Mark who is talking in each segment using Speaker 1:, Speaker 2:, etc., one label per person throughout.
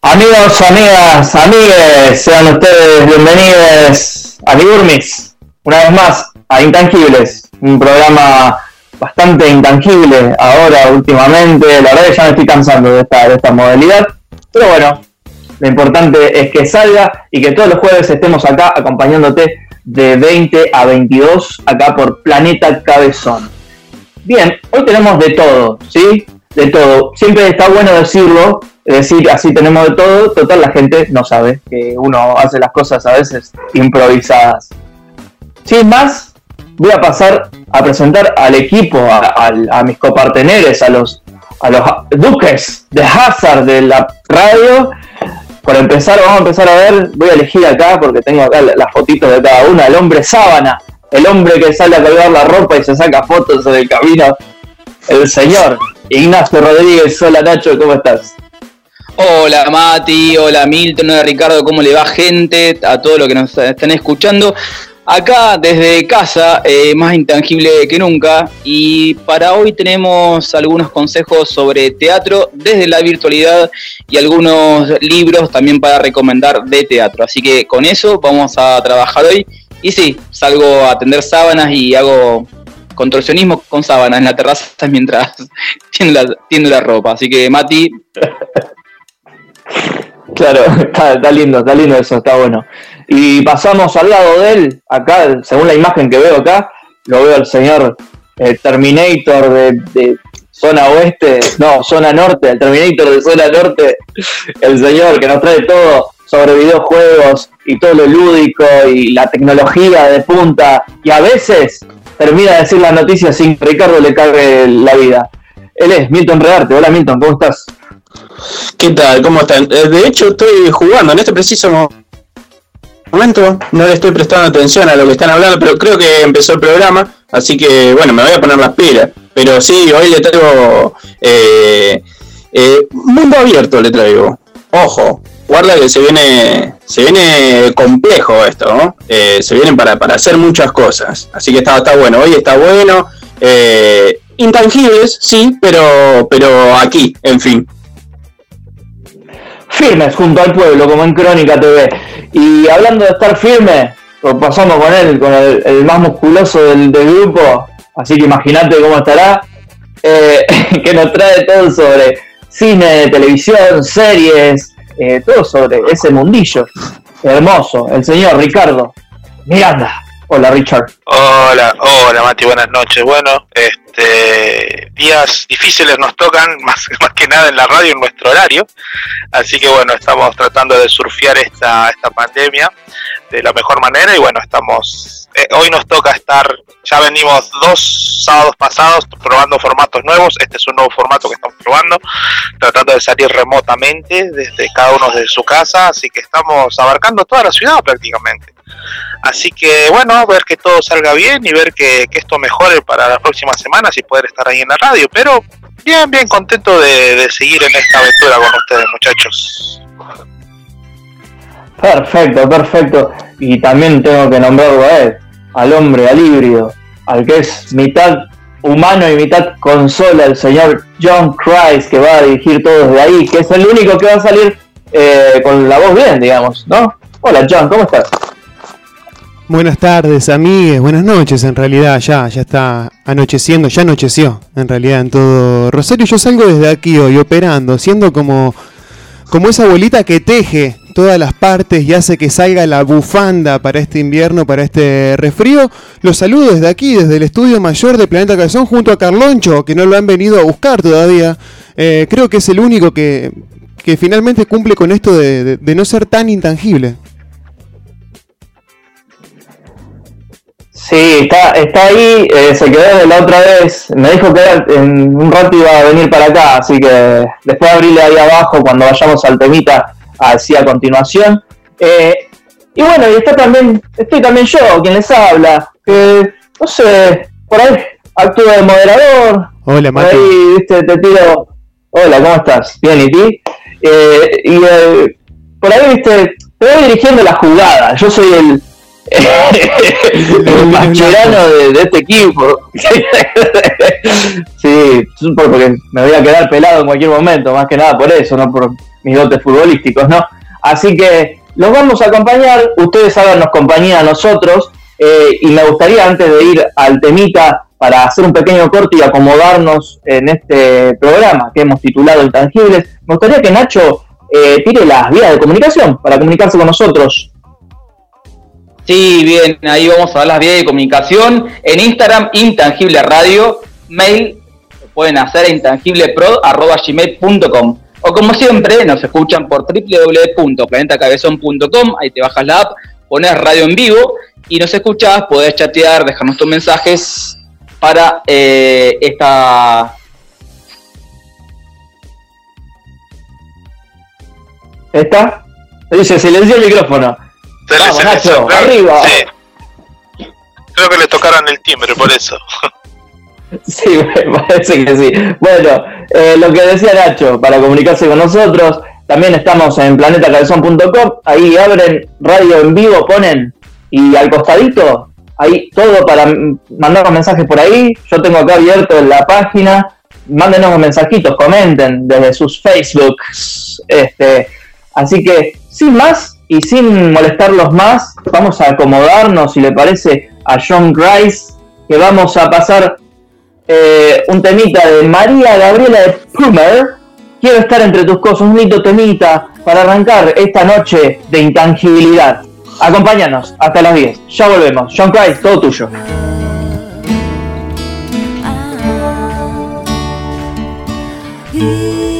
Speaker 1: Amigos, amigas, amigues, sean ustedes bienvenidos a Ligurmis, una vez más, a Intangibles, un programa bastante intangible ahora últimamente, la verdad que ya me estoy cansando de esta, de esta modalidad, pero bueno, lo importante es que salga y que todos los jueves estemos acá acompañándote de 20 a 22 acá por Planeta Cabezón. Bien, hoy tenemos de todo, ¿sí? De todo. Siempre está bueno decirlo, decir así tenemos de todo. Total, la gente no sabe que uno hace las cosas a veces improvisadas. Sin más, voy a pasar a presentar al equipo, a, mis coparteneres, a los, a los duques de Hazard de la radio. Para empezar, vamos a empezar a ver, voy a elegir acá porque tengo acá las fotitos de cada una, el hombre sábana, el hombre que sale a colgar la ropa y se saca fotos en el camino, el señor Ignacio Rodríguez. Hola Nacho, ¿cómo estás?
Speaker 2: Hola Mati, hola Milton, hola Ricardo, ¿cómo le va gente? A todos los que nos están escuchando. Acá desde casa, eh, más intangible que nunca, y para hoy tenemos algunos consejos sobre teatro desde la virtualidad y algunos libros también para recomendar de teatro. Así que con eso vamos a trabajar hoy y sí, salgo a sábanas y hago contorsionismo con sábanas en la terraza mientras tiendo la, la ropa. Así que, Mati.
Speaker 1: Claro, está, lindo, está lindo eso, está bueno. Y pasamos al lado de él, acá, según la imagen que veo acá, lo veo al señor eh, Terminator de, zona oeste, no, zona norte, el Terminator de zona norte, el señor que nos trae todo sobre videojuegos y todo lo lúdico y la tecnología de punta y a veces termina de decir las noticias sin que Ricardo le cague la vida. Él es Milton Rearte. Hola Milton, ¿cómo estás?
Speaker 3: ¿Qué tal? ¿Cómo están? Eh, de hecho estoy jugando en este preciso momento, no le estoy prestando atención a lo que están hablando, pero creo que empezó el programa, así que bueno, me voy a poner las pilas. Pero sí, hoy le traigo eh, eh, mundo abierto, le traigo. Ojo, guarda que se viene, se viene complejo esto. Eh, se vienen para, hacer muchas cosas. Así que está, está bueno, hoy está bueno. Eh, intangibles, sí, pero, pero aquí, en fin.
Speaker 1: Firmes junto al pueblo, como en Crónica TV. Y hablando de estar firme, pues pasamos con él, con el, más musculoso del, grupo. Así que imagínate cómo estará. Eh, que nos trae todo sobre cine, televisión, series, eh, todo sobre ese mundillo hermoso, el señor Ricardo Miranda. Hola Richard.
Speaker 4: Hola, hola Mati, buenas noches. Bueno, este días difíciles nos tocan, más, más que nada en la radio, en nuestro horario. Así que bueno, estamos tratando de surfear esta, esta pandemia de la mejor manera y bueno, estamos, eh, hoy nos toca estar, ya venimos dos sábados pasados probando formatos nuevos, este es un nuevo formato que estamos probando, tratando de salir remotamente desde cada uno de su casa, así que estamos abarcando toda la ciudad prácticamente. Así que bueno, ver que todo salga bien y ver que, esto mejore para las próximas semanas y poder estar ahí en la radio. Pero bien, bien contento de, seguir en esta aventura con ustedes, muchachos.
Speaker 1: Perfecto, perfecto. Y también tengo que nombrarlo a él, al hombre, al híbrido, al que es mitad humano y mitad consola, el señor John Christ, que va a dirigir todo desde ahí, que es el único que va a salir eh, con la voz bien, digamos, ¿no? Hola John, ¿cómo estás?
Speaker 5: Buenas tardes, amigues, buenas noches en realidad, ya, ya está anocheciendo, ya anocheció en realidad en todo Rosario. Yo salgo desde aquí hoy operando, siendo como, como esa bolita que teje todas las partes y hace que salga la bufanda para este invierno, para este resfrío. Los saludo desde aquí, desde el estudio mayor de Planeta Calzón, junto a Carloncho, que no lo han venido a buscar todavía. Eh, creo que es el único que, que finalmente cumple con esto de no ser tan intangible.
Speaker 1: Sí, está, está ahí, eh, se quedó de la otra vez, me dijo que en un rato iba a venir para acá, así que después de abrirle ahí abajo cuando vayamos al temita, así a continuación. Eh, y bueno, y está también, estoy también yo, quien les habla, que no sé, por ahí actúo de moderador.
Speaker 5: Hola, Mati. Por
Speaker 1: ahí, viste, te tiro, hola, ¿cómo estás? Bien, ¿y ti? Eh, y por ahí, viste, te voy dirigiendo la jugada, yo soy el el mascherano de, de, este equipo. sí, porque me voy a quedar pelado en cualquier momento, más que nada por eso, no por mis dotes futbolísticos, ¿no? Así que los vamos a acompañar, ustedes háganos compañía a nosotros, eh, y me gustaría antes de ir al temita para hacer un pequeño corte y acomodarnos en este programa que hemos titulado Intangibles, me gustaría que Nacho eh, tire las vías de comunicación para comunicarse con nosotros.
Speaker 2: Sí, bien, ahí vamos a dar las vías de comunicación. En Instagram, Intangible Radio, mail, pueden hacer a intangiblepro.gmail.com. O como siempre, nos escuchan por www.planetacabezón.com, ahí te bajas la app, pones radio en vivo y nos escuchás, podés chatear, dejarnos tus mensajes para eh, esta...
Speaker 1: ¿Esta? Dice, silenció el micrófono.
Speaker 4: Vamos, Nacho, arriba. Creo que le tocaron el timbre por eso.
Speaker 1: Sí, me parece que sí. Bueno, eh, lo que decía Nacho, para comunicarse con nosotros, también estamos en planetacabezón.com, ahí abren radio en vivo, ponen, y al costadito, ahí todo para mandar mensajes por ahí, yo tengo acá abierto la página, mándenos mensajitos, comenten desde sus Facebooks, este, así que sin más y sin molestarlos más, vamos a acomodarnos, si le parece, a John Grice, que vamos a pasar eh, un temita de María Gabriela de Plumer. Quiero estar entre tus cosas, un lindo temita para arrancar esta noche de intangibilidad. Acompáñanos hasta las 10. Ya volvemos. John Christ, todo tuyo.
Speaker 6: estadísticas,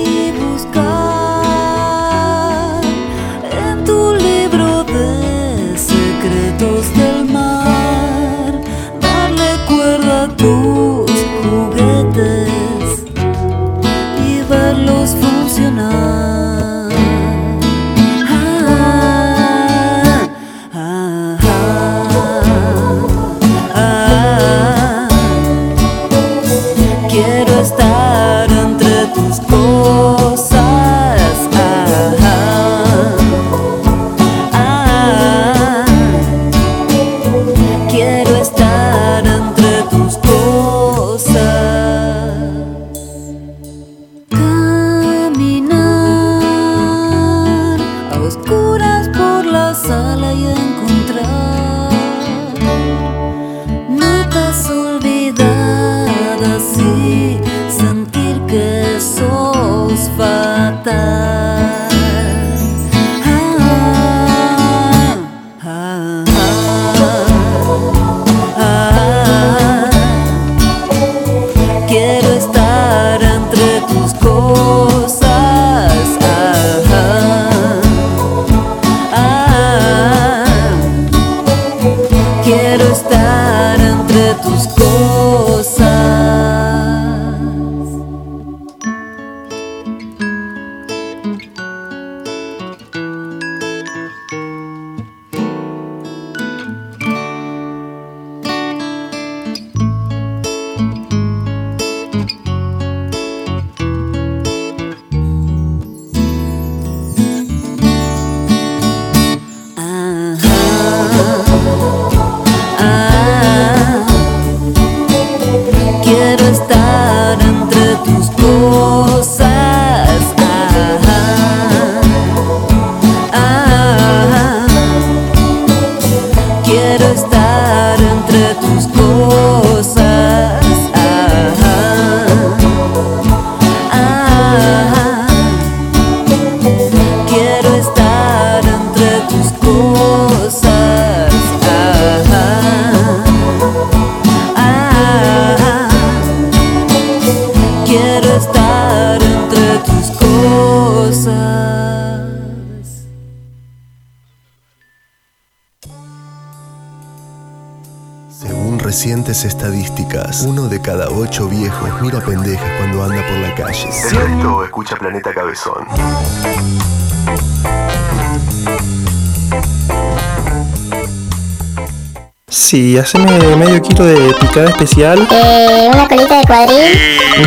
Speaker 7: Sí, haceme medio kilo de picada especial.
Speaker 8: Eh, una colita de cuadril.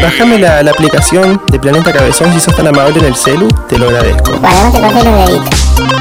Speaker 7: Bájame la, la, aplicación de Planeta Cabezón si sos tan amable en el celu, te lo agradezco.
Speaker 8: Bueno, te coge los deditos.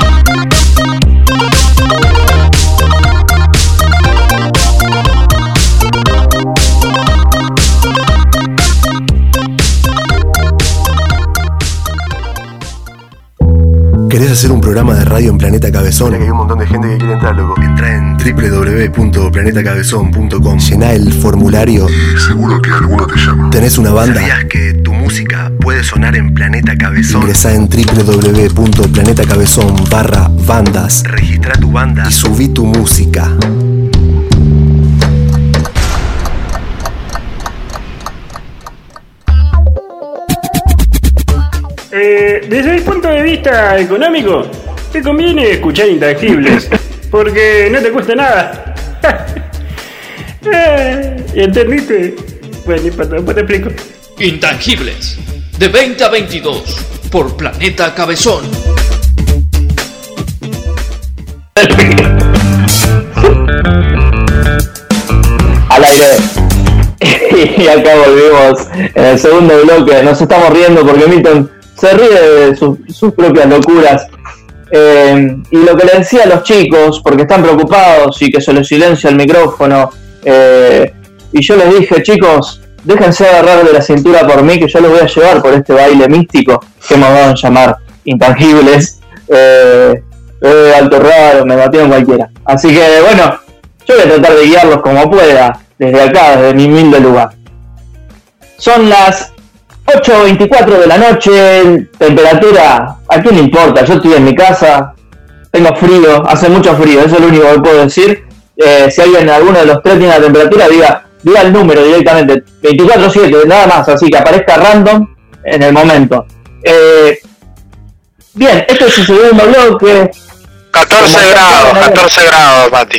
Speaker 6: ¿Querés hacer un programa de radio en Planeta Cabezón? hay un montón de gente que quiere entrar, loco. Entra en www.planetacabezón.com. Llená el formulario. Y seguro que alguno te llama. ¿Tenés una banda? ¿Sabías que tu música puede sonar en Planeta Cabezón? Ingresa en www.planetacabezón barra bandas. Registra tu banda y subí tu música.
Speaker 9: Eh, desde el punto de vista económico, te conviene escuchar intangibles, porque no te cuesta nada. Eh, ¿Entendiste? Bueno, después te explico.
Speaker 10: Intangibles, de 20 a 22, por Planeta Cabezón.
Speaker 1: al aire. y acá volvimos en el segundo bloque. Nos estamos riendo porque Milton se ríe de sus, propias locuras. Eh, y lo que le decía a los chicos, porque están preocupados y que se les silencia el micrófono, eh, y yo les dije, chicos, déjense agarrar de la cintura por mí, que yo los voy a llevar por este baile místico que hemos dado en llamar intangibles. Eh, alto raro, me batieron cualquiera. Así que bueno, yo voy a tratar de guiarlos como pueda, desde acá, desde mi humilde lugar. Son las 8.24 de la noche, temperatura, ¿a quién le importa? Yo estoy en mi casa, tengo frío, hace mucho frío, eso es lo único que puedo decir. Eh, si alguien, alguno de los tres tiene la temperatura, diga, diga el número directamente, 24.7, nada más, así que aparezca random en el momento. Eh, bien, este es el segundo bloque.
Speaker 4: 14
Speaker 1: Como
Speaker 4: grados,
Speaker 1: ya saben,
Speaker 4: 14 grados, Mati.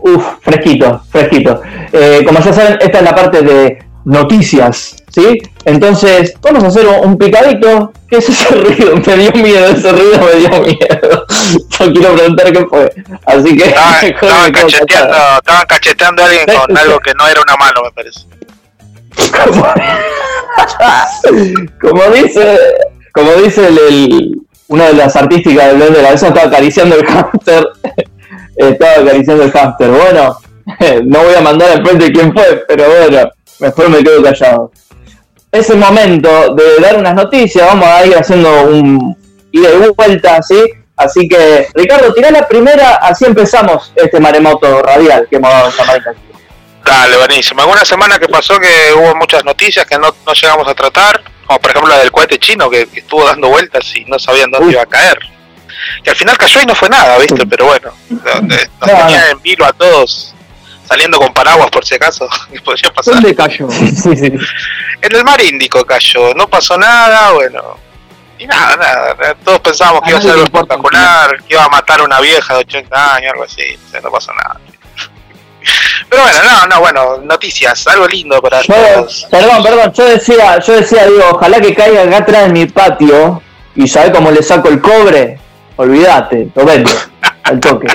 Speaker 1: Uf, fresquito, fresquito. Eh, como ya saben, esta es la parte de noticias, ¿sí? Entonces, vamos a hacer un, picadito. ¿Qué es ese ruido? Me dio miedo, ese ruido me dio miedo. No quiero preguntar qué fue. Así que...
Speaker 4: Estaban, cacheteando, estaban cacheteando a alguien con algo que no era una mano, me parece.
Speaker 1: como dice, como dice el, el- una de las artísticas del de la eso estaba acariciando el hámster. estaba acariciando el hámster. Bueno, no voy a mandar al frente quién fue, pero bueno, mejor me quedo callado. Es el momento de dar unas noticias, vamos a ir haciendo un ida y vuelta, ¿sí? Así que, Ricardo, tirá la primera, así empezamos este maremoto radial que hemos dado en San Martín.
Speaker 4: Dale, buenísimo. Alguna semana que pasó que hubo muchas noticias que no, no llegamos a tratar, como por ejemplo la del cohete chino que, que estuvo dando vueltas y no sabían dónde
Speaker 1: Uy.
Speaker 4: iba a caer. Que al final cayó y no fue nada, ¿viste? Pero bueno, nos
Speaker 1: No,
Speaker 4: tenía
Speaker 1: no.
Speaker 4: en vilo a todos saliendo con paraguas por si acaso, que podría pasar.
Speaker 2: ¿Dónde cayó?
Speaker 1: Sí, sí.
Speaker 4: En el mar Índico cayó, no pasó nada, bueno. Y nada, nada, todos pensábamos que iba a ser algo espectacular, que iba a matar a una vieja de 80 años, algo así, o sea, no pasó nada. Pero bueno, no, no, bueno, noticias, algo lindo para
Speaker 1: Yo,
Speaker 4: todos.
Speaker 1: perdón, perdón, yo decía, yo decía, digo, ojalá que caiga acá atrás de mi patio y sabe cómo le saco el cobre, olvídate, lo vendo, al toque.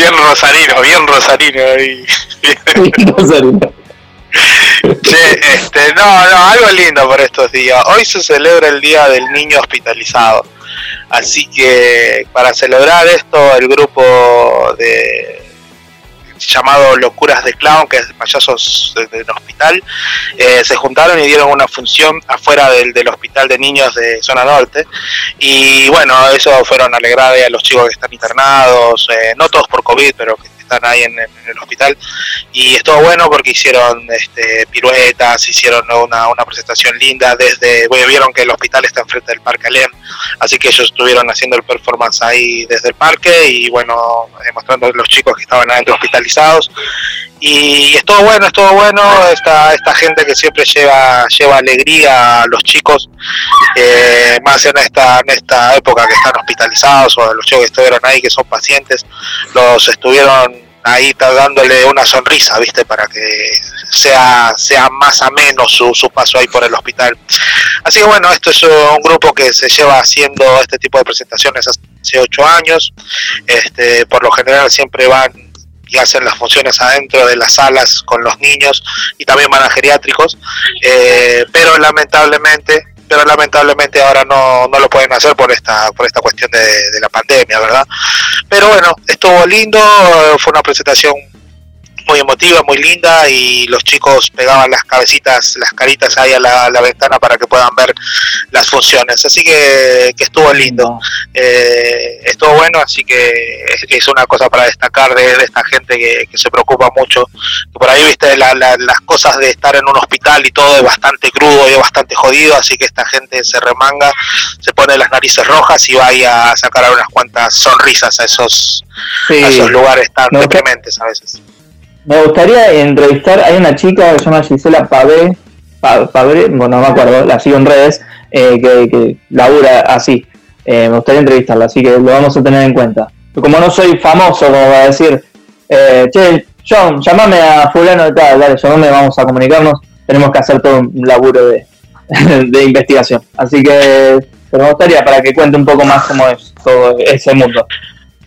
Speaker 4: Bien rosarino, bien rosarino. ahí.
Speaker 1: No sé,
Speaker 4: Che, este, no, no, algo lindo por estos días. Hoy se celebra el Día del Niño Hospitalizado. Así que para celebrar esto, el grupo de llamado Locuras de Clown, que es de payasos de- del hospital, eh, se juntaron y dieron una función afuera del, del hospital de niños de zona norte. Y bueno, eso fueron a alegrar a los chicos que están internados, eh, no todos por COVID, pero que están ahí en, el hospital. Y estuvo bueno porque hicieron este, piruetas, hicieron una, una presentación linda desde, bueno, vieron que el hospital está enfrente del Parque Alem, así que ellos estuvieron haciendo el performance ahí desde el parque y bueno, demostrando a los chicos que estaban adentro hospitalizados y estuvo bueno, estuvo bueno esta, esta gente que siempre lleva, lleva alegría a los chicos, eh, más en esta, en esta época que están hospitalizados o los chicos que estuvieron ahí que son pacientes, los estuvieron ahí dándole una sonrisa, ¿viste? Para que sea, sea más ameno su, su paso ahí por el hospital. Así que bueno, esto es un grupo que se lleva haciendo este tipo de presentaciones hace ocho años. Este, por lo general siempre van y hacen las funciones adentro de las salas con los niños y también van a geriátricos, eh, pero lamentablemente pero lamentablemente ahora no, no lo pueden hacer por esta por esta cuestión de, la pandemia, ¿verdad? Pero bueno, estuvo lindo, fue una presentación muy emotiva, muy linda y los chicos pegaban las cabecitas, las caritas ahí a la, ventana para que puedan ver las funciones. Así que, estuvo lindo, eh, estuvo bueno, así que es, una cosa para destacar de, esta gente que, se preocupa mucho. por ahí, viste, las cosas de estar en un hospital y todo es bastante crudo y es bastante jodido, así que esta gente se remanga, se pone las narices rojas y vaya a sacar unas cuantas sonrisas a esos, esos lugares tan deprimentes a veces.
Speaker 1: Me gustaría entrevistar, hay una chica que se llama Gisela Pavé, Pavé, bueno, no me acuerdo, la sigo en redes, eh, que, labura así. Eh, me gustaría entrevistarla, así que lo vamos a tener en cuenta. Como no soy famoso, como va a decir, eh, che, John, llámame a fulano de tal, dale, llámame, vamos a comunicarnos, tenemos que hacer todo un laburo de, de investigación. Así que me gustaría para que cuente un poco más cómo es todo ese mundo.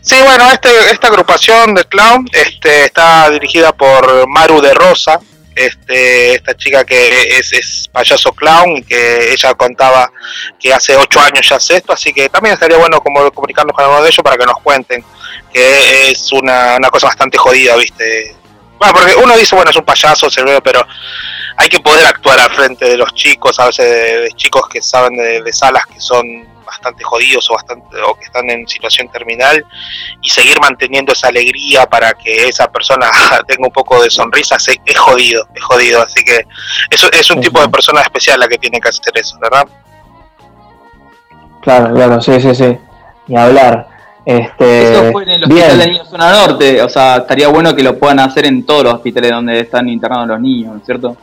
Speaker 4: Sí, bueno, este, esta agrupación de clown este, está dirigida por Maru de Rosa, este, esta chica que es, es, payaso clown y que ella contaba que hace ocho años ya hace esto, así que también estaría bueno como comunicarnos con alguno de ellos para que nos cuenten que es una, una cosa bastante jodida, ¿viste? Bueno, porque uno dice, bueno, es un payaso, pero hay que poder actuar al frente de los chicos, a veces de, chicos que saben de salas que son bastante jodidos o bastante o que están en situación terminal y seguir manteniendo esa alegría para que esa persona tenga un poco de sonrisa es jodido, es jodido, así que eso es un tipo de persona especial la que tiene que hacer eso, ¿verdad?
Speaker 1: Claro, claro, sí, sí, sí. Ni hablar. Este,
Speaker 2: eso fue en el hospital de niños zona norte, o sea, estaría bueno que lo puedan hacer en todos los hospitales donde están internados los niños, ¿cierto?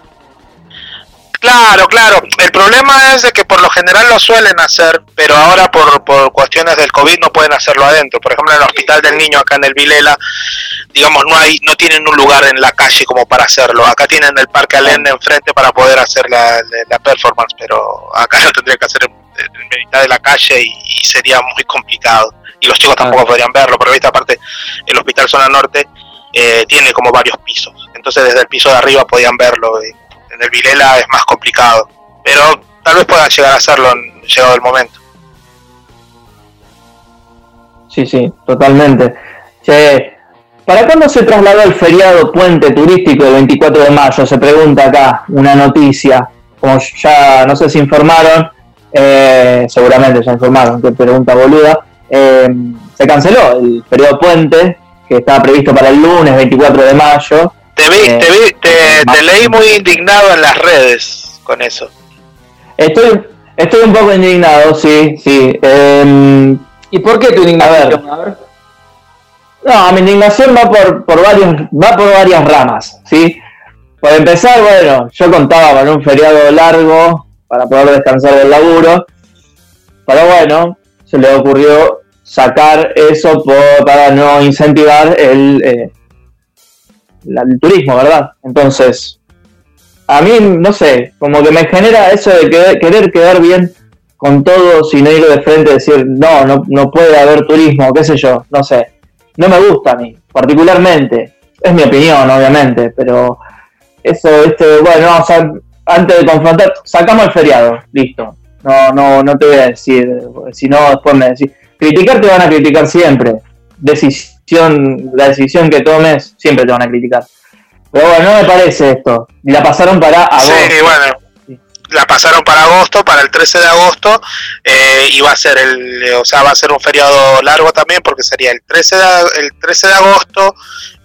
Speaker 4: Claro, claro. El problema es de que por lo general lo suelen hacer, pero ahora por, por cuestiones del COVID no pueden hacerlo adentro. Por ejemplo, en el Hospital del Niño acá en el Vilela, digamos, no hay no tienen un lugar en la calle como para hacerlo. Acá tienen el Parque Alén enfrente para poder hacer la, la, performance, pero acá lo tendría que hacer en, en mitad de la calle y, sería muy complicado. Y los chicos tampoco podrían verlo, pero esta aparte, el Hospital Zona Norte eh, tiene como varios pisos. Entonces desde el piso de arriba podían verlo. Y, en el Vilela es más complicado, pero tal vez puedan llegar a hacerlo en llegado el momento.
Speaker 1: Sí, sí, totalmente. Che, ¿para cuándo se trasladó el feriado puente turístico del 24 de mayo? Se pregunta acá una noticia. Como ya no sé si informaron, eh, seguramente ya informaron, qué pregunta boluda. Eh, se canceló el feriado puente que estaba previsto para el lunes 24 de mayo
Speaker 4: te, vi, te, vi, te, leí muy indignado en las redes con eso.
Speaker 1: Estoy, estoy un poco indignado, sí, sí. Em, ¿Y por qué tu indignación? A ver. No, mi indignación va por, por, varios, va por varias ramas, ¿sí? Por empezar, bueno, yo contaba con un feriado largo para poder descansar del laburo, pero bueno, se le ocurrió sacar eso para no incentivar el, eh, el turismo, ¿verdad? Entonces, a mí, no sé, como que me genera eso de querer quedar bien con todo sin ir de frente y decir, no, no, puede haber turismo, qué sé yo, no sé. No me gusta a mí, particularmente. Es mi opinión, obviamente, pero eso, este, bueno, antes de confrontar, sacamos el feriado, listo. No, no, no te voy a decir, si no, después me decís. Criticar te van a criticar siempre. La decisión que tomes, siempre te van a criticar. Pero bueno, no me parece esto. Y la pasaron para agosto. Sí,
Speaker 4: bueno. La pasaron para agosto, para el 13 de agosto, eh, y va a ser el, o sea, va a ser un feriado largo también, porque sería el 13 de, el 13 de agosto,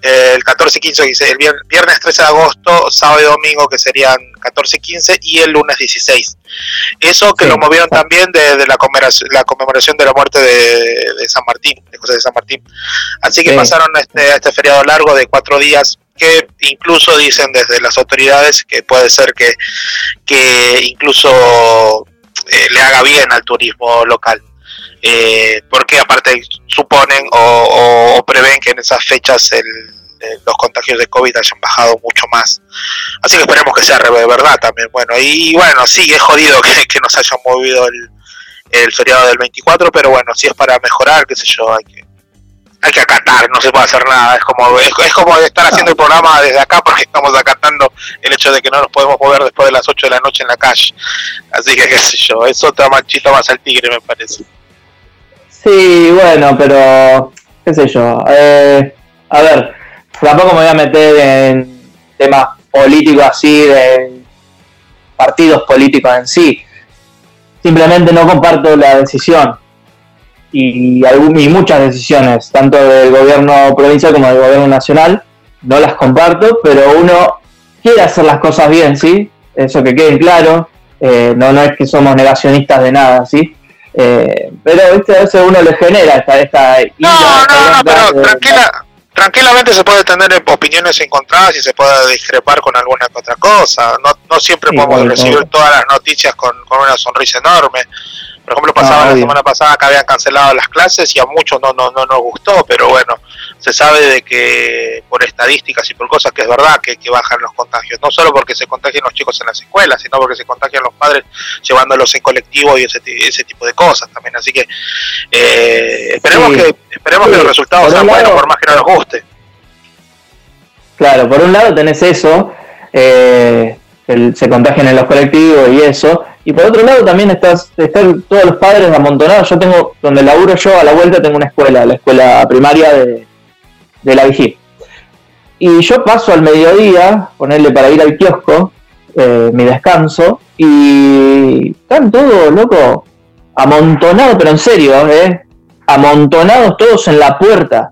Speaker 4: el 14 y 15, el viernes 13 de agosto, sábado y domingo que serían 14 y 15 y el lunes 16. Eso que lo movieron también de, la, conmemoración, la conmemoración de la muerte de, San Martín, de José de San Martín. Así que pasaron este, este feriado largo de cuatro días que incluso dicen desde las autoridades que puede ser que, que incluso eh, le haga bien al turismo local. Eh, porque aparte suponen o, prevén que en esas fechas el, los contagios de COVID hayan bajado mucho más. Así que esperemos que sea de verdad también. Bueno, y bueno, sí, es jodido que, nos hayan movido el, el, feriado del 24, pero bueno, si es para mejorar, qué sé yo, hay que, hay que acatar, no se puede hacer nada. Es como, es, como estar haciendo el programa desde acá porque estamos acatando el hecho de que no nos podemos mover después de las 8 de la noche en la calle. Así que qué sé yo, es otra manchita más al tigre, me parece.
Speaker 1: Sí, bueno, pero qué sé yo. Eh, a ver, tampoco me voy a meter en temas políticos así, de partidos políticos en sí. Simplemente no comparto la decisión y, y muchas decisiones, tanto del gobierno provincial como del gobierno nacional, no las comparto, pero uno quiere hacer las cosas bien, ¿sí? Eso que quede claro, eh, no, no es que somos negacionistas de nada, ¿sí? Eh, pero a veces uno le genera esta... esta
Speaker 4: no, no, no, pero tranquila, tranquilamente se puede tener opiniones encontradas y se puede discrepar con alguna otra cosa. No, no siempre podemos recibir todas las noticias con, con una sonrisa enorme. Por ejemplo, pasaba la semana pasada que habían cancelado las clases y a muchos no, no, no nos gustó, pero bueno, se sabe de que por estadísticas y por cosas que es verdad que, bajan los contagios, no solo porque se contagian los chicos en las escuelas, sino porque se contagian los padres llevándolos en colectivo y ese, ese tipo de cosas también. Así que eh, esperemos que esperemos que los resultados sean buenos, por más que no nos guste.
Speaker 1: Claro, por un lado tenés eso, eh, se contagian en los colectivos y eso, y por otro lado también estás, están todos los padres amontonados. Yo tengo, donde laburo yo, a la vuelta tengo una escuela, la escuela primaria de, la Vigil. Y yo paso al mediodía, ponerle para ir al kiosco, eh, mi descanso, y están todos, loco, amontonados, pero en serio, ¿eh? Amontonados todos en la puerta.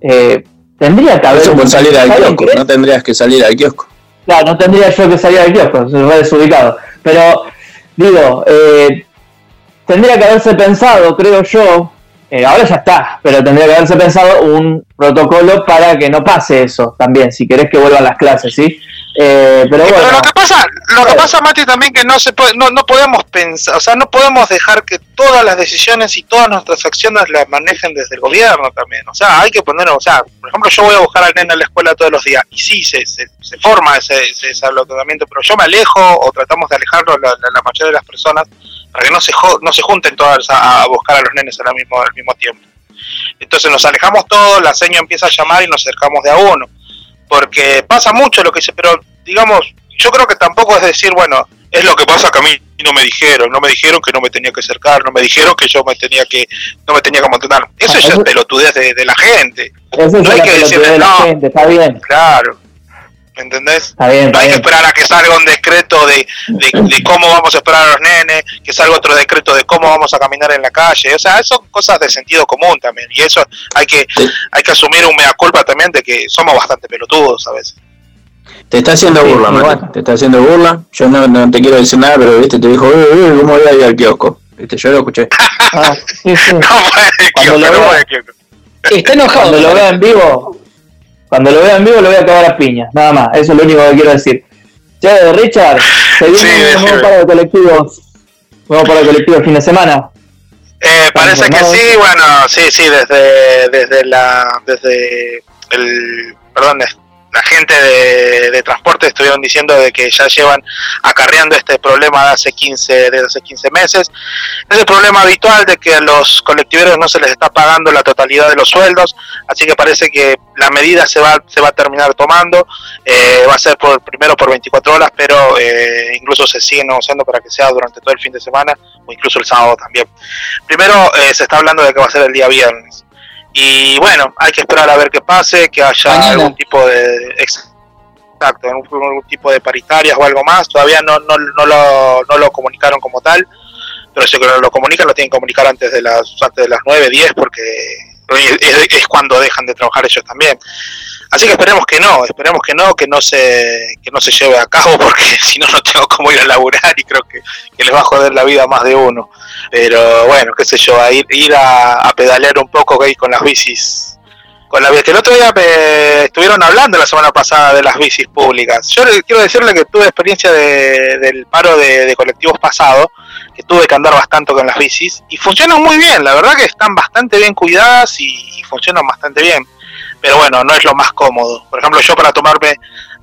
Speaker 1: Eh, tendría que haber...
Speaker 3: Eso por salir al kiosco, no tendrías que salir al kiosco.
Speaker 1: Claro, no tendría yo que salir al kiosco, se va desubicado. Pero digo, eh, tendría que haberse pensado, creo yo, eh, ahora ya está, pero tendría que haberse pensado un protocolo para que no pase eso también, si querés que vuelvan las clases, ¿sí?
Speaker 4: Eh, pero, bueno, lo que pasa, lo que pasa, Mati, también que no se puede, no, no podemos pensar, o sea, no podemos dejar que todas las decisiones y todas nuestras acciones las manejen desde el gobierno también. O sea, hay que poner, o sea, por ejemplo, yo voy a buscar al nene a la escuela todos los días y sí, se, se, forma ese, ese, ese pero yo me alejo o tratamos de alejarlo la, la, mayoría de las personas para que no se, no se junten todas a, buscar a los nenes al mismo, al mismo tiempo. Entonces nos alejamos todos, la seño empieza a llamar y nos acercamos de a uno porque pasa mucho lo que dice, pero digamos, yo creo que tampoco es decir, bueno, es lo que pasa que a mí no me dijeron, no me dijeron que no me tenía que acercar, no me dijeron que yo me tenía que, no me tenía que amontonar. Eso es el pelotudez de, de la gente.
Speaker 1: Eso no hay que decirle, de la no, gente, está bien.
Speaker 4: Claro, ¿Me entendés? no hay que esperar a que salga un decreto de, de, cómo vamos a esperar a los nenes, que salga otro decreto de cómo vamos a caminar en la calle. O sea, son cosas de sentido común también. Y eso hay que, hay que asumir un mea culpa también de que somos bastante pelotudos a veces.
Speaker 3: Te está haciendo burla, Mati. Te está haciendo burla. Yo no, no, te quiero decir nada, pero viste, te dijo, uy, uy, ¿cómo voy a ir al kiosco? Viste, yo lo escuché.
Speaker 1: Ah, sí, sí. no, lo Está enojado. Cuando lo vea en vivo, cuando lo vea en vivo lo voy a acabar a piñas, nada más. Eso es lo único que quiero decir. Che, Richard, ¿se viene un nuevo para el colectivo? ¿Nuevo para el colectivo el fin de semana?
Speaker 4: Eh, parece que sí, bueno, sí, sí, desde, desde la, desde el, perdón, la gente de, transporte estuvieron diciendo de que ya llevan acarreando este problema de hace 15, desde hace 15 meses. Es el problema habitual de que a los colectiveros no se les está pagando la totalidad de los sueldos, así que parece que la medida se va, se va a terminar tomando, eh, va a ser por primero por 24 horas, pero eh, incluso se sigue negociando para que sea durante todo el fin de semana o incluso el sábado también. Primero eh, se está hablando de que va a ser el día viernes. Y bueno, hay que esperar a ver qué pase, que haya algún tipo de exacto, algún, tipo de paritarias o algo más. Todavía no, no, no, lo, no lo comunicaron como tal, pero si lo comunican lo tienen que comunicar antes de las antes de las 9, 10 porque es, cuando dejan de trabajar ellos también. Así que esperemos que no, esperemos que no, que no se, que no se lleve a cabo, porque si no, no tengo cómo ir a laburar y creo que, les va a joder la vida a más de uno. Pero bueno, qué sé yo, a ir, a, pedalear un poco ahí con las bicis. Con la bici. El otro día estuvieron hablando la semana pasada de las bicis públicas. Yo quiero decirle que tuve experiencia del paro de, colectivos pasado, que tuve que andar bastante con las bicis, y funcionan muy bien, la verdad que están bastante bien cuidadas y funcionan bastante bien pero bueno, no es lo más cómodo. Por ejemplo, yo para tomarme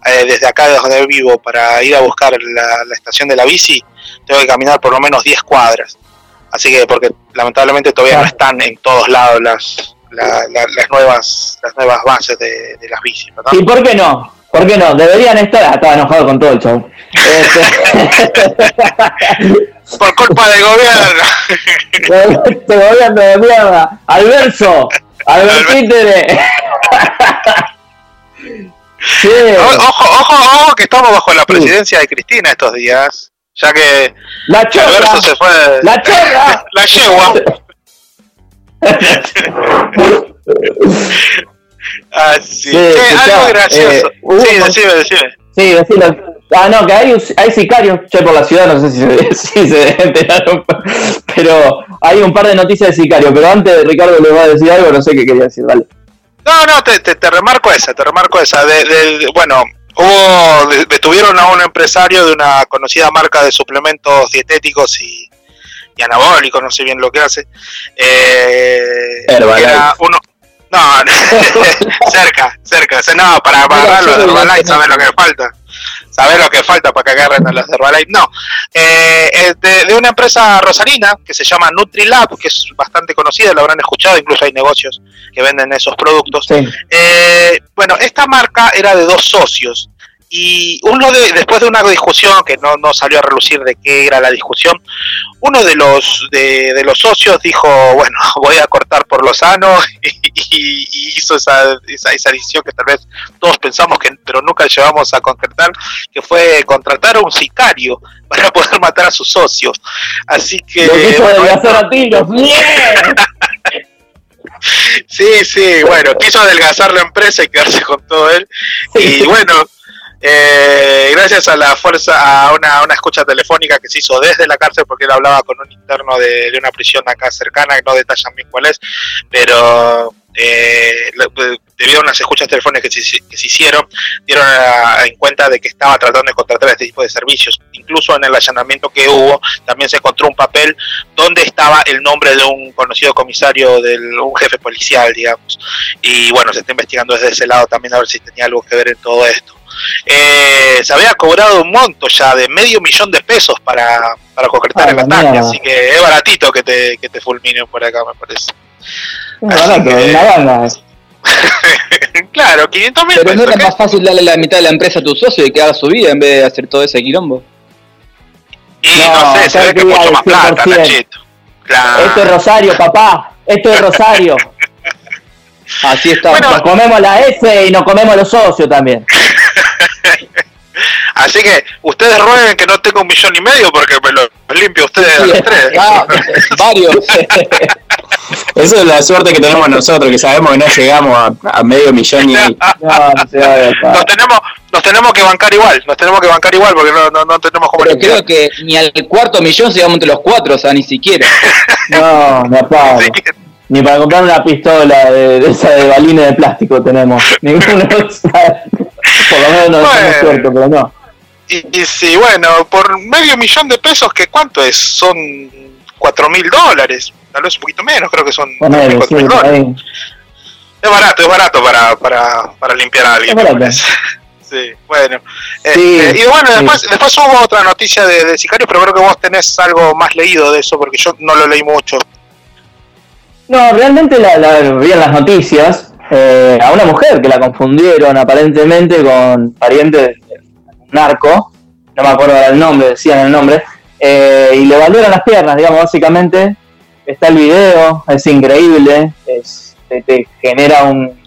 Speaker 4: eh, desde acá, desde donde vivo, para ir a buscar la, estación de la bici, tengo que caminar por lo menos 10 cuadras. Así que, porque lamentablemente todavía no están en todos lados las, las nuevas las nuevas bases de, las bicis, ¿verdad?
Speaker 1: ¿Y por qué no? ¿Por qué no? Deberían estar. Ah, estaba enojado con todo el show. Este-
Speaker 4: por culpa del gobierno.
Speaker 1: este gobierno de mierda. Alverso. Albertítere.
Speaker 4: Ojo, ojo, ojo, que estamos bajo la presidencia de Cristina estos días. Ya que
Speaker 1: la chorra,
Speaker 4: se fue.
Speaker 1: La chorra.
Speaker 4: la yegua. Así. Ah, sí, algo gracioso. Eh, sí, decime, decime.
Speaker 1: Sí, decime. Ah, no, que hay, hay sicarios, che, por la ciudad, no sé si se, si se enteraron, pero hay un par de noticias de sicarios, pero antes Ricardo le va a decir algo, no sé qué quería decir, dale.
Speaker 4: No, no, te, te, remarco esa, te remarco esa. De, bueno, hubo, detuvieron a un empresario de una conocida marca de suplementos dietéticos y, y anabólicos, no sé bien lo que hace. Eh, era uno, no, cerca, cerca. No, para agarrarlo de Herbalife, ¿sabes lo que falta? ¿Sabes lo que falta para que agarren a los de Herbalife? No. Eh, de, de, una empresa rosalina que se llama NutriLab, que es bastante conocida, lo habrán escuchado, incluso hay negocios que venden esos productos. Eh, bueno, esta marca era de dos socios y uno de, después de una discusión que no, no salió a relucir de qué era la discusión, uno de los de, los socios dijo, bueno, voy a cortar por lo sano y, hizo esa, esa, esa, decisión que tal vez todos pensamos que pero nunca llevamos a concretar, que fue contratar a un sicario para poder matar a sus socios. Así que... sí, sí, bueno, quiso adelgazar la empresa y quedarse con todo él. Y bueno, eh, gracias a la fuerza, a una, una, escucha telefónica que se hizo desde la cárcel, porque él hablaba con un interno de, una prisión acá cercana, que no detallan bien cuál es, pero eh, debido a unas escuchas telefónicas que se, que se hicieron, dieron en cuenta de que estaba tratando de contratar este tipo de servicios. Incluso en el allanamiento que hubo, también se encontró un papel donde estaba el nombre de un conocido comisario, de un jefe policial, digamos. Y bueno, se está investigando desde ese lado también a ver si tenía algo que ver en todo esto eh, se había cobrado un monto ya de medio millón de pesos para, para concretar ah, el ataque, así que es baratito que te, que te fulminen por acá, me parece. claro, 500 mil
Speaker 2: Pero no era más fácil darle la mitad de la empresa a tu socio y que haga su vida en vez de hacer todo ese quilombo.
Speaker 4: Y no, sé, se ve que mucho más plata, Nachito.
Speaker 1: Claro. Esto es Rosario, papá. Esto es Rosario. Así está. nos comemos la S y nos comemos los socios también.
Speaker 4: Así que ustedes rueguen que no tenga un millón y medio porque me lo limpio ustedes a los tres.
Speaker 2: Ah, varios.
Speaker 3: Esa es la suerte que tenemos nosotros, que sabemos que no llegamos a, medio millón y...
Speaker 4: nos, tenemos, nos tenemos que bancar igual, nos tenemos que bancar igual porque no, no, no tenemos como...
Speaker 2: Pero creo que ni al cuarto millón llegamos entre los cuatro, o sea, ni siquiera.
Speaker 1: no, me apago. Ni para comprar una pistola de, esa de balines de plástico tenemos. Ninguno. por lo menos no bueno, cierto, pero no.
Speaker 4: Y, y sí, bueno, por medio millón de pesos, ¿qué cuánto es? Son cuatro mil dólares, tal vez un poquito menos, creo que son cuatro mil dólares. Es barato, es barato para, para, para limpiar a alguien. Sí, bueno. Este, y bueno, después, después hubo otra noticia de, de Sicario, pero creo que vos tenés algo más leído de eso, porque yo no lo leí mucho.
Speaker 1: No, realmente la, la vi en las noticias eh, a una mujer que la confundieron aparentemente con pariente de un narco, no me acuerdo el nombre, decían el nombre, eh, y le valieron las piernas, digamos, básicamente. Está el video, es increíble, es, te, genera un,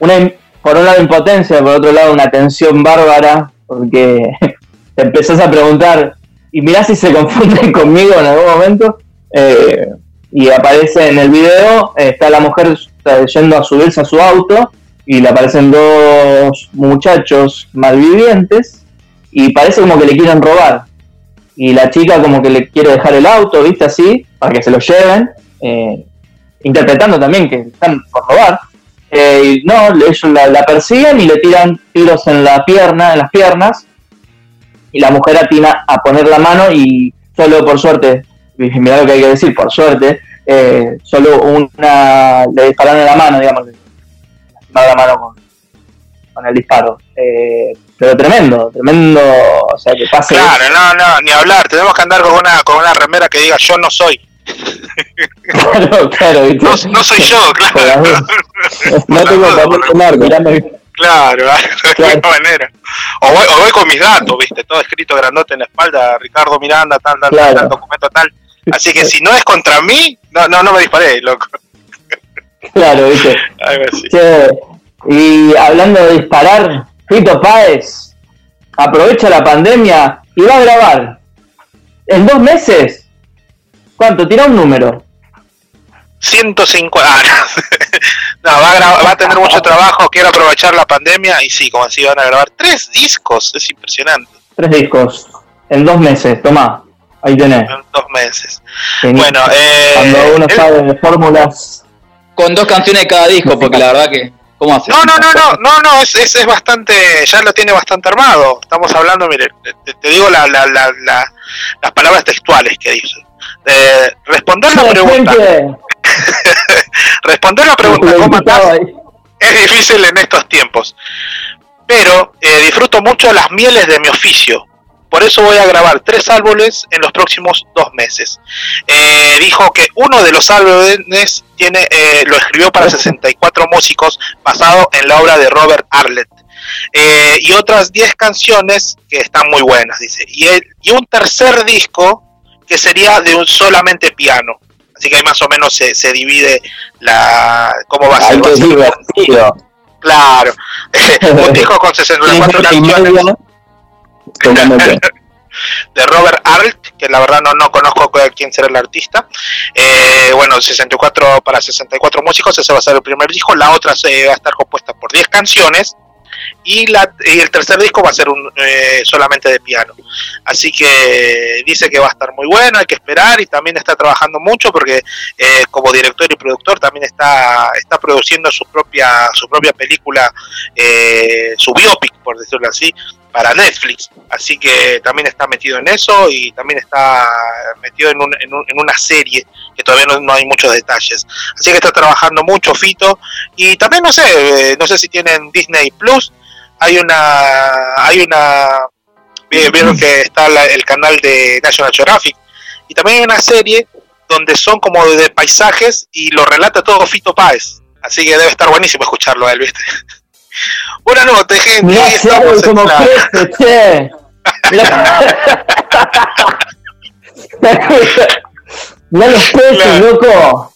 Speaker 1: una, por un lado impotencia, por otro lado una tensión bárbara, porque te empezás a preguntar, y mirá si se confunden conmigo en algún momento. Eh, y aparece en el video, está la mujer yendo a subirse a su auto y le aparecen dos muchachos malvivientes y parece como que le quieren robar. Y la chica como que le quiere dejar el auto, viste así, para que se lo lleven, eh, interpretando también que están por robar. Eh, y no, ellos la, persiguen y le tiran tiros en la pierna, en las piernas, y la mujer atina a poner la mano y solo por suerte mira lo que hay que decir, por suerte, eh, solo una, le dispararon en la mano, digamos, la mano con, con el disparo. Eh, pero tremendo, tremendo, o sea, que pase.
Speaker 4: Claro, no, no, ni hablar, tenemos que andar con una, con una remera que diga yo no soy.
Speaker 1: claro, claro,
Speaker 4: no, no, soy yo, claro.
Speaker 1: no tengo papel de narco,
Speaker 4: Claro, de alguna manera. O voy, o voy, con mis datos, viste, todo escrito grandote en la espalda, Ricardo Miranda, tal, tal, tal, documento tal. Así que si no es contra mí, no, no, no me disparé, loco.
Speaker 1: Claro, viste. y hablando de disparar, Fito Páez aprovecha la pandemia y va a grabar en dos meses. ¿Cuánto? Tira un número.
Speaker 4: 150. Ah, no, va, a gra- va a tener mucho trabajo, quiere aprovechar la pandemia y sí, como así van a grabar tres discos, es impresionante,
Speaker 1: Tres discos en dos meses. Tomá, ahí tenés.
Speaker 4: en dos meses.
Speaker 1: Genial.
Speaker 4: Bueno, eh,
Speaker 1: Cuando uno sabe de fórmulas.
Speaker 2: Con dos canciones de cada disco, porque la verdad que. ¿Cómo hace?
Speaker 4: No, no, no, no, no, no, es, es, es bastante, ya lo tiene bastante armado. Estamos hablando, mire, te, te digo la, la, la, la- las palabras textuales que dice. Eh, responder la pregunta, responder la pregunta, ¿cómo andás? es difícil en estos tiempos. Pero eh, disfruto mucho las mieles de mi oficio. Por eso voy a grabar tres álbumes en los próximos dos meses. Eh, dijo que uno de los álbumes tiene, eh, lo escribió para 64 músicos basado en la obra de Robert Arlett. Eh, y otras 10 canciones que están muy buenas, dice. Y, el- y un tercer disco que sería de un solamente piano. Así que ahí más o menos se, se divide la cómo va a ser.
Speaker 1: Ay, qué divertido.
Speaker 4: Claro. un disco con 64
Speaker 3: Tres horas y
Speaker 4: canciones de Robert Arlt, que la verdad no, no conozco quién será el artista. Eh, bueno, 64 para 64 músicos, ese va a ser el primer disco. La otra se va a estar compuesta por 10 canciones. Y, la, y el tercer disco va a ser un, eh, solamente de piano. Así que dice que va a estar muy bueno, hay que esperar y también está trabajando mucho porque eh, como director y productor también está, está produciendo su propia, su propia película, eh, su biopic, por decirlo así, para Netflix. Así que también está metido en eso y también está metido en, un- en un- en una serie que todavía no, hay muchos detalles. Así que está trabajando mucho Fito. Y también no sé, eh, no sé si tienen Disney Plus. Hay una, hay una, vi- vieron que está la- el canal de National Geographic. Y también hay una serie donde son como de paisajes y lo relata todo Fito Páez. Así que debe estar buenísimo escucharlo a él, ¿viste? Buenas noches, gente.
Speaker 1: Mirá
Speaker 4: en
Speaker 1: como
Speaker 4: la-
Speaker 1: crece, che. Mirá, los peces,
Speaker 4: Claro.
Speaker 1: loco.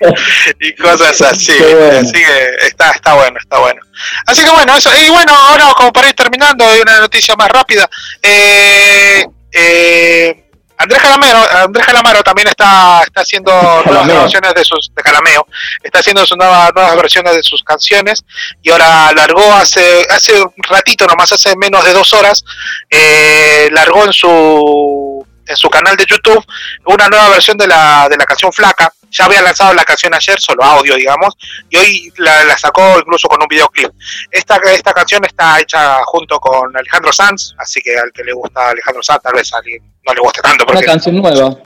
Speaker 4: y cosas así.
Speaker 1: Bueno.
Speaker 4: Así que está, está bueno, está bueno. Así que bueno, eso. Y bueno, ahora como para ir terminando, hay una noticia más rápida. Eh, eh, Andrés Calamero, Andrés Calamaro también está, está haciendo nuevas grabaciones de sus de Calameo, está haciendo sus nuevas, nuevas versiones de sus canciones. Y ahora largó hace hace un ratito nomás, hace menos de dos horas, eh, largó en su en su canal de YouTube una nueva versión de la, de la canción Flaca. Ya había lanzado la canción ayer, solo audio, digamos, y hoy la, la sacó incluso con un videoclip. Esta, esta canción está hecha junto con Alejandro Sanz, así que al que le gusta Alejandro Sanz, tal vez a alguien no le guste tanto.
Speaker 2: Una
Speaker 4: Porque...
Speaker 2: canción nueva.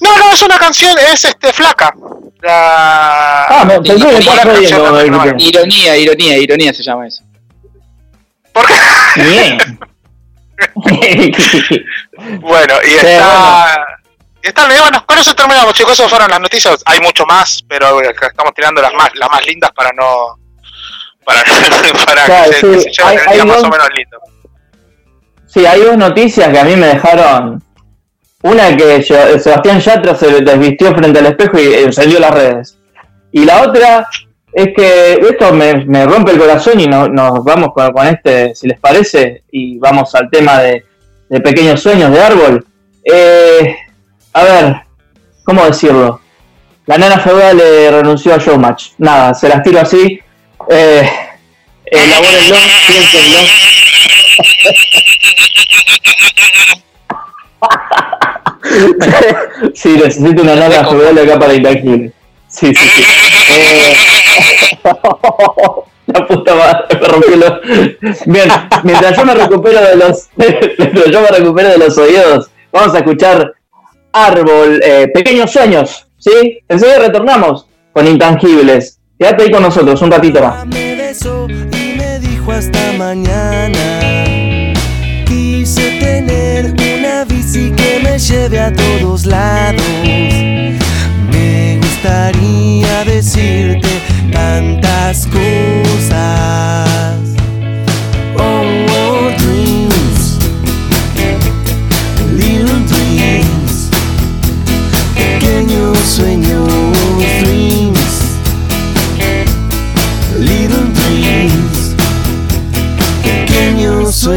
Speaker 4: No, no, es una canción, es este Flaca. La...
Speaker 1: Ah, pensé que estaba
Speaker 4: no,
Speaker 1: dijiste.
Speaker 2: Ironía, ironía, ironía se llama eso.
Speaker 4: ¿Por qué?
Speaker 1: Bien.
Speaker 4: Bueno, y
Speaker 1: Sí,
Speaker 4: está. Y está bien, bueno, con eso terminamos, chicos. Esas fueron las noticias. Hay mucho más, pero eh, estamos tirando las más, las más lindas para no. Para, para
Speaker 1: Claro,
Speaker 4: que, se, que
Speaker 1: sí,
Speaker 4: se lleven
Speaker 1: hay-
Speaker 4: el día más
Speaker 1: dos-
Speaker 4: o menos lindo.
Speaker 1: Sí, hay dos noticias que a mí me dejaron. Una que Se- Sebastián Yatra se desvistió frente al espejo y encendió las redes. Y la otra es que esto me, me rompe el corazón y no- nos vamos con, con este, si les parece, y vamos al tema de, de pequeños sueños de árbol. Eh, a ver, ¿cómo decirlo? La nana feudal le renunció a Showmatch. Nada, se las tiro así. Eh, elabórenlo, piénsenlo. sí, necesito una nana feudal acá para intangible. Sí, sí, sí. Eh, la puta madre, me rompió los... Bien, mientras yo me recupero de los... mientras yo me recupero de los oídos, vamos a escuchar Árbol, eh, Pequeños Sueños, ¿sí? Enseguida retornamos con Intangibles. Quédate ahí con nosotros un ratito más.
Speaker 11: Me besó y me dijo hasta mañana. Quise tener una bici que me lleve a todos lados. Me gustaría decirte tantas cosas.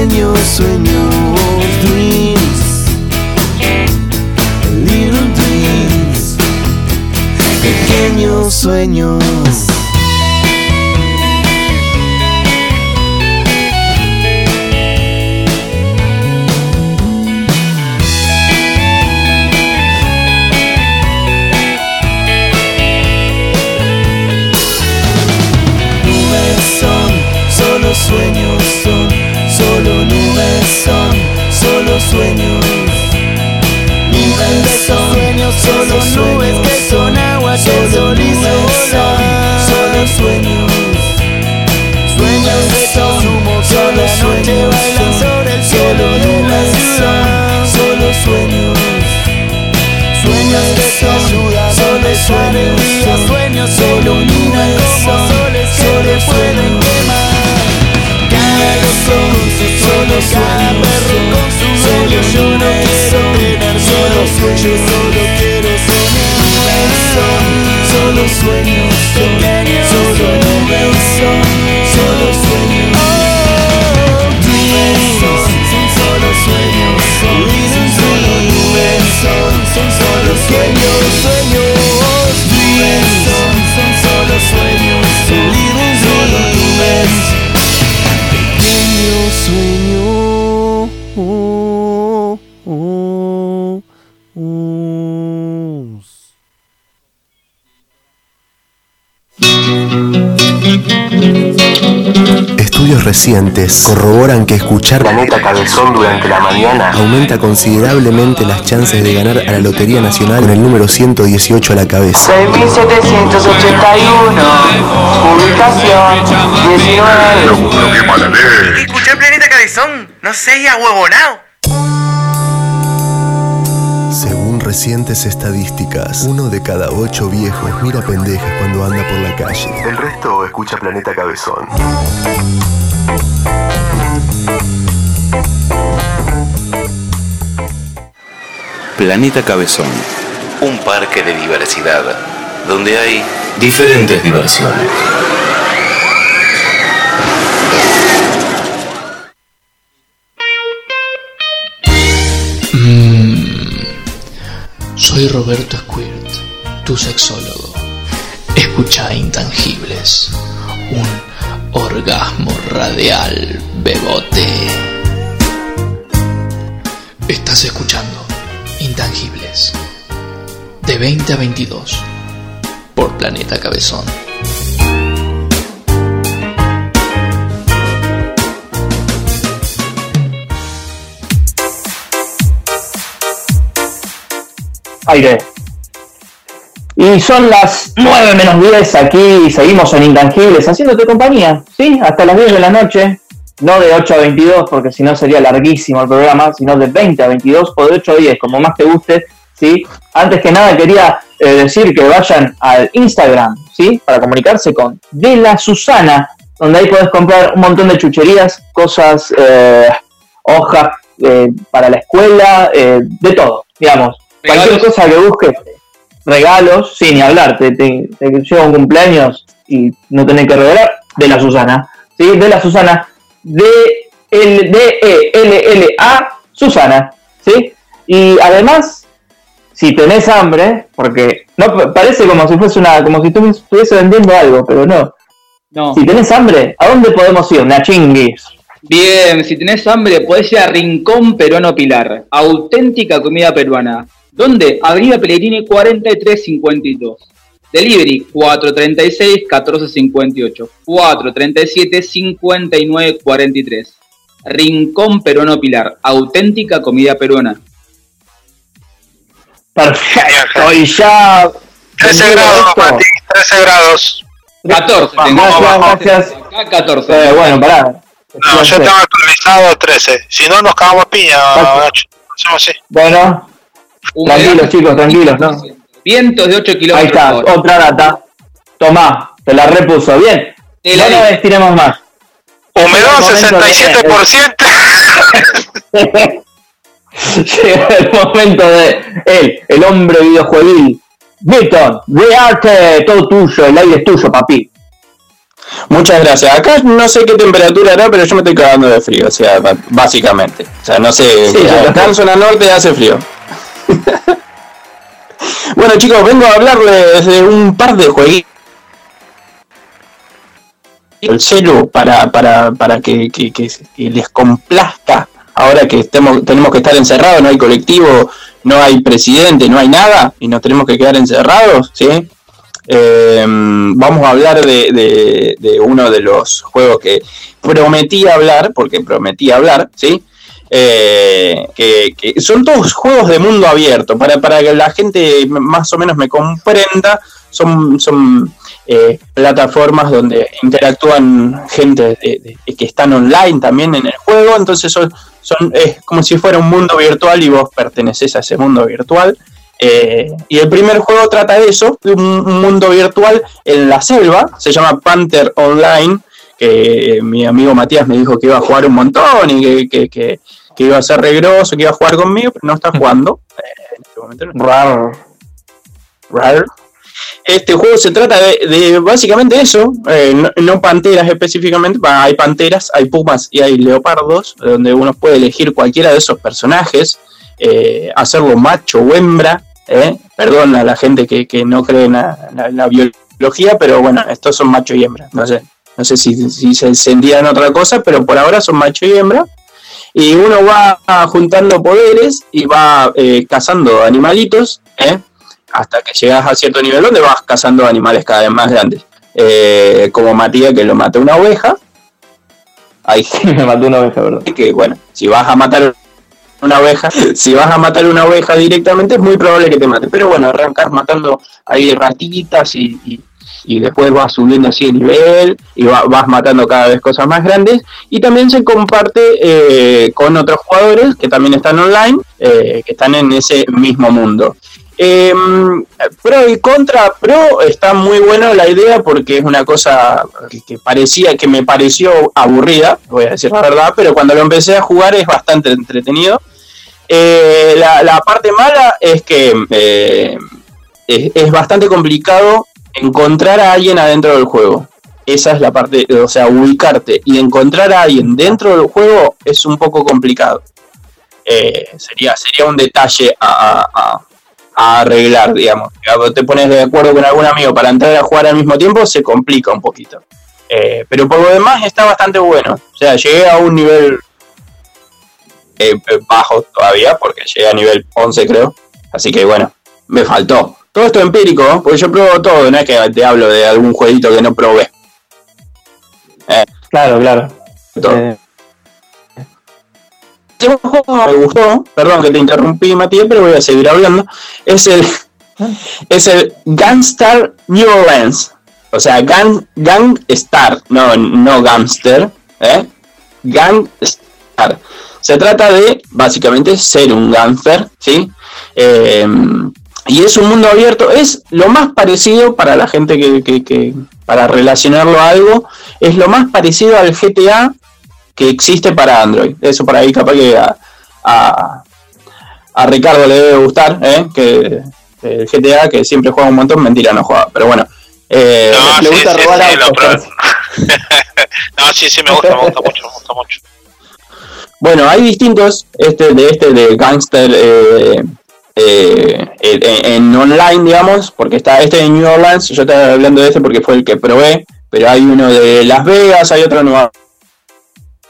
Speaker 11: pequeños sueños, dreams, little dreams, pequeños sueños. Son, solo sueños. Nubes son, solo sueños que son agua que y son, solo sueños. Sueños que son, solo sueños son, solo nubes son, solo sueños. Sueños que son, solo sueños son, solo nubes son, solo pueden solo sueños son, solo yo no quiero tener sueños, solo quiero solo
Speaker 6: Corroboran que escuchar Planeta Cabezón durante la mañana aumenta considerablemente las chances de ganar a la Lotería Nacional con el número 118 a la cabeza.
Speaker 12: 6781. Ubicación 19.
Speaker 13: Escuché Planeta Cabezón, no seas huevonao.
Speaker 6: Según recientes estadísticas, uno de cada ocho viejos mira pendejas cuando anda por la calle. El resto escucha Planeta Cabezón.
Speaker 14: Planeta Cabezón. Un parque de diversidad, donde hay diferentes diversiones.
Speaker 10: Mm. Soy Roberto Squirt, tu sexólogo. Escucha Intangibles, un orgasmo radial bebote. Estás escuchando Intangibles, de 20 a 22, por Planeta Cabezón.
Speaker 1: aire. Y son las 9 menos 10 aquí, seguimos en Intangibles haciéndote compañía, ¿sí? Hasta las 10 de la noche, no de 8 a 22, porque si no sería larguísimo el programa, sino de 20 a 22 o de 8 a 10, como más te guste, ¿sí? Antes que nada quería eh, decir que vayan al Instagram, ¿sí? Para comunicarse con De La Susana, donde ahí podés comprar un montón de chucherías, cosas, eh, hojas eh, para la escuela, eh, de todo, digamos. Cualquier
Speaker 2: Regalos.
Speaker 1: cosa que busques, regalos, sin ni hablar, te, te, un cumpleaños y no tenés que regalar, de la Susana, ¿sí? De la Susana, D L D E L L A Susana, ¿sí? Y además, si tenés hambre, porque no parece como si fuese una, como si estuviese estuviese vendiendo algo, pero no.
Speaker 2: No.
Speaker 1: Si tenés hambre, ¿a dónde podemos ir? Nachinguis.
Speaker 2: Bien, si tenés hambre, podés ir a Rincón Peruano Pilar. Auténtica comida peruana. ¿Dónde? Avenida Pellegrini 4352. Delivery 436-1458. 437-5943. Rincón Peruano Pilar. Auténtica comida peruana.
Speaker 1: Perfecto, y ya.
Speaker 4: 13
Speaker 1: vendido
Speaker 4: grados,
Speaker 1: esto,
Speaker 4: Mati, 13 grados.
Speaker 2: 14.
Speaker 1: Gracias, gracias.
Speaker 2: Acá 14.
Speaker 1: Eh, bueno, pará.
Speaker 4: No, yo estaba actualizado 13. Si no, nos cagamos a piña, Nacho. Hacemos así.
Speaker 1: Bueno, tranquilos chicos, tranquilos, ¿no?
Speaker 2: Vientos de 8
Speaker 1: Ahí
Speaker 2: kilómetros
Speaker 1: está,
Speaker 2: por hora.
Speaker 1: otra data. Tomá, te la repuso. Bien.
Speaker 2: Te la
Speaker 1: No nos estiremos más.
Speaker 4: Humedad
Speaker 1: Momento de-
Speaker 4: 67%.
Speaker 1: Llega el momento de él, el hombre videojueguil. Milton, de arte, todo tuyo, el aire es tuyo, papi.
Speaker 3: Muchas gracias. Acá no sé qué temperatura hará, pero yo me estoy cagando de frío, o sea, básicamente. O sea, no sé,
Speaker 1: Sí,
Speaker 3: acá en zona norte hace frío. bueno chicos, vengo a hablarles de un par de jueguitos. El celu para, para, para que, que- que- les complazca ahora que estemos, tenemos que estar encerrados, no hay colectivo, no hay presidente, no hay nada, y nos tenemos que quedar encerrados, ¿sí? Eh, vamos a hablar de, de- de uno de los juegos que prometí hablar, porque prometí hablar, ¿sí? Eh, que, son todos juegos de mundo abierto, para, para que la gente más o menos me comprenda, son, son eh, plataformas donde interactúan gente que están online también en el juego, entonces son, son es como si fuera un mundo virtual y vos perteneces a ese mundo virtual. Eh, y el primer juego trata de eso, de un, un mundo virtual en la selva, se llama Panther Online, que mi amigo Matías me dijo que iba a jugar un montón y que- que- que iba a ser regroso, que iba a jugar conmigo, pero no está jugando. Eh, en este momento no. Este juego se trata de, de básicamente eso, eh, no, no panteras específicamente, hay panteras, hay pumas y hay leopardos, donde uno puede elegir cualquiera de esos personajes, eh, hacerlo macho o hembra, eh, perdón a la gente que, que no cree en la, la- la biología, pero bueno, estos son macho y hembra, no sé, no sé si, si se encendían otra cosa, pero por ahora son macho y hembra. Y uno va juntando poderes y va eh, cazando animalitos, ¿eh? hasta que llegas a cierto nivel donde vas cazando animales cada vez más grandes. Eh, como Matías que lo mata una oveja. Ahí
Speaker 1: me mató una oveja, ¿verdad?
Speaker 3: Que bueno, si vas a matar una oveja, si vas a matar una oveja directamente es muy probable que te mate. Pero bueno, arrancas matando ahí ratitas y, y- y después vas subiendo así de nivel y va- vas matando cada vez cosas más grandes. Y también se comparte eh, con otros jugadores que también están online, eh, que están en ese mismo mundo. Eh, pro y contra pro está muy buena la idea porque es una cosa que, que parecía que me pareció aburrida, voy a decir la verdad, pero cuando lo empecé a jugar es bastante entretenido. Eh, la, la parte mala es que eh, es, es bastante complicado encontrar a alguien adentro del juego. Esa es la parte, o sea, ubicarte y encontrar a alguien dentro del juego es un poco complicado. Eh, sería, sería un detalle a, a- arreglar, digamos. Te pones de acuerdo con algún amigo para entrar a jugar al mismo tiempo, se complica un poquito. Eh, pero por lo demás está bastante bueno. O sea, llegué a un nivel eh, bajo todavía, porque llegué a nivel 11 creo. Así que bueno, me faltó. Todo esto empírico, porque yo pruebo todo, no es que te hablo de algún jueguito que no probé. Eh,
Speaker 1: Claro, claro.
Speaker 3: todo.
Speaker 1: Eh,
Speaker 3: segundo juego me gustó, perdón que te interrumpí Matías, pero voy a seguir hablando, es el es el Gangstar New Orleans. O sea, Gang, Gangstar, no, no Gangster, ¿eh? Gangstar. Se trata de, básicamente, ser un gangster, ¿sí? Eh, y es un mundo abierto, es lo más parecido para la gente que, que- que- para relacionarlo a algo, es lo más parecido al GTA que existe para Android. Eso por ahí capaz que a, a, a Ricardo le debe gustar, ¿eh? que el GTA que siempre juega un montón, mentira, no juega, pero bueno. eh,
Speaker 4: No,
Speaker 3: le
Speaker 4: sí,
Speaker 3: gusta
Speaker 4: sí,
Speaker 3: robar
Speaker 4: sí, lo
Speaker 3: autos,
Speaker 4: pruebo. no, sí, sí, me gusta, me gusta mucho, me gusta mucho.
Speaker 3: Bueno, hay distintos, este de este de Gangster eh, eh, en, online, digamos, porque está este de New Orleans, yo estaba hablando de este porque fue el que probé, pero hay uno de Las Vegas, hay otro de Nueva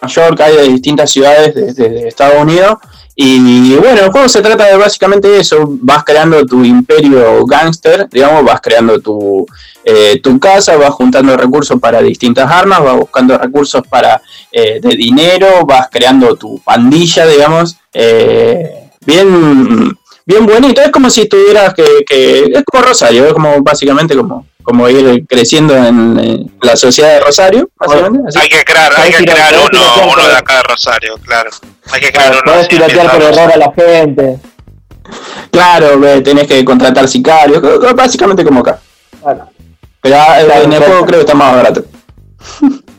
Speaker 3: York, hay de distintas ciudades de, de- de Estados Unidos. Y bueno, el juego se trata de básicamente eso, vas creando tu imperio gangster, digamos, vas creando tu, eh, tu casa, vas juntando recursos para distintas armas, vas buscando recursos para eh, de dinero, vas creando tu pandilla, digamos, bien bien bonito. Es como si tuvieras que, que es como Rosario, es como básicamente como, como ir creciendo en, eh, la sociedad de Rosario.
Speaker 4: Hay que crear, hay que crear uno, uno de acá de Rosario, claro. Hay que crear uno.
Speaker 1: Puedes tirotear por error a la gente.
Speaker 3: Claro, tenés que contratar sicarios, básicamente como acá. Pero ah, en el juego creo que está más barato.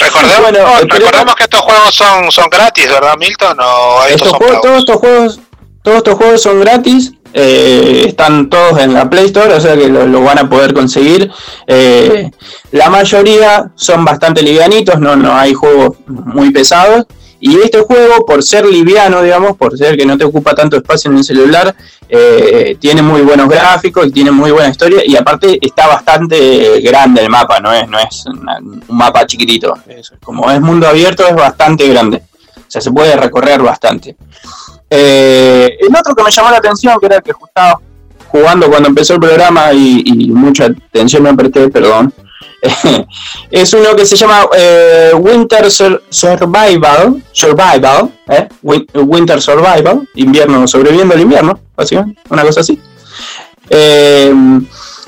Speaker 4: Recordemos,
Speaker 3: Bueno,
Speaker 4: oh,
Speaker 3: eh,
Speaker 4: recordemos que estos juegos son, son gratis, ¿verdad, Milton? O estos
Speaker 3: juegos, todos estos juegos, todos estos juegos son gratis. eh, están todos en la Play Store, o sea que lo, lo van a poder conseguir. Eh, la mayoría son bastante livianitos, no, no hay juegos muy pesados. Y este juego, por ser liviano, digamos, por ser que no te ocupa tanto espacio en el celular, eh, tiene muy buenos gráficos y tiene muy buena historia. Y aparte está bastante grande el mapa, no es, no es una- un mapa chiquitito. Es- como es mundo abierto, es bastante grande. O sea, se puede recorrer bastante. Eh, el otro que me llamó la atención, que era el que estaba jugando cuando empezó el programa y, mucha atención me presté, perdón, es uno que se llama eh, Winter Sur- Survival, Survival, ¿eh? Win- Winter Survival, invierno, sobreviviendo al invierno, básicamente, una cosa así. Eh,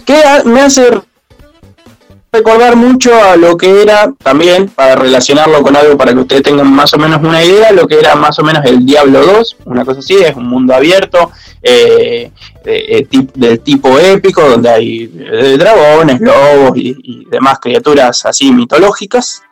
Speaker 3: que me hace recordar mucho a lo que era también, para relacionarlo con algo para que ustedes tengan más o menos una idea, lo que era más o menos el Diablo 2, una cosa así, es un mundo abierto, eh, eh, eh, tip- del tipo épico, donde hay dragones, lobos y, y demás criaturas así mitológicas.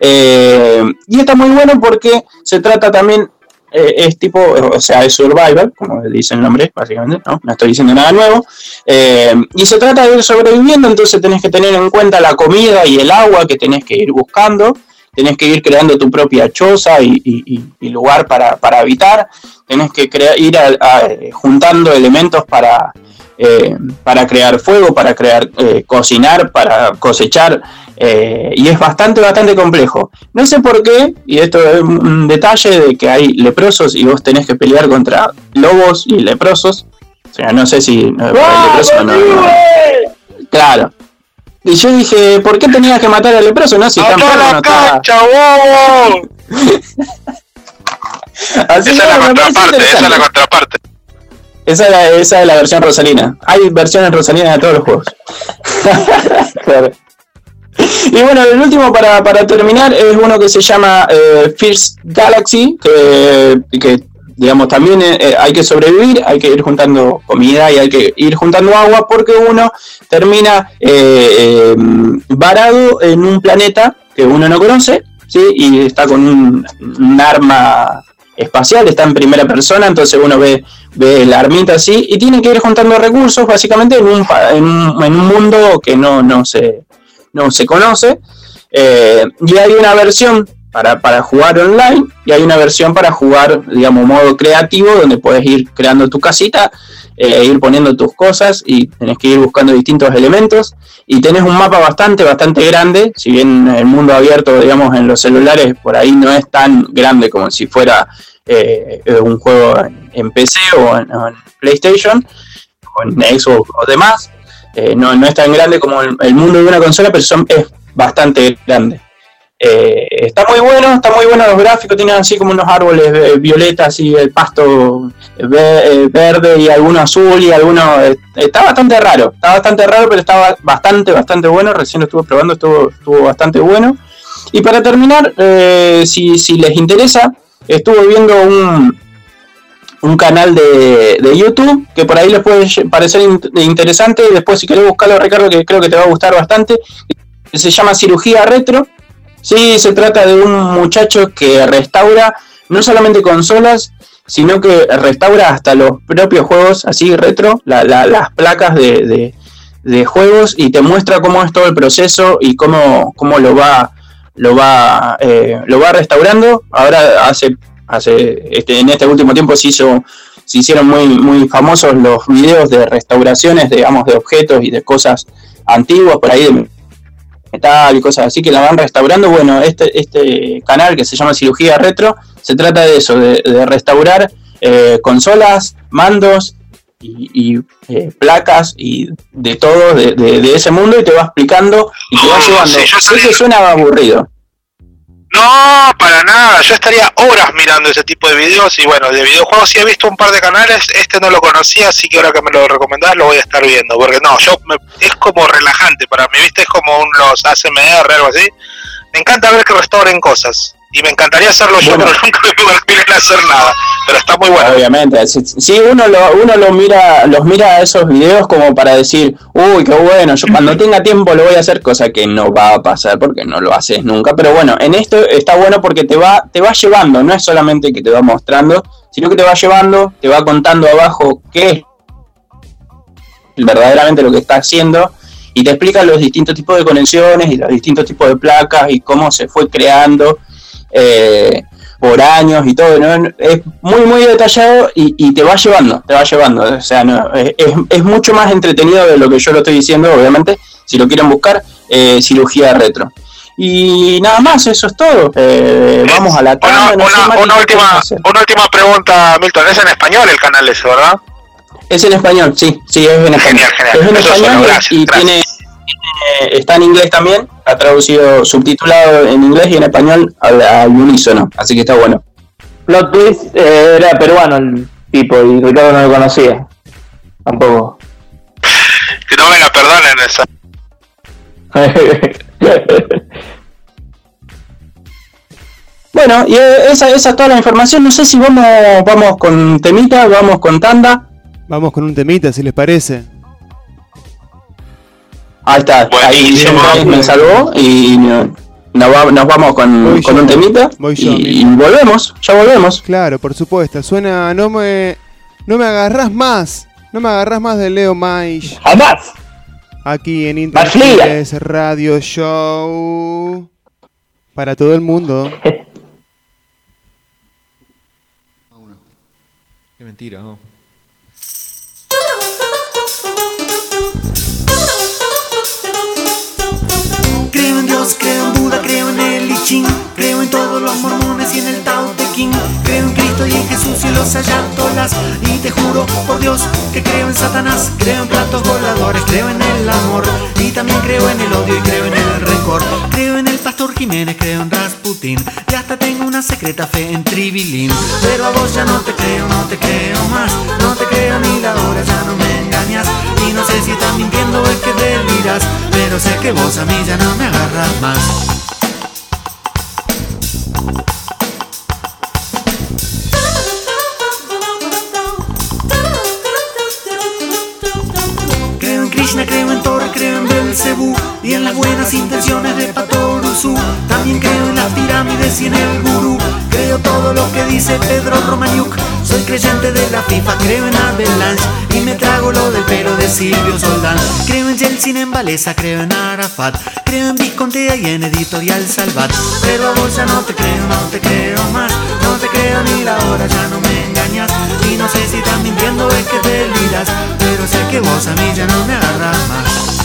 Speaker 3: Eh, y está muy bueno porque se trata también, eh, es tipo, o sea, es survival, como dice el nombre, básicamente, ¿no? No estoy diciendo nada nuevo. Eh, y se trata de ir sobreviviendo, entonces tenés que tener en cuenta la comida y el agua que tenés que ir buscando, tenés que ir creando tu propia choza y, y- y- lugar para, para habitar, tenés que ir a- a- eh, juntando elementos para, eh, para crear fuego, para crear, eh, cocinar, para cosechar, eh, y es bastante, bastante complejo. No sé por qué, y esto es un detalle de que hay leprosos y vos tenés que pelear contra lobos y leprosos. O sea, no sé si eh, el leproso no- no- Claro. Y yo dije, ¿por qué tenías que matar al leproso? No, si está
Speaker 4: ¡Acá
Speaker 3: enfermo,
Speaker 4: la
Speaker 3: no está.
Speaker 4: cancha, bobo!
Speaker 3: Así
Speaker 4: Esa es la contraparte, esa es la contraparte.
Speaker 3: Esa es la, esa es la versión rosalina. Hay versiones rosalinas de todos los juegos. Claro. Y bueno, el último para, para terminar es uno que se llama eh, First Galaxy, que, que, digamos también eh, eh, hay que sobrevivir, hay que ir juntando comida y hay que ir juntando agua porque uno termina eh, eh, varado en un planeta que uno no conoce, ¿sí? y está con un, un arma espacial, está en primera persona, entonces uno ve, ve la armita así y tiene que ir juntando recursos básicamente en un, en un, en un mundo que no, no, se, no se conoce. Eh, y hay una versión para, para jugar online y hay una versión para jugar, digamos, modo creativo, donde puedes ir creando tu casita, eh, ir poniendo tus cosas y tenés que ir buscando distintos elementos. Y tenés un mapa bastante, bastante grande, si bien el mundo abierto, digamos, en los celulares por ahí no es tan grande como si fuera eh, un juego en, PC o en, o en PlayStation o en Xbox o demás. Eh, no, no es tan grande como el, el mundo de una consola, pero son, es bastante grande. Eh, está muy bueno, está muy bueno los gráficos, tienen así como unos árboles violetas y el pasto eh, eh, verde y alguno azul y alguno... está bastante raro, está bastante raro, pero estaba bastante, bastante bueno, recién lo estuve probando, estuvo, bastante bueno. Y para terminar, si, si les interesa, estuve viendo un, un canal de, de YouTube que por ahí les puede parecer in- interesante. Después, si querés buscarlo, Ricardo, que creo que te va a gustar bastante, se llama Cirugía Retro. Sí, se trata de un muchacho que restaura no solamente consolas, sino que restaura hasta los propios juegos así retro, la- la- las placas de, de- juegos y te muestra cómo es todo el proceso y cómo, cómo lo va lo va eh, lo va restaurando. Ahora hace hace este, en este último tiempo se hizo se hicieron muy muy famosos los videos de restauraciones, digamos, de objetos y de cosas antiguas por ahí de metal y cosas así que la van restaurando. Bueno, este, este canal que se llama Cirugía Retro se trata de eso, de, de restaurar eh, consolas, mandos y, y, eh, placas y de todo de, de- de ese mundo y te va explicando y te va llevando. que suena aburrido.
Speaker 4: No, para nada. Yo estaría horas mirando ese tipo de videos y bueno, de videojuegos sí he visto un par de canales. Este no lo conocía, así que ahora que me lo recomendás lo voy a estar viendo. Porque no, yo me- es como relajante para mí, ¿viste? Es como un, los ASMR, algo así. Me encanta ver que restauren cosas. Y me encantaría hacerlo yo, pero nunca me puedo en hacer nada. Pero está muy bueno.
Speaker 3: Obviamente, si, si uno lo, uno lo mira, los mira a esos videos como para decir, uy, qué bueno, yo cuando tenga tiempo lo voy a hacer, cosa que no va a pasar porque no lo haces nunca. Pero bueno, en esto está bueno porque te va, te va llevando, no es solamente que te va mostrando, sino que te va llevando, te va contando abajo qué es verdaderamente lo que está haciendo y te explica los distintos tipos de conexiones y los distintos tipos de placas y cómo se fue creando eh, por años y todo, ¿no? Es muy, muy detallado y, y te va llevando, te va llevando. O sea, no, es, es- mucho más entretenido de lo que yo lo estoy diciendo, obviamente, si lo quieren buscar, eh, cirugía retro. Y nada más, eso es todo. Eh, vamos a la
Speaker 4: Una,
Speaker 3: Mati,
Speaker 4: una
Speaker 3: ¿qué
Speaker 4: última, una última pregunta, Milton. Es en español el canal ese, ¿verdad?
Speaker 3: Es en español, sí, sí, es en español.
Speaker 4: Genial, genial.
Speaker 3: Es en
Speaker 4: Eso es
Speaker 3: español
Speaker 4: gracias,
Speaker 3: y
Speaker 4: gracias.
Speaker 3: tiene, tiene- está en inglés también, ha traducido subtitulado en inglés y en español al, al unísono, así que está bueno.
Speaker 1: Plot twist, eh, era peruano el tipo y Ricardo no lo conocía. Tampoco.
Speaker 4: Que no me la perdonen esa.
Speaker 3: Bueno, y eh, esa, esa es toda la información. No sé si vamos, vamos con temita, vamos con tanda.
Speaker 5: Vamos con un temita, si les parece.
Speaker 3: Ahí está, ahí Ray me salvó y no- nos, va- nos vamos con,
Speaker 5: Voy
Speaker 3: con
Speaker 5: yo,
Speaker 3: un temita
Speaker 5: voy yo,
Speaker 3: y, y volvemos, ya volvemos.
Speaker 5: Claro, por supuesto. Suena No me, no me agarrás más. No me agarrás más de Leo Maish.
Speaker 1: ¡Jamás!
Speaker 5: Aquí en. Internet Radio Show. Para todo el mundo.
Speaker 15: Qué mentira, ¿no?
Speaker 11: increíble. En Dios, creo en Buda, creo en el I Ching, creo en todos los mormones y en el Tao Te King, creo en Cristo y en Jesús y en los ayatolas y te juro por Dios que creo en Satanás, creo en platos voladores, creo en el amor. Y también creo en el odio y creo en el rencor, creo en el pastor Jiménez, creo en Rasputin. Y hasta tengo una secreta fe en Tribilín, pero a vos ya no te creo, no te creo más, no te creo ni la hora, ya no me engañas. Y no sé si estás mintiendo o es que deliras, pero sé que vos a mí ya no me agarras Creo en Krishna, creo en Torah, creo en Belcebú y en las buenas intenciones de Patoruzú. También creo en las pirámides y en el gurú. Creo todo lo que dice Pedro Romaniuk. Soy creyente de la FIFA, creo en Avalanche y me trago lo del pero de Silvio Soldán. Creo en Yeltsin, en Valesa, creo en Arafat. Creo en Viscontea y en Editorial Salvat. Pero a vos ya no te creo, no te creo más. No te creo ni la hora, ya no me engañas. Y no sé si estás mintiendo es que te deliras. Pero sé que vos a mí ya no me agarras más.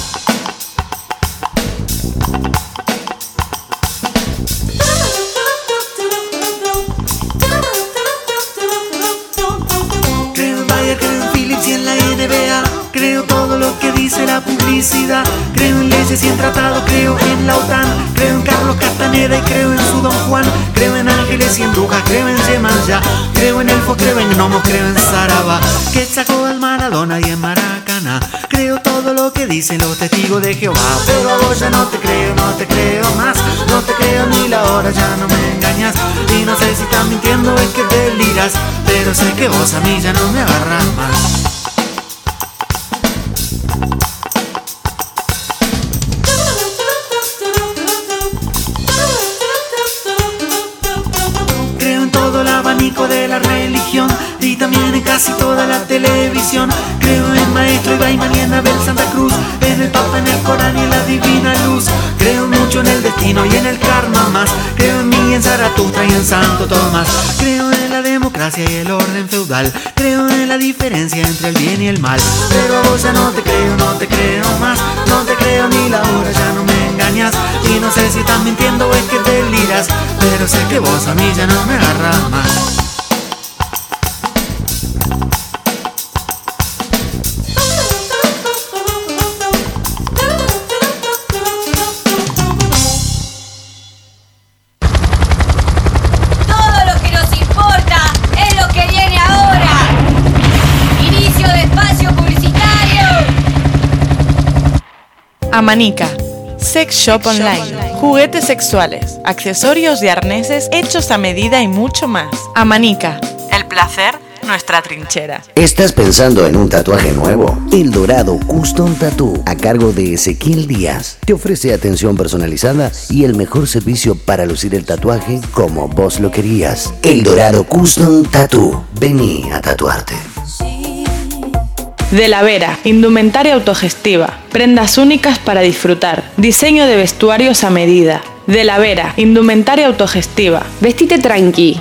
Speaker 11: Creo todo lo que dice la publicidad. Creo en leyes y en tratados, creo en la OTAN. Creo en Carlos Castaneda y creo en su Don Juan. Creo en ángeles y en brujas, creo en Yemayá. Creo en elfos, creo en gnomos, creo en Saraba. Que sacó al Maradona y en Maracaná. Creo todo lo que dicen los testigos de Jehová. Pero vos ya no te creo, no te creo más. No te creo ni la hora, ya no me engañas. Y no sé si estás mintiendo o es que deliras. Pero sé que vos a mí ya no me agarras más. Thank you. También en casi toda la televisión. Creo en Maestro Ibai en Abel Santa Cruz, en el Papa, en el Corán y en la Divina Luz. Creo mucho en el destino y en el karma más. Creo en mí, en Zaratustra y en Santo Tomás. Creo en la democracia y el orden feudal. Creo en la diferencia entre el bien y el mal. Pero a vos ya no te creo, no te creo más. No te creo ni la hora, ya no me engañas. Y no sé si estás mintiendo o es que deliras. Pero sé que vos a mí ya no me agarras más.
Speaker 15: Amanica. Sex Shop Online. Juguetes sexuales, accesorios y arneses hechos a medida y mucho más. Amanica. El placer, nuestra trinchera.
Speaker 16: ¿Estás pensando en un tatuaje nuevo? El Dorado Custom Tattoo, a cargo de Ezequiel Díaz, te ofrece atención personalizada y el mejor servicio para lucir el tatuaje como vos lo querías. El Dorado Custom Tattoo. Vení a tatuarte.
Speaker 15: De la Vera, indumentaria autogestiva, prendas únicas para disfrutar, diseño de vestuarios a medida. De la Vera, indumentaria autogestiva.
Speaker 17: Vestite tranqui.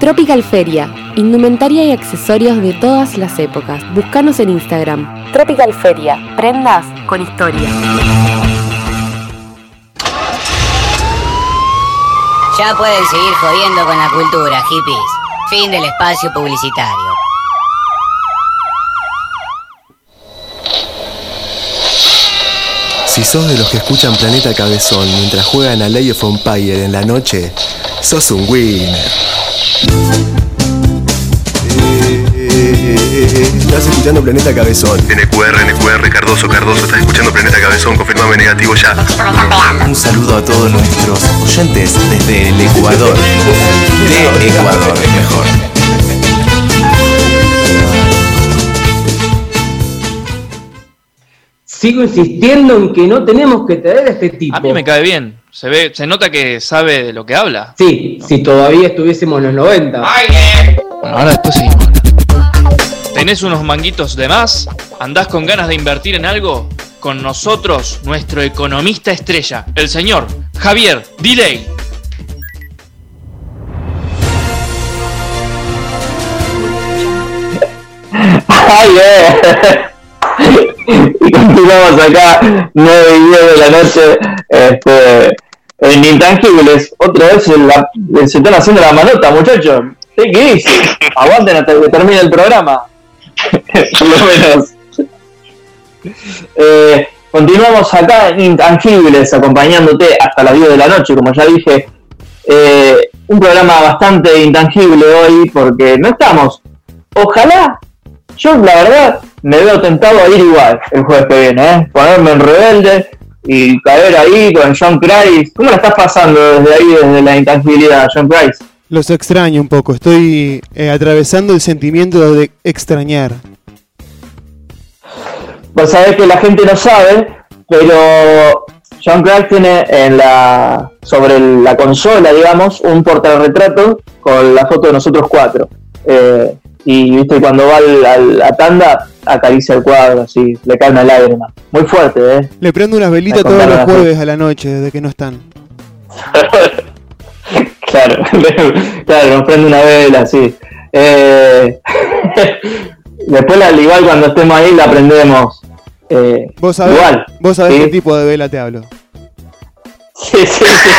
Speaker 17: Tropical Feria, indumentaria y accesorios de todas las épocas. Búscanos en Instagram. Tropical Feria, prendas con historia.
Speaker 18: Ya pueden seguir jodiendo con la cultura, hippies. Fin del espacio publicitario.
Speaker 6: Si sos de los que escuchan Planeta Cabezón mientras juegan a Lay of Empire en la noche, sos un winner. Estás escuchando Planeta Cabezón.
Speaker 19: NQR, NQR, Cardoso, Cardoso, estás escuchando Planeta Cabezón, confirmame negativo ya.
Speaker 14: Un saludo a todos nuestros oyentes desde el Ecuador. De Ecuador, es mejor.
Speaker 20: Sigo insistiendo en que no tenemos que traer a este tipo.
Speaker 21: A mí me cae bien. Se ve, se nota que sabe de lo que habla.
Speaker 20: Sí, si todavía estuviésemos en los 90.
Speaker 21: Bueno, ahora después seguimos. ¿Tenés unos manguitos de más? ¿Andás con ganas de invertir en algo? Con nosotros, nuestro economista estrella, el señor Javier Delay.
Speaker 1: ¡Ay, eh! Continuamos acá, 9 y 10 de la noche, este, en Intangibles. Otra vez la- se están haciendo la manota, muchachos. ¿Qué qué dice? Aguanten hasta que termine el programa. Por lo menos. Eh, continuamos acá en Intangibles, acompañándote hasta las 10 de la noche, como ya dije. Eh, un programa bastante intangible hoy porque no estamos. Ojalá, yo la verdad me veo tentado a ir igual el jueves que viene, ¿eh? ponerme en rebelde y caer ahí con John Price. ¿Cómo la estás pasando desde ahí, desde la intangibilidad, John Price?
Speaker 5: Los extraño un poco, estoy eh, atravesando el sentimiento de extrañar.
Speaker 1: Pues sabés que la gente no sabe, pero John Crack tiene en la sobre la consola, digamos, un portarretrato con la foto de nosotros cuatro. Eh, y viste cuando va al- al- a tanda acaricia el cuadro, así, le cae una lágrima. Muy fuerte, ¿eh?
Speaker 5: Le prendo unas velitas todos los
Speaker 1: así.
Speaker 5: jueves a la noche desde que no están.
Speaker 1: Claro, claro, nos prende una vela, sí. Eh, después, al igual cuando estemos ahí, la prendemos. Eh,
Speaker 5: Vos sabés,
Speaker 1: igual.
Speaker 5: vos sabés
Speaker 1: ¿sí?
Speaker 5: qué tipo de vela te hablo.
Speaker 1: Sí, sí, sí.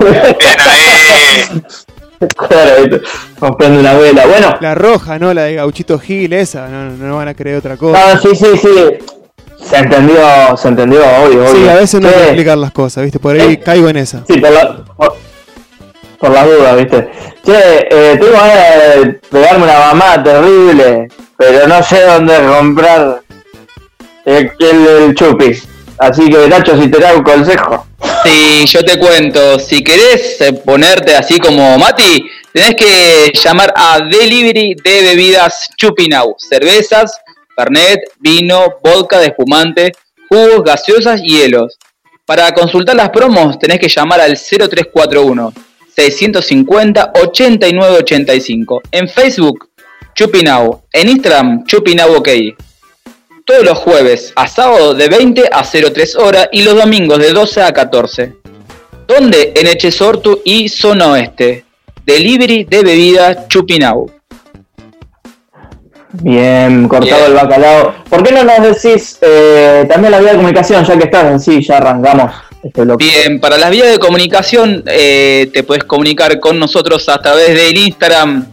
Speaker 1: Viste, nos prende una vela. Bueno,
Speaker 5: La roja, ¿no? La de Gauchito Gil, esa. No, no van a creer otra cosa.
Speaker 1: no, sí, sí, sí. Se entendió, se entendió, obvio, obvio.
Speaker 5: Sí, a veces no hay que explicar las cosas, ¿viste? Por ahí caigo en esa.
Speaker 1: Sí, por, la, por, por las dudas, ¿viste? Che, eh, tengo ganas de pegarme una mamada terrible, pero no sé dónde comprar el, el, el chupi. Así que, Nacho, si te da un consejo.
Speaker 2: Sí, yo te cuento, si querés eh, ponerte así como Mati, tenés que llamar a Delivery de bebidas Chupinau, cervezas, fernet, vino, vodka de espumante, jugos, gaseosas y hielos. Para consultar las promos tenés que llamar al 0341 650 8985. En Facebook, Chupinau. En Instagram, Chupinau OK. Todos los jueves a sábado de 20 a 03 horas y los domingos de 12 a 14. ¿Dónde? En Echesortu y Zona Oeste. Delivery de bebida Chupinau.
Speaker 1: Bien, cortado
Speaker 2: Bien.
Speaker 1: el bacalao. ¿Por qué no nos decís eh, también la vía de comunicación, ya que estás en sí, ya arrancamos este bloque?
Speaker 2: Bien, para las vías de comunicación eh, te puedes comunicar con nosotros a través del Instagram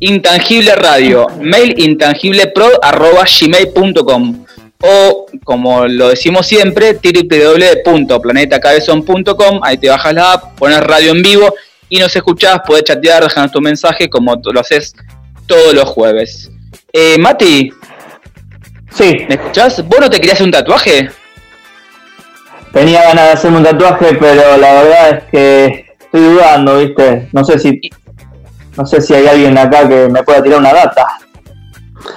Speaker 2: Intangible Radio, mail o como lo decimos siempre, www.planetacabezón.com, ahí te bajas la app, pones radio en vivo y nos escuchás, podés chatear, dejarnos tu mensaje como lo haces todos los jueves. Eh, Mati.
Speaker 1: Sí.
Speaker 2: ¿Me escuchás? ¿Vos no te querías hacer un tatuaje?
Speaker 1: tenía ganas de hacerme un tatuaje, pero la verdad es que estoy dudando, ¿viste? No sé si no sé si hay alguien acá que me pueda tirar una data.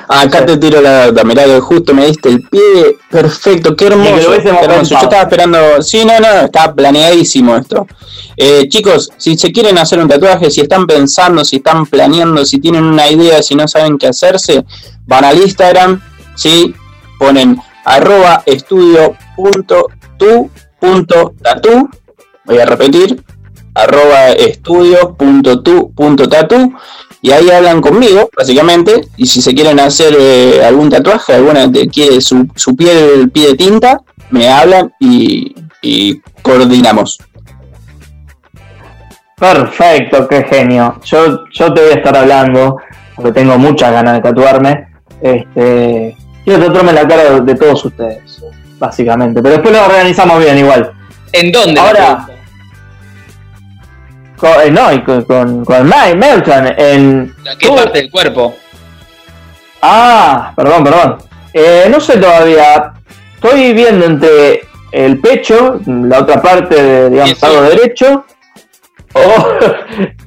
Speaker 3: Acá te tiro la data, mirá que justo me diste el pie, perfecto, qué hermoso. Qué hermoso. Yo estaba esperando, sí, no, no, está planeadísimo esto. Eh, chicos, si se quieren hacer un tatuaje, si están pensando, si están planeando, si tienen una idea, si no saben qué hacerse, van al Instagram, ¿sí? ponen arroba estudio punto tu punto tatu, voy a repetir, arroba estudio y ahí hablan conmigo, básicamente, y si se quieren hacer eh, algún tatuaje, alguna te quiere su, su piel, pie de tinta, me hablan y, y coordinamos.
Speaker 1: Perfecto, qué genio. Yo, yo te voy a estar hablando, porque tengo muchas ganas de tatuarme. Este, quiero tatuarme la cara de, de todos ustedes, básicamente. Pero después lo organizamos bien igual.
Speaker 2: ¿En dónde?
Speaker 1: Ahora, con, eh, no, y con, con, con Mike Melton en...
Speaker 2: ¿A qué parte del cuerpo?
Speaker 1: Ah, perdón, perdón. Eh, no sé todavía. Estoy viendo entre el pecho, la otra parte, de, digamos, lado derecho. O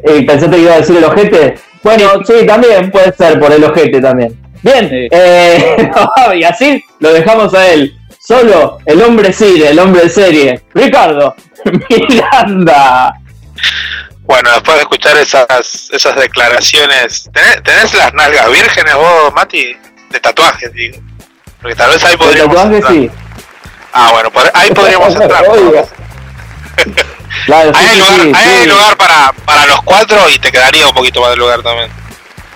Speaker 1: eh, pensaste que iba a decir el ojete. Bueno, sí, también puede ser por el ojete también. Bien, eh, y así lo dejamos a él. Solo el hombre cine, el hombre serie. Ricardo Miranda.
Speaker 4: Bueno, después de escuchar esas, esas declaraciones, ¿tenés, tenés las nalgas vírgenes vos, Mati? De tatuajes, digo. Porque tal vez ahí podríamos
Speaker 1: tatuaje
Speaker 4: entrar.
Speaker 1: sí.
Speaker 4: Ah, bueno, ahí podríamos entrar.
Speaker 1: Claro, sí,
Speaker 4: Ahí hay
Speaker 1: sí,
Speaker 4: lugar,
Speaker 1: sí,
Speaker 4: ahí hay lugar para, para los cuatro y te quedaría un poquito más de lugar también.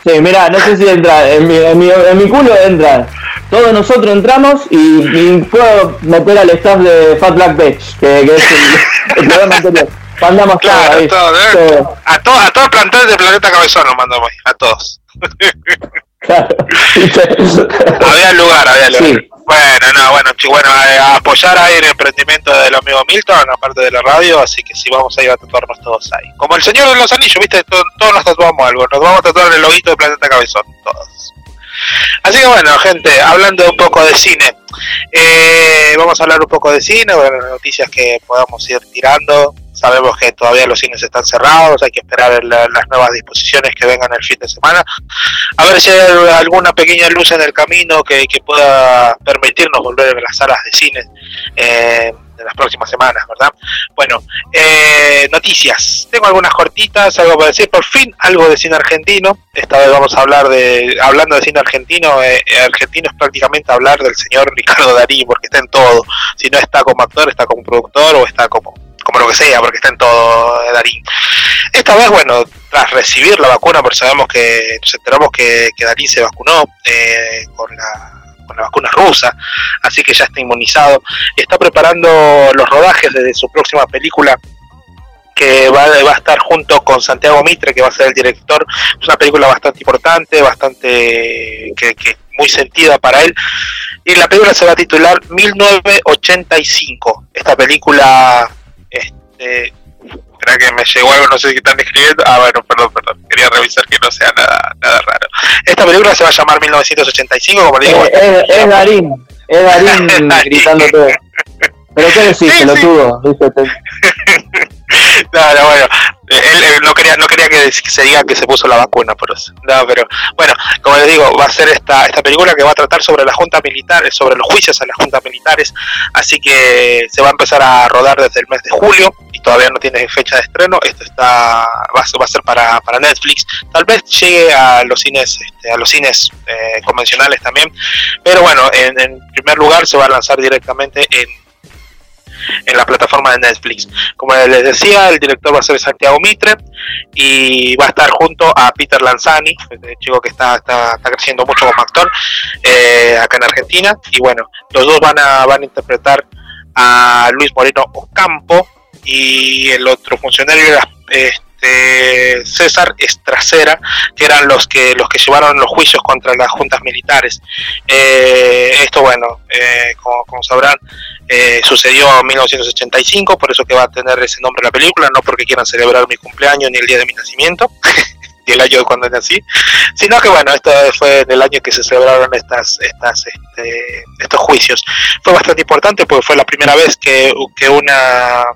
Speaker 1: Sí, mira, no sé si entra, en mi, en mi, en mi culo entra. Todos nosotros entramos y, y puedo meter al staff de Fat Black que, que es el, el programa anterior. Mandamos
Speaker 4: Claro,
Speaker 1: ahí.
Speaker 4: todo, ¿eh?
Speaker 1: Sí,
Speaker 4: A, to- a todo el plantel de Planeta Cabezón nos mandamos ahí, a todos. había lugar, había lugar.
Speaker 1: Sí.
Speaker 4: Bueno, no, bueno, bueno, a apoyar ahí el emprendimiento del amigo Milton, aparte de la radio, así que sí, vamos a ir a tatuarnos todos ahí. Como el Señor de los Anillos, ¿viste? To- Todos nos tatuamos algo, nos vamos a tatuar el loguito de Planeta Cabezón, todos. Así que bueno, gente, hablando un poco de cine, eh, vamos a hablar un poco de cine, bueno, noticias que podamos ir tirando. Sabemos que todavía los cines están cerrados, hay que esperar la- las nuevas disposiciones que vengan el fin de semana. A ver si hay alguna pequeña luz en el camino que, que pueda permitirnos volver a las salas de cine eh, en las próximas semanas, ¿verdad? Bueno, eh, noticias. Tengo algunas cortitas, algo para decir. Por fin, algo de cine argentino. Esta vez vamos a hablar de, hablando de cine argentino, eh, eh, argentino es prácticamente hablar del señor Ricardo Darín, porque está en todo. Si no está como actor, está como productor o está como, como lo que sea, porque está en todo eh, Darín. Esta vez, bueno, tras recibir la vacuna, porque sabemos que nos enteramos que, que Darín se vacunó eh, con la con la vacuna rusa, así que ya está inmunizado. Está preparando los rodajes de su próxima película que va, va a estar junto con Santiago Mitre, que va a ser el director. Es una película bastante importante, bastante que, que muy sentida para él. Y la película se va a titular 1985. Esta película, este, espera que me llegó algo, no sé si están escribiendo. Ah, bueno, perdón, perdón. Quería revisar que no sea nada, nada raro. Esta película se va a llamar 1985, como le digo.
Speaker 1: Eh, es, es Darín, es Darín gritando todo. Pero qué decís,
Speaker 4: Sí,
Speaker 1: lo
Speaker 4: sí.
Speaker 1: tuvo, ¿viste?
Speaker 4: No, no, bueno, eh, él, él no quería, no quería que se diga que se puso la vacuna por eso. No, pero bueno, como les digo, va a ser esta, esta película que va a tratar sobre la junta militar, sobre los juicios a las juntas militares, así que se va a empezar a rodar desde el mes de julio todavía no tiene fecha de estreno. Esto está va a ser, para, para Netflix. Tal vez llegue a los cines, este, a los cines eh, convencionales también, pero bueno, en, primer lugar se va a lanzar directamente en en la plataforma de Netflix. Como les decía, el director va a ser Santiago Mitre y va a estar junto a Peter Lanzani, este chico que está, está, está creciendo mucho como actor eh, acá en Argentina. Y bueno, los dos van a, van a interpretar a Luis Moreno Ocampo y el otro funcionario era este, César Estracera, que eran los que los que llevaron los juicios contra las juntas militares. Eh, esto, bueno, eh, como, sabrán, eh, sucedió en 1985, por eso que va a tener ese nombre la película, no porque quieran celebrar mi cumpleaños ni el día de mi nacimiento. y el año de cuando nací, sino que bueno, esto fue el año que se celebraron estas, estas, este, estos juicios. Fue bastante importante porque fue la primera vez que, que una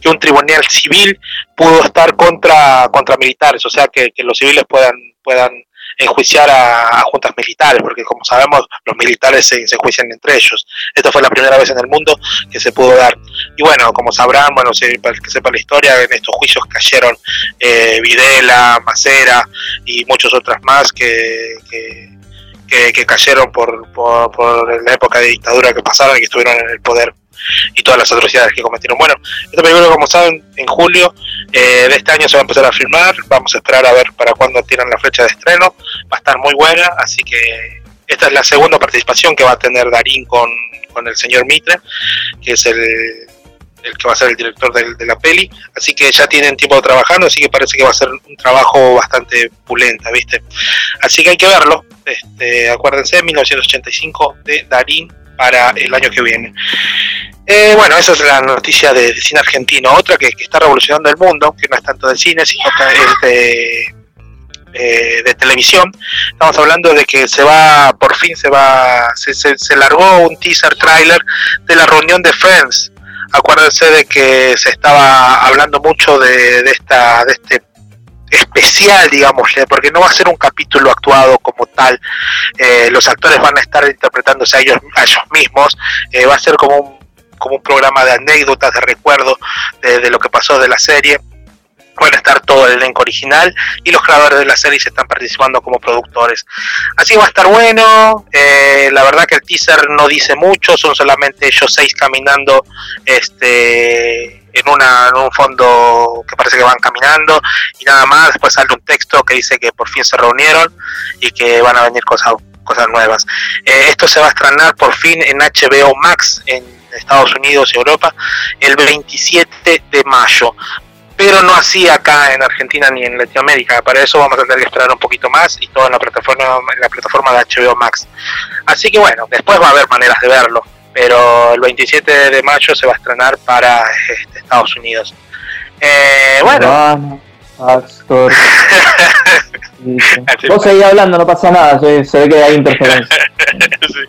Speaker 4: que un tribunal civil pudo estar contra, contra militares, o sea que, los civiles puedan, puedan enjuiciar a, juntas militares, porque como sabemos, los militares se, se enjuician entre ellos. Esta fue la primera vez en el mundo que se pudo dar. Y bueno, como sabrán, bueno, si, para el que sepa la historia, en estos juicios cayeron eh, Videla, Macera y muchos otros más que, que, que, que cayeron por, por, por la época de dictadura que pasaron y que estuvieron en el poder y todas las atrocidades que cometieron. Bueno, esta película, como saben, en julio eh, de este año se va a empezar a filmar. Vamos a esperar a ver para cuándo tiran la fecha de estreno. Va a estar muy buena, así que esta es la segunda participación que va a tener Darín con, con el señor Mitre, que es el, el que va a ser el director de, la peli. Así que ya tienen tiempo trabajando, así que parece que va a ser un trabajo bastante pulenta, ¿viste? Así que hay que verlo. Este, acuérdense, 1985 de Darín para el año que viene. Eh, bueno, esa es la noticia de, cine argentino. Otra que, está revolucionando el mundo, que no es tanto de cine, sino es de, eh, de televisión. Estamos hablando de que se va, por fin se va, se, se, se largó un teaser trailer de la reunión de Friends. Acuérdense de que se estaba hablando mucho de, de esta, de este especial, digámosle, porque no va a ser un capítulo actuado como tal. Eh, los actores van a estar interpretándose a ellos, a ellos mismos. Eh, va a ser como un, como un programa de anécdotas, de recuerdo de, de, lo que pasó de la serie. Van a estar todo el elenco original y los creadores de la serie se están participando como productores. Así va a estar bueno. Eh, la verdad que el teaser no dice mucho, son solamente ellos seis caminando este en, una, en un fondo que parece que van caminando y nada más, después sale un texto que dice que por fin se reunieron y que van a venir cosas, cosas nuevas. Eh, esto se va a estrenar por fin en HBO Max en Estados Unidos y Europa el 27 de mayo pero no así acá en Argentina ni en Latinoamérica. Para eso vamos a tener que esperar un poquito más y todo en la plataforma, en la plataforma de HBO Max. Así que bueno, después va a haber maneras de verlo pero el 27 de mayo se va a estrenar para este, Estados Unidos. Eh, bueno.
Speaker 1: Vos seguís hablando, no pasa nada, se, se ve que hay interferencia.
Speaker 4: sí.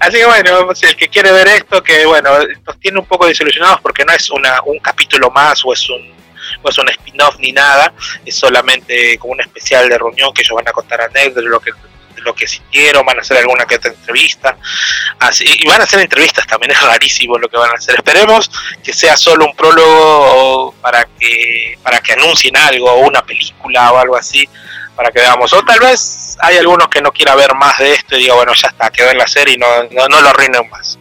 Speaker 4: Así que bueno, el que quiere ver esto, que bueno, nos tiene un poco desilusionados porque no es una, un capítulo más o es un no es un spin-off ni nada, es solamente como un especial de reunión que ellos van a contar anécdotas de lo que lo que sintieron, van a hacer alguna que otra entrevista, así, y van a hacer entrevistas también, es rarísimo lo que van a hacer. Esperemos que sea solo un prólogo para que, para que anuncien algo, o una película o algo así, para que veamos. O tal vez hay algunos que no quiera ver más de esto y diga, bueno, ya está, quedó en la serie y no, no, no lo arruinen más.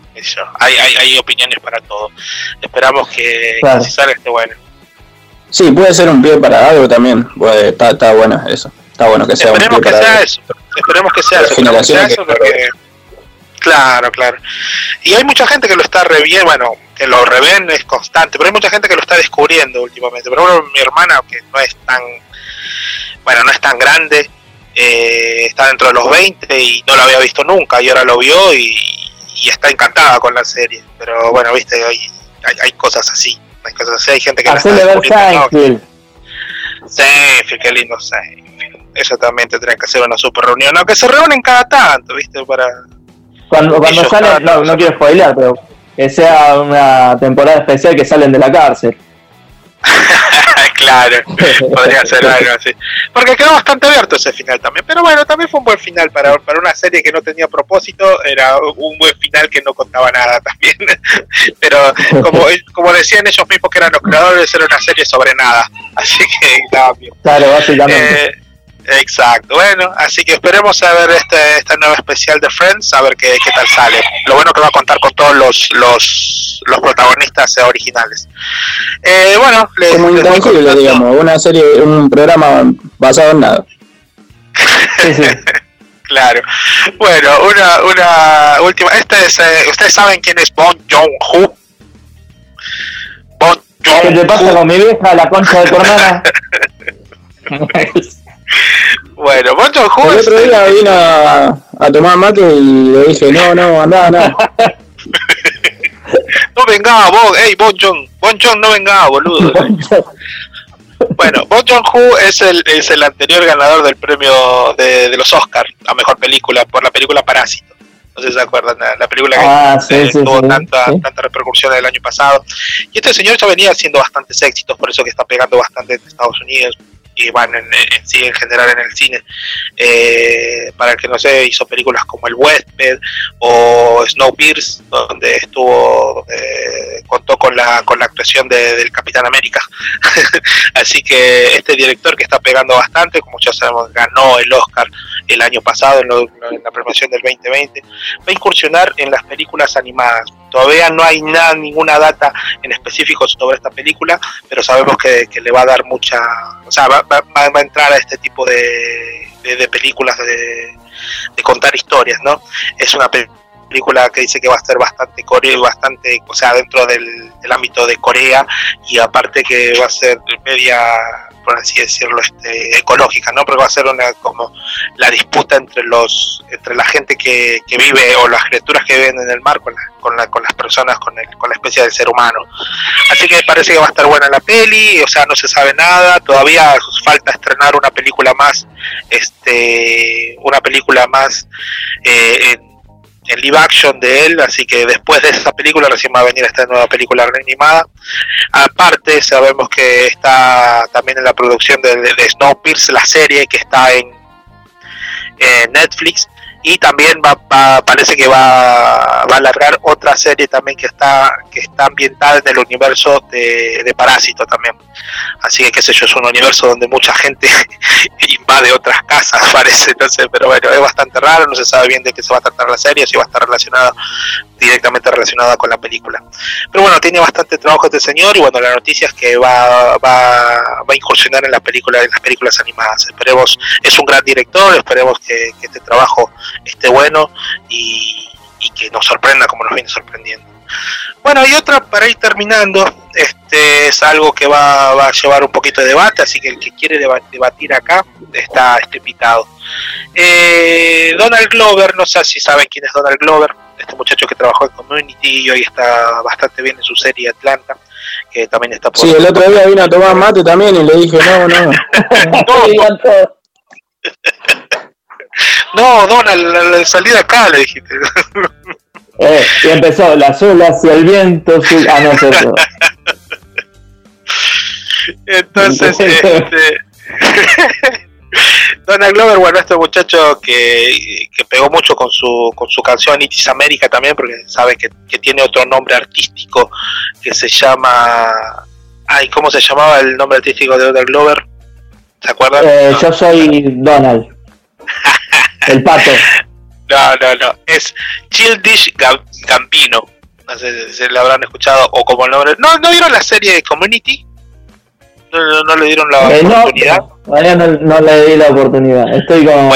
Speaker 4: Hay, hay, hay opiniones para todo. Esperamos que, claro. que si sale esté bueno.
Speaker 3: Sí, puede ser un pie para algo también. Está, está bueno eso. Está bueno que sea
Speaker 4: Esperemos
Speaker 3: un
Speaker 4: que sea eso. Esperemos que sea eso. Esperemos que sea eso porque... Claro, claro. Y hay mucha gente que lo está re bien, bueno, que lo reven es constante, pero hay mucha gente que lo está descubriendo últimamente. Por ejemplo, mi hermana, que no es tan, bueno, no es tan grande, eh, está dentro de los 20 y no lo había visto nunca, y ahora lo vio y, y está encantada con la serie. Pero bueno, viste, hay, hay, hay cosas así, hay cosas así, hay gente que
Speaker 1: Hacele
Speaker 4: la
Speaker 1: está descubriendo.
Speaker 4: Seinfeld, qué lindo Seinfeld. Eso también tendría que hacer una super reunión, aunque se reúnen cada tanto, ¿viste? Para.
Speaker 1: Cuando, cuando salen, no, no quiero spoilear, pero que sea una temporada especial que salen de la cárcel.
Speaker 4: claro, podría ser algo así. Porque quedó bastante abierto ese final también. Pero bueno, también fue un buen final para, para una serie que no tenía propósito. Era un buen final que no contaba nada también. Pero como, como decían ellos mismos que eran los creadores, era una serie sobre nada. Así que estaba bien.
Speaker 1: Claro, básicamente.
Speaker 4: Eh, Exacto, bueno, así que esperemos a ver este, esta nueva especial de Friends, a ver qué, qué tal sale. Lo bueno que va a contar con todos los, los, los protagonistas originales. Eh, bueno,
Speaker 3: les, como
Speaker 4: les
Speaker 3: intangible, digamos, una serie, un programa basado en nada.
Speaker 1: Sí, sí.
Speaker 4: claro. Bueno, una, una última. Este es, eh, ¿Ustedes saben quién es Bon Joon-ho? Bon Joon-ho.
Speaker 1: ¿Qué te pasa con mi vieja, la concha de tu hermana?
Speaker 4: Bueno, Bon Joon-ho
Speaker 3: El otro día vino a, a, tomar mate y le dije, no, no, andá, andá.
Speaker 4: no vos, ey, Bon Joon, Bon Joon, no venga, boludo. Bueno, Bong Joon-ho es el, es el anterior ganador del premio de, de los Oscars a mejor película por la película Parásito. No sé si se acuerdan, la, la película que
Speaker 1: Ah, sí,
Speaker 4: eh,
Speaker 1: sí,
Speaker 4: tuvo
Speaker 1: sí,
Speaker 4: tanta, tanta repercusión el año pasado. Y este señor ya venía haciendo bastantes éxitos, por eso que está pegando bastante en Estados Unidos y van en, en sí en general en el cine. Eh, para el que no sé, hizo películas como El Huésped o Snowpiercer, donde estuvo, eh, contó con la, con la actuación de- del Capitán América. Así que este director que está pegando bastante, como ya sabemos, ganó el Oscar el año pasado en, lo- en la premiación del 2020, va a incursionar en las películas animadas. Todavía no hay nada, ninguna data en específico sobre esta película, pero sabemos que, que le va a dar mucha, o sea, va, va- va a entrar a este tipo de, películas de, de contar historias, ¿no? Es una pe- película que dice que va a ser bastante core, bastante, o sea, dentro del ámbito de Corea y aparte que va a ser media, por así decirlo, este, ecológica, ¿no? Porque va a ser una como la disputa entre los, entre la gente que, que vive o las criaturas que viven en el mar con, la- con, la- con las personas, con, el, con la especie del ser humano. Así que parece que va a estar buena la peli, o sea, no se sabe nada, todavía falta estrenar una película más, este, una película más eh, en, en live action de él, así que después de esa película recién va a venir esta nueva película reanimada. Aparte, sabemos que está también en la producción de, de, de Snowpiercer, la serie que está en Netflix. Y también va, parece que va, va a alargar otra serie también que está que está ambientada en el universo de, de Parásito también. Así que qué sé yo, es un universo donde mucha gente invade otras casas, parece, entonces, pero bueno, es bastante raro, no se sabe bien de qué se va a tratar la serie, si va a estar relacionada directamente relacionada con la película. Pero bueno, tiene bastante trabajo este señor y bueno, la noticia es que va, va, va a incursionar en la película, en las películas animadas. Esperemos, es un gran director, esperemos que, este trabajo esté bueno y, que nos sorprenda como nos viene sorprendiendo. Bueno, y otra para ir terminando, este es algo que va, va a llevar un poquito de debate, así que el que quiere deba- debatir acá está, está invitado. Eh, Donald Glover, no sé si saben quién es Donald Glover, este muchacho que trabajó en Community y hoy está bastante bien en su serie Atlanta, que también está por...
Speaker 3: Sí, el otro día vino a tomar mate también y le dije, no, no.
Speaker 4: No, Donald, la, la salida acá, le dijiste.
Speaker 1: Eh, y empezó la olas y el viento. su- Ah, no es eso.
Speaker 4: Entonces, este, Donald Glover, bueno, este muchacho que, que pegó mucho con su, con su canción It is America también, porque sabe que, que tiene otro nombre artístico que se llama... Ay, ¿cómo se llamaba el nombre artístico de Donald Glover? ¿Se acuerdan?
Speaker 1: Eh, yo soy Donald. El pato.
Speaker 4: No, no, no. Es Childish Gam- Gambino. No sé si lo habrán escuchado o como el nombre. ¿No, ¿no vieron la serie de Community? ¿No, no, no le dieron la
Speaker 1: Eh, no,
Speaker 4: oportunidad?
Speaker 1: todavía no, no le di la oportunidad. Estoy con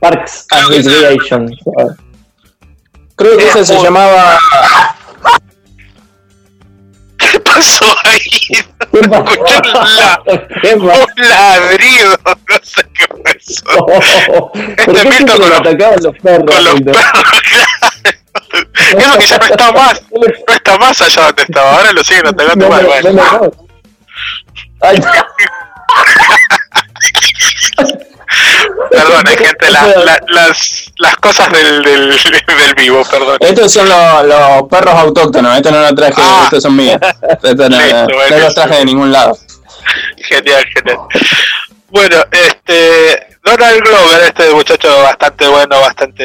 Speaker 1: Parks and Recreation.
Speaker 3: Creo que ese se llamaba.
Speaker 4: ¿Qué pasó ahí? Escuché un, la- un ladrido. No sé qué pasó.
Speaker 1: ¿Por qué siempre me atacaban los perros?
Speaker 4: Con los
Speaker 1: Hilda?
Speaker 4: Creo que ya no está más. No está más allá donde estaba. Ahora lo siguen atacando
Speaker 1: No
Speaker 4: más.
Speaker 1: no Ay,
Speaker 4: Perdón, gente, la- la- las, las cosas del, del, del vivo, perdón.
Speaker 3: Estos son los, los perros autóctonos, estos no los traje, estos son míos. Estos no,
Speaker 4: Listo,
Speaker 3: no los traje de ningún lado.
Speaker 4: Genial, genial. Bueno, este Donald Glover, este muchacho bastante bueno, bastante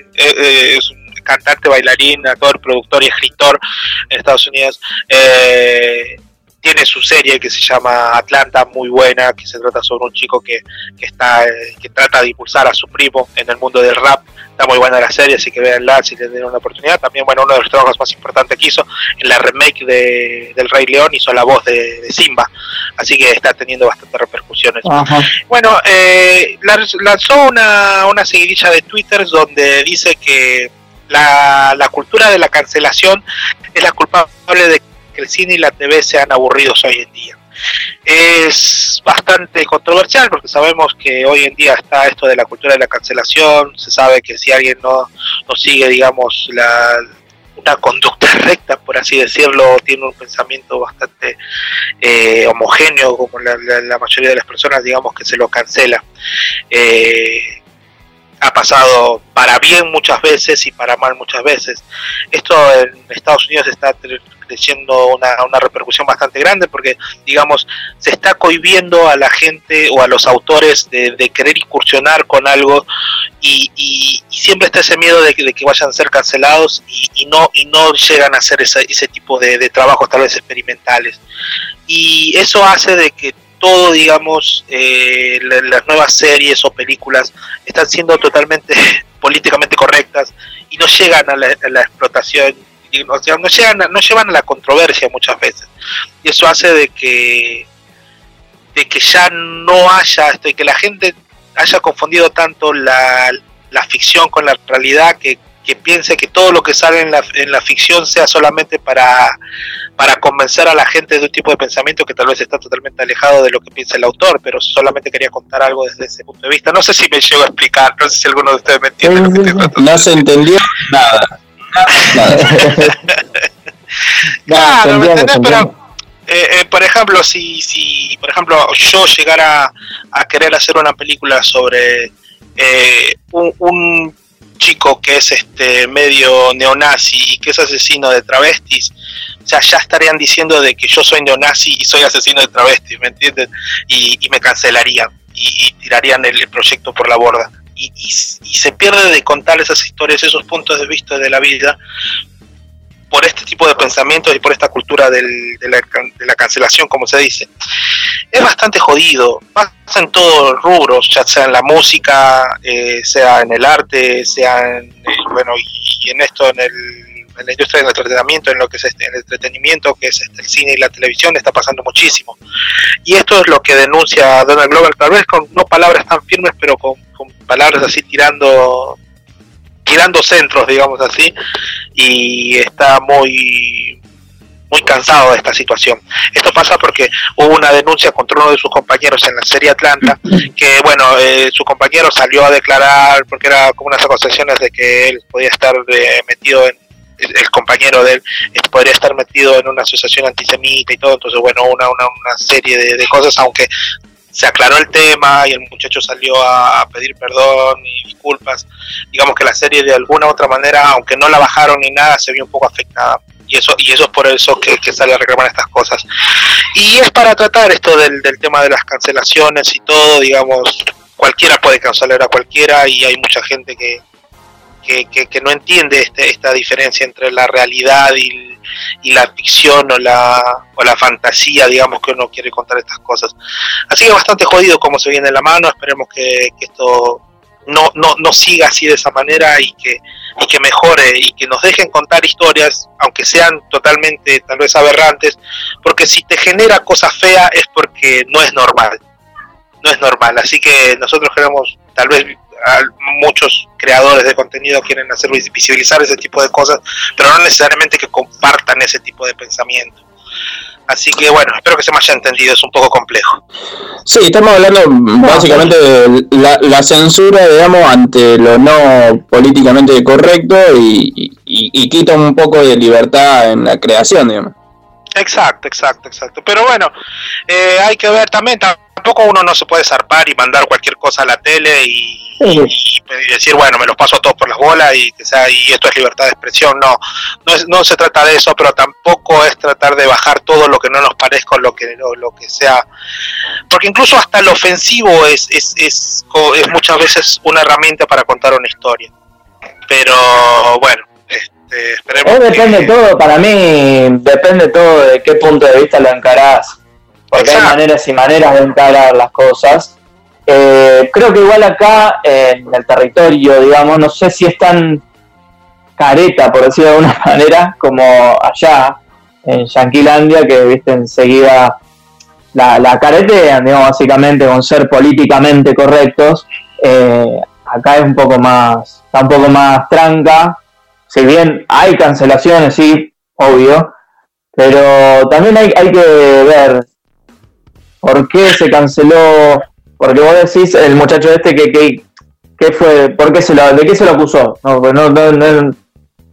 Speaker 4: eh, eh, es un cantante, bailarín, actor, productor y escritor en Estados Unidos. Eh, tiene su serie que se llama Atlanta, muy buena, que se trata sobre un chico que, que está eh, que trata de impulsar a su primo en el mundo del rap. Está muy buena la serie, así que véanla si le den una oportunidad. También, bueno, uno de los trabajos más importantes que hizo en la remake de, del Rey León hizo la voz de, de Simba, así que está teniendo bastantes repercusiones.
Speaker 1: Ajá.
Speaker 4: Bueno, eh, lanz- lanzó una, una seguidilla de Twitter donde dice que la, la cultura de la cancelación es la culpable de el cine y la TV sean aburridos hoy en día. Es bastante controversial porque sabemos que hoy en día está esto de la cultura de la cancelación, se sabe que si alguien no, no sigue, digamos, la, una conducta recta, por así decirlo, tiene un pensamiento bastante eh, homogéneo, como la, la- la mayoría de las personas, digamos que se lo cancela. Eh, ha pasado para bien muchas veces y para mal muchas veces. Esto en Estados Unidos está creciendo una, una repercusión bastante grande porque, digamos, se está cohibiendo a la gente o a los autores de, querer incursionar con algo y, siempre está ese miedo de que, de que vayan a ser cancelados y, y no y no llegan a hacer ese, ese tipo de, de trabajos tal vez experimentales y eso hace de que todo digamos eh, la- las nuevas series o películas están siendo totalmente políticamente correctas y no llegan a la, explotación no llegan a- no llevan a la controversia muchas veces. Y eso hace de que de que ya no haya de que la gente haya confundido tanto la, la ficción con la realidad que, que piense que todo lo que sale en la, en la ficción sea solamente para, para convencer a la gente de un tipo de pensamiento que tal vez está totalmente alejado de lo que piensa el autor, pero solamente quería contar algo desde ese punto de vista. No sé si me llego a explicar, no sé si alguno de ustedes me entiende. lo que estoy tratando
Speaker 3: No se entendió nada.
Speaker 4: Claro, ¿me entendés? Pero, eh, eh, por ejemplo, si, si por ejemplo yo llegara a querer hacer una película sobre eh, un, un chico que es este medio neonazi y que es asesino de travestis, o sea, ya estarían diciendo de que yo soy neonazi y soy asesino de travestis, ¿me entiendes? Y, me cancelarían y, tirarían el, el proyecto por la borda. Y- y se pierde de contar esas historias, esos puntos de vista de la vida, por este tipo de pensamientos y por esta cultura del- de, la, de la cancelación, como se dice. Es bastante jodido, pasa en todos los rubros, ya sea en la música, eh, sea en el arte, sea en, eh, bueno, y en esto, en, el, en la industria del entretenimiento, en lo que es este, el entretenimiento, que es este, el cine y la televisión, está pasando muchísimo. Y esto es lo que denuncia Donald Glover, tal vez con no palabras tan firmes, pero con, con palabras así tirando tirando centros, digamos así, y está muy muy cansado de esta situación. Esto pasa porque hubo una denuncia contra uno de sus compañeros en la serie Atlanta, que bueno, eh, su compañero salió a declarar porque era como unas acusaciones de que él podía estar eh, metido en el compañero de él eh, podría estar metido en una asociación antisemita y todo, entonces bueno, una, una, una serie de, de cosas, aunque se aclaró el tema y el muchacho salió a pedir perdón y disculpas. Digamos que la serie de alguna u otra manera, aunque no la bajaron ni nada, se vio un poco afectada. Y eso, y eso es por eso que, sale a reclamar estas cosas. Y es para tratar esto del, del tema de las cancelaciones y todo, digamos, cualquiera puede cancelar a cualquiera y hay mucha gente que, que, que- que no entiende este, esta diferencia entre la realidad y, y la ficción o la, o la fantasía, digamos, que uno quiere contar estas cosas. Así que bastante jodido como se viene la mano, esperemos que, que esto no, no, no siga así de esa manera y que, y que mejore y que nos dejen contar historias, aunque sean totalmente tal vez aberrantes, porque si te genera cosas feas es porque no es normal, no es normal, así que nosotros queremos, tal vez muchos creadores de contenido quieren hacer vis- visibilizar ese tipo de cosas, pero no necesariamente que compartan ese tipo de pensamiento. Así que bueno, espero que se me haya entendido, es un poco complejo.
Speaker 3: Sí, estamos hablando básicamente de la, la censura, digamos, ante lo no políticamente correcto y, y- y quita un poco de libertad en la creación, digamos.
Speaker 4: Exacto, exacto, exacto. Pero bueno, eh, hay que ver también, tampoco uno no se puede zarpar y mandar cualquier cosa a la tele y, y- y decir, bueno, me los paso a todos por las bolas y que sea, y esto es libertad de expresión. No, no, es- no se trata de eso, pero tampoco es tratar de bajar todo lo que no nos parezca o lo que, lo, lo que sea. Porque incluso hasta lo ofensivo es, es, es, es muchas veces una herramienta para contar una historia. Pero bueno, este, esperemos
Speaker 1: Eh,
Speaker 4: que-
Speaker 1: depende todo, para mí depende todo de qué punto de vista lo encarás. Porque hay maneras y maneras de encarar las cosas. Eh, creo que igual acá en el territorio, digamos, no sé si es tan careta, por decirlo de alguna manera, como allá en Yanquilandia, que viste enseguida la, la caretean, digamos, básicamente con ser políticamente correctos. Eh, acá es un poco más, está un poco más tranca, si bien hay cancelaciones, sí, obvio, pero también hay, hay que ver por qué se canceló, porque vos decís el muchacho este que, que, que fue, por qué se lo, de qué se lo acusó, no, pues no, no- no-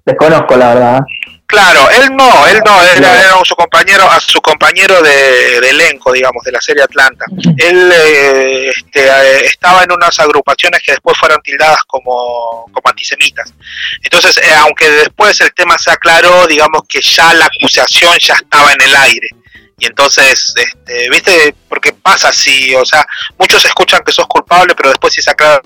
Speaker 1: desconozco la verdad.
Speaker 4: Claro, él no, él no, él era, era su compañero, a su compañero de, de elenco, digamos, de la serie Atlanta. Él eh, este, eh, estaba en unas agrupaciones que después fueron tildadas como, como antisemitas. Entonces, eh, aunque después el tema se aclaró, digamos que ya la acusación ya estaba en el aire. Y entonces, este, viste, porque pasa así, o sea, muchos escuchan que sos culpable, pero después si se aclara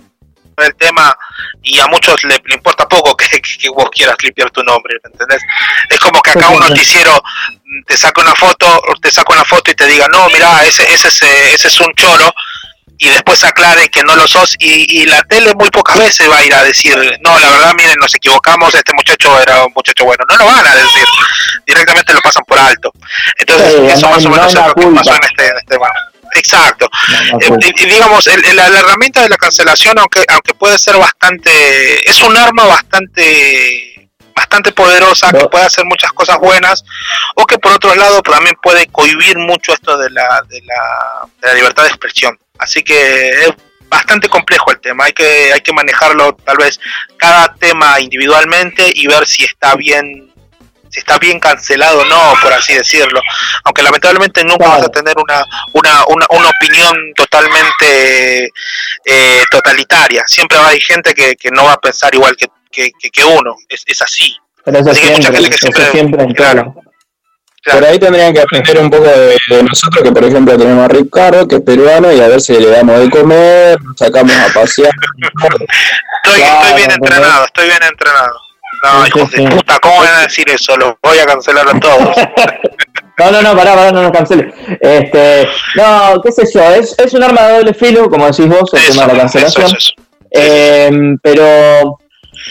Speaker 4: el tema y a muchos le, le importa poco que, vos quieras limpiar tu nombre, ¿me entendés? Es como que acá un noticiero te saca una foto, te saca una foto y te diga, no, mira, ese, ese, es, eh, ese es un choro, y después aclaren que no lo sos, y, y la tele muy pocas veces va a ir a decir, no, la verdad, miren, nos equivocamos, este muchacho era un muchacho bueno, no lo van a decir, directamente lo pasan por alto. Entonces,
Speaker 1: Sí,
Speaker 4: eso
Speaker 1: no
Speaker 4: más o
Speaker 1: no
Speaker 4: menos es lo que pasó en este, en este. Exacto.
Speaker 1: no hay
Speaker 4: Eh, digamos, el- el- la, la herramienta de la cancelación, aunque, aunque puede ser bastante, es un arma bastante, bastante poderosa, que puede hacer muchas cosas buenas, o que por otro lado también puede cohibir mucho esto de la, de la, de la libertad de expresión. Así que es bastante complejo el tema, hay que, hay que manejarlo tal vez cada tema individualmente y ver si está bien si está bien cancelado o no, por así decirlo. Aunque lamentablemente nunca vas a tener una, una, una, una opinión totalmente eh, totalitaria. Siempre va a haber gente que, que no va a pensar igual que, que, que- que uno. Es, es así.
Speaker 1: Pero eso
Speaker 4: Así que hay mucha
Speaker 1: siempre,
Speaker 4: gente que siempre-
Speaker 1: siempre en todo.
Speaker 3: Por ahí tendrían que aprender un poco de, de nosotros, que por ejemplo tenemos a Ricardo, que es peruano, y a ver si le damos de comer, nos sacamos a pasear.
Speaker 4: Estoy, estoy bien entrenado, estoy bien entrenado. No, hijos de puta, ¿cómo van a decir eso? Los voy a cancelar a todos.
Speaker 1: No, no, no, pará, pará, no nos cancele. Este, no, qué sé yo, es, es un arma de doble filo, como decís vos, el tema de la cancelación.
Speaker 4: eso, eso.
Speaker 1: Eh, pero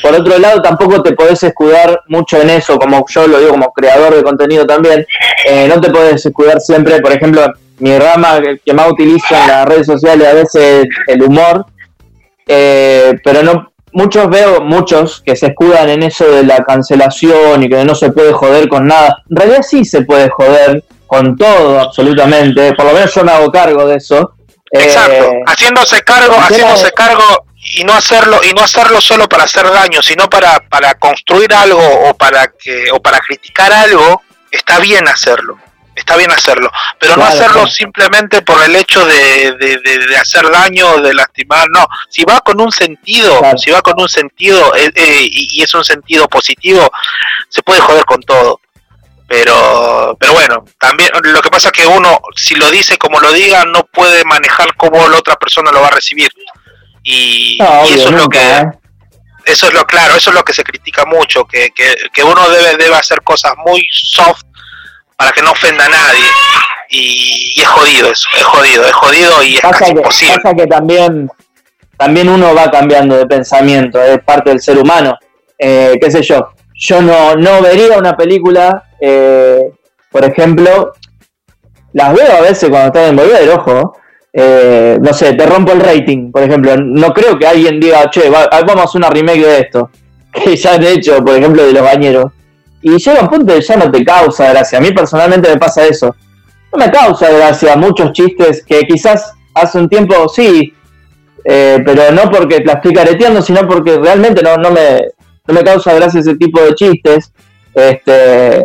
Speaker 1: por otro lado, tampoco te podés escudar mucho en eso, como yo lo digo como creador de contenido también. Eh, no te podés escudar siempre, por ejemplo, mi rama que- que más utilizo en las redes sociales a veces el humor, eh, pero no muchos veo muchos que se escudan en eso de la cancelación y que no se puede joder con nada. En realidad sí se puede joder con todo absolutamente, por lo menos yo me hago cargo de eso.
Speaker 4: Exacto,
Speaker 1: Eh,
Speaker 4: haciéndose cargo, haciéndose
Speaker 1: de-
Speaker 4: cargo y no hacerlo y no hacerlo solo para hacer daño, sino para para construir algo o para que o para criticar algo, está bien hacerlo. Está bien hacerlo, pero no hacerlo
Speaker 1: claro.
Speaker 4: simplemente por el hecho de, de, de- de hacer daño de lastimar, no. Si va con un sentido, si va con un sentido eh, eh, y, y es un sentido positivo, se puede joder con todo pero pero bueno también lo que pasa es que uno si lo dice como lo diga no puede manejar cómo la otra persona lo va a recibir y,
Speaker 1: No,
Speaker 4: y
Speaker 1: obvio,
Speaker 4: eso es lo que
Speaker 1: ¿eh?
Speaker 4: eso es lo claro eso es lo que se critica mucho que, que, que uno debe debe hacer cosas muy soft para que no ofenda a nadie y, y es jodido eso es jodido es jodido y es
Speaker 1: pasa
Speaker 4: casi
Speaker 1: que,
Speaker 4: imposible
Speaker 1: pasa que también, también uno va cambiando de pensamiento, es parte del ser humano. Eh, qué sé yo, yo no, no vería una película, eh, por ejemplo, las veo a veces cuando están en volver, ojo, eh, no sé, te rompo el rating, por ejemplo, no creo que alguien diga, che, va- vamos a hacer una remake de esto, que ya han hecho, por ejemplo, de los bañeros. Y llega un punto que ya no te causa gracia. A mí personalmente me pasa eso. No me causa gracia muchos chistes que quizás hace un tiempo sí, eh, pero no porque la estoy careteando, sino porque realmente no, no, me, no me causa gracia ese tipo de chistes. Este,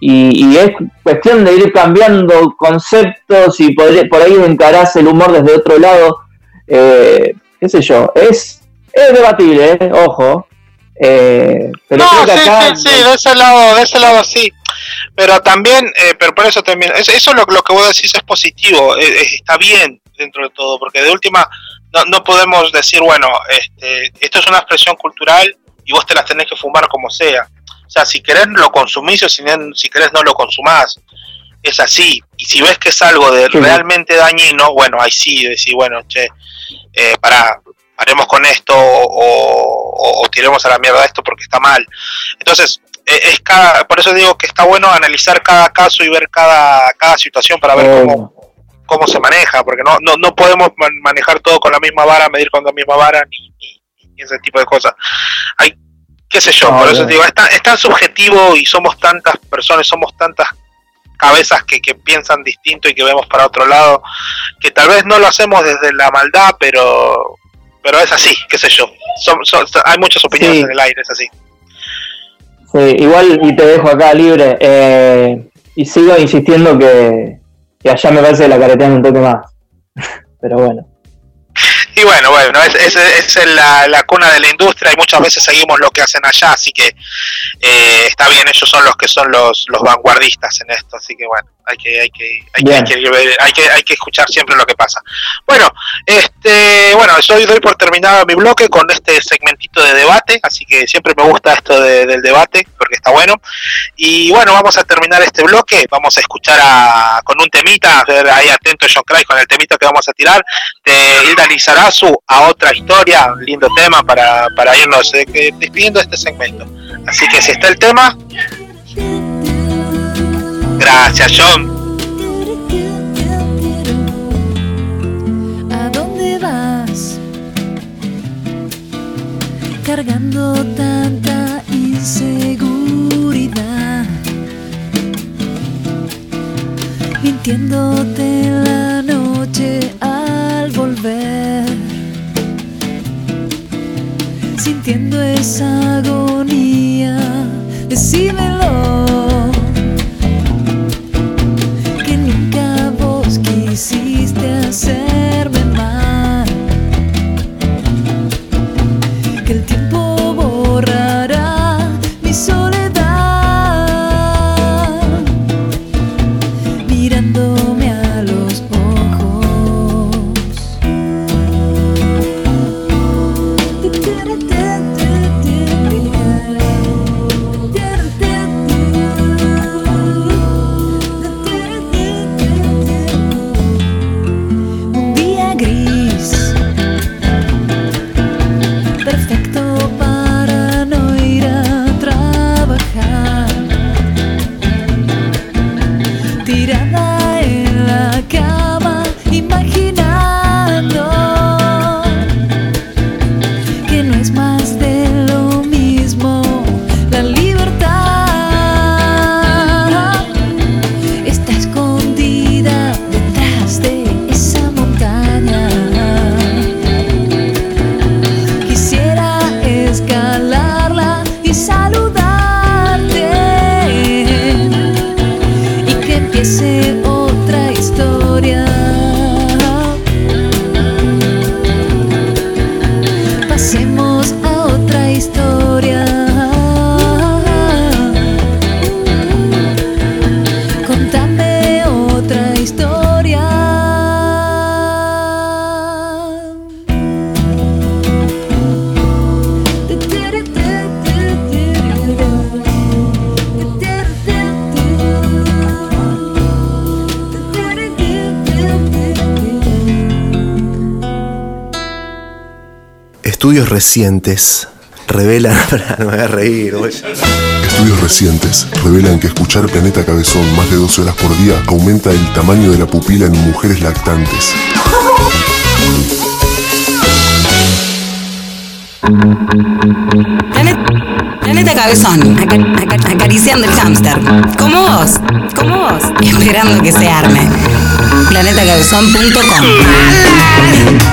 Speaker 1: y, es cuestión de ir cambiando conceptos y por, por ahí encarás el humor desde otro lado. Eh, qué sé yo, es, es debatible, eh, ojo. Eh, pero
Speaker 4: no, sí,
Speaker 1: acá
Speaker 4: sí, sí, de ese lado, de ese lado sí. Pero también, eh, pero por eso también, es- eso lo, lo que vos decís es positivo, eh, eh, está bien dentro de todo, porque de última no, no podemos decir, bueno, este, esto es una expresión cultural y vos te las tenés que fumar como sea. O sea, si querés lo consumís o si, si querés no lo consumás. Es así. Y si ves que es algo de
Speaker 1: Sí.
Speaker 4: realmente dañino, bueno, ahí sí, decís, bueno, che, eh, pará, paremos con esto o, o- o tiremos a la mierda esto porque está mal. Entonces, eh, es cada, por eso digo que está bueno analizar cada caso y ver cada, cada situación para ver cómo, cómo se maneja, porque no, no, no podemos man- manejar todo con la misma vara, medir con la misma vara, ni, ni- ni ese tipo de cosas. Hay, qué sé yo, por eso digo, es tan, es tan subjetivo y somos tantas personas, somos tantas cabezas que, que piensan distinto y que vemos para otro lado, que tal vez no lo hacemos desde la maldad, pero pero es así, qué sé yo. Son, son- hay muchas opiniones
Speaker 1: Sí.
Speaker 4: en el aire, es así.
Speaker 1: Sí, igual y te dejo acá libre. eh, y sigo insistiendo que, que allá me parece que la caretean un toque más. Pero bueno.
Speaker 4: Y bueno, bueno, es, es, es la, la cuna de la industria y muchas veces seguimos lo que hacen allá, así que eh, está bien, ellos son los que son los, los vanguardistas en esto, así que bueno, hay que, hay que, hay que, hay que, hay que, hay que escuchar siempre lo que pasa. Bueno, este, bueno, yo doy por terminado mi bloque con este segmentito de debate, así que siempre me gusta esto de- del debate, porque está bueno. Y bueno, vamos a terminar este bloque, vamos a escuchar a, con un temita, a ver, ahí atento John Cry con el temita que vamos a tirar, de Hilda Lizarazu a otra historia, un lindo tema para, para irnos eh, despidiendo de este segmento. Así que si está el tema, gracias John.
Speaker 6: ¿A dónde vas? Cargando tanta inseguridad. Mintiéndote la noche al volver. Sintiendo esa agonía. Decímelo.
Speaker 19: Recientes revelan. No me voy a reír, güey.
Speaker 22: Estudios recientes revelan que escuchar Planeta Cabezón más de 12 horas por día aumenta el tamaño de la pupila en mujeres lactantes.
Speaker 11: Planeta, Planeta Cabezón, aca- aca- acariciando el hámster. Como vos, como vos, esperando que se arme. Planetacabezón.com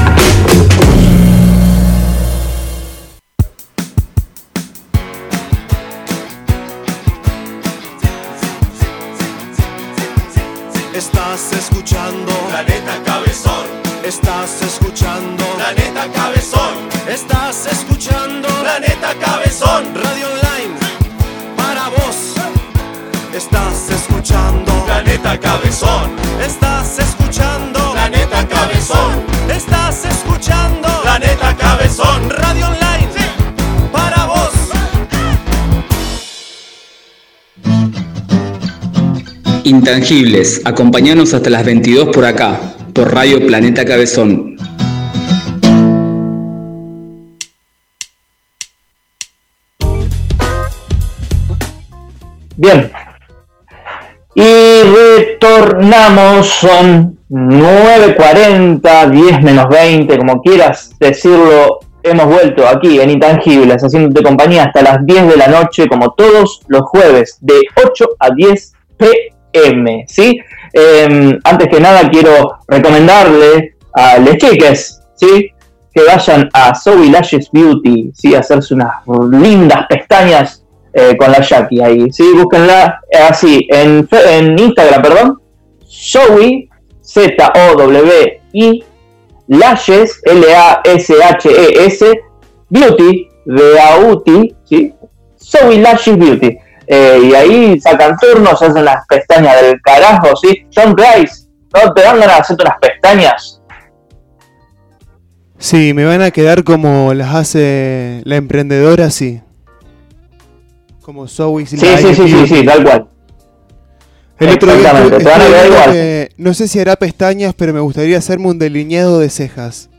Speaker 23: Intangibles, acompañanos hasta las 22 por acá, por Radio Planeta Cabezón.
Speaker 1: Bien. Y retornamos, son 9.40, 10 menos 20, como quieras decirlo. Hemos vuelto aquí en Intangibles, haciéndote compañía hasta las 10 de la noche, como todos los jueves, de 8 a 10 pm. ¿sí? Eh, antes que nada, quiero recomendarle a les chiques, ¿sí? que vayan a Zoe Lashes Beauty, ¿sí? a hacerse unas lindas pestañas eh, con la Jackie ahí. Sí, búsquenla eh, así, en, en Instagram, perdón. Zoe, Z-O-W-I, Lashes, L-A-S-H-E-S, E Beauty, B-A-U-T, ¿sí? Zoe Lashes Beauty. Eh, y ahí sacan turnos, hacen las pestañas del carajo, ¿sí? John Rice, ¿no te dan ganas de hacerte unas pestañas?
Speaker 5: Sí, me van a quedar como las hace la emprendedora, sí. Como Zoe
Speaker 1: Sí, sí, sí, sí, sí, tal cual.
Speaker 5: El otro día
Speaker 1: te van a quedar igual.
Speaker 5: que- no sé si hará pestañas, pero me gustaría hacerme un delineado de cejas.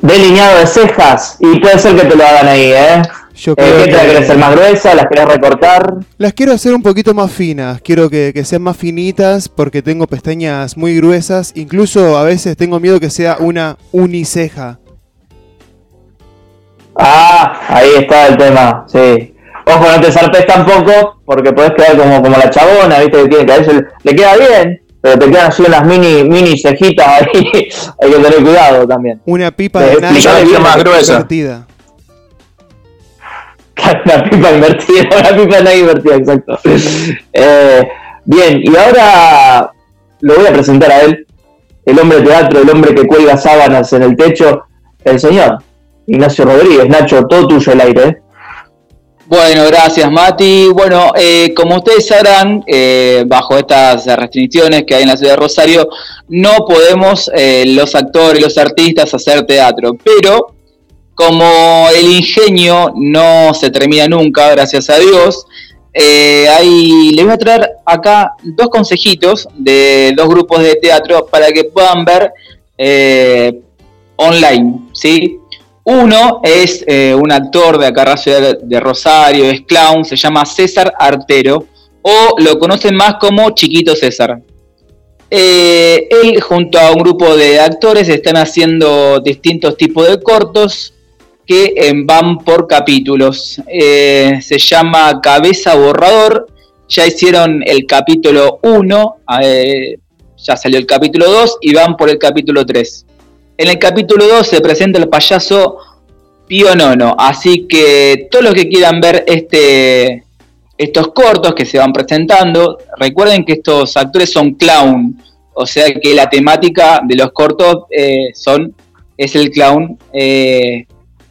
Speaker 1: Delineado de cejas, y puede ser que te lo hagan ahí, ¿eh?
Speaker 5: Yo
Speaker 1: Eh,
Speaker 5: creo
Speaker 1: ¿Qué te la
Speaker 5: que-
Speaker 1: querés hacer más gruesa? ¿Las querés recortar?
Speaker 5: Las quiero hacer un poquito más finas, quiero que, que sean más finitas porque tengo pestañas muy gruesas, incluso a veces tengo miedo que sea una uniceja.
Speaker 1: Ah, ahí está el tema, sí. Ojo, no te zarpes tampoco, porque podés quedar como, como la chabona, viste, que tiene que a veces le queda bien, pero te quedan así unas mini, mini cejitas ahí, hay que tener cuidado también.
Speaker 5: Una pipa
Speaker 1: Eh,
Speaker 5: de nylon
Speaker 1: bien más gruesa.
Speaker 5: invertida.
Speaker 1: Una pipa invertida, una pipa de invertida, exacto. Eh, bien, y ahora lo voy a presentar a él, el hombre teatro, el hombre que cuelga sábanas en el techo, el señor Ignacio Rodríguez. Nacho, todo tuyo el aire. ¿eh?
Speaker 2: Bueno, gracias Mati. Bueno, eh, como ustedes sabrán, eh, bajo estas restricciones que hay en la ciudad de Rosario, no podemos eh, los actores, los artistas hacer teatro, pero como el ingenio no se termina nunca, gracias a Dios, eh, hay, les voy a traer acá dos consejitos de dos grupos de teatro para que puedan ver eh, online, ¿sí? Uno es eh, un actor de acá, de Rosario, es clown, se llama César Artero, o lo conocen más como Chiquito César. Él junto a un grupo de actores están haciendo distintos tipos de cortos que van por capítulos. Eh, se llama Cabeza Borrador, ya hicieron el capítulo 1, eh, ya salió el capítulo 2 y van por el capítulo 3. En el capítulo 2 se presenta el payaso Pío Nono, así que todos los que quieran ver este, estos cortos que se van presentando, recuerden que estos actores son clown, o sea que la temática de los cortos eh, son es el clown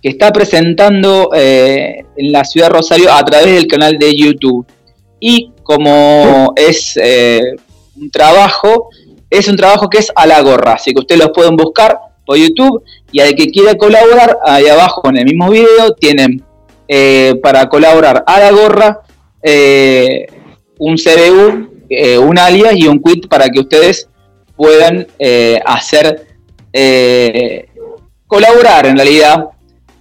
Speaker 2: que está presentando eh, en la ciudad de Rosario a través del canal de YouTube. Y como es eh, un trabajo, es un trabajo que es a la gorra, así que ustedes los pueden buscar por YouTube y al que quiera colaborar, ahí abajo en el mismo video tienen eh, para colaborar a la gorra un CBU, un alias y un quit para que ustedes puedan hacer, colaborar en realidad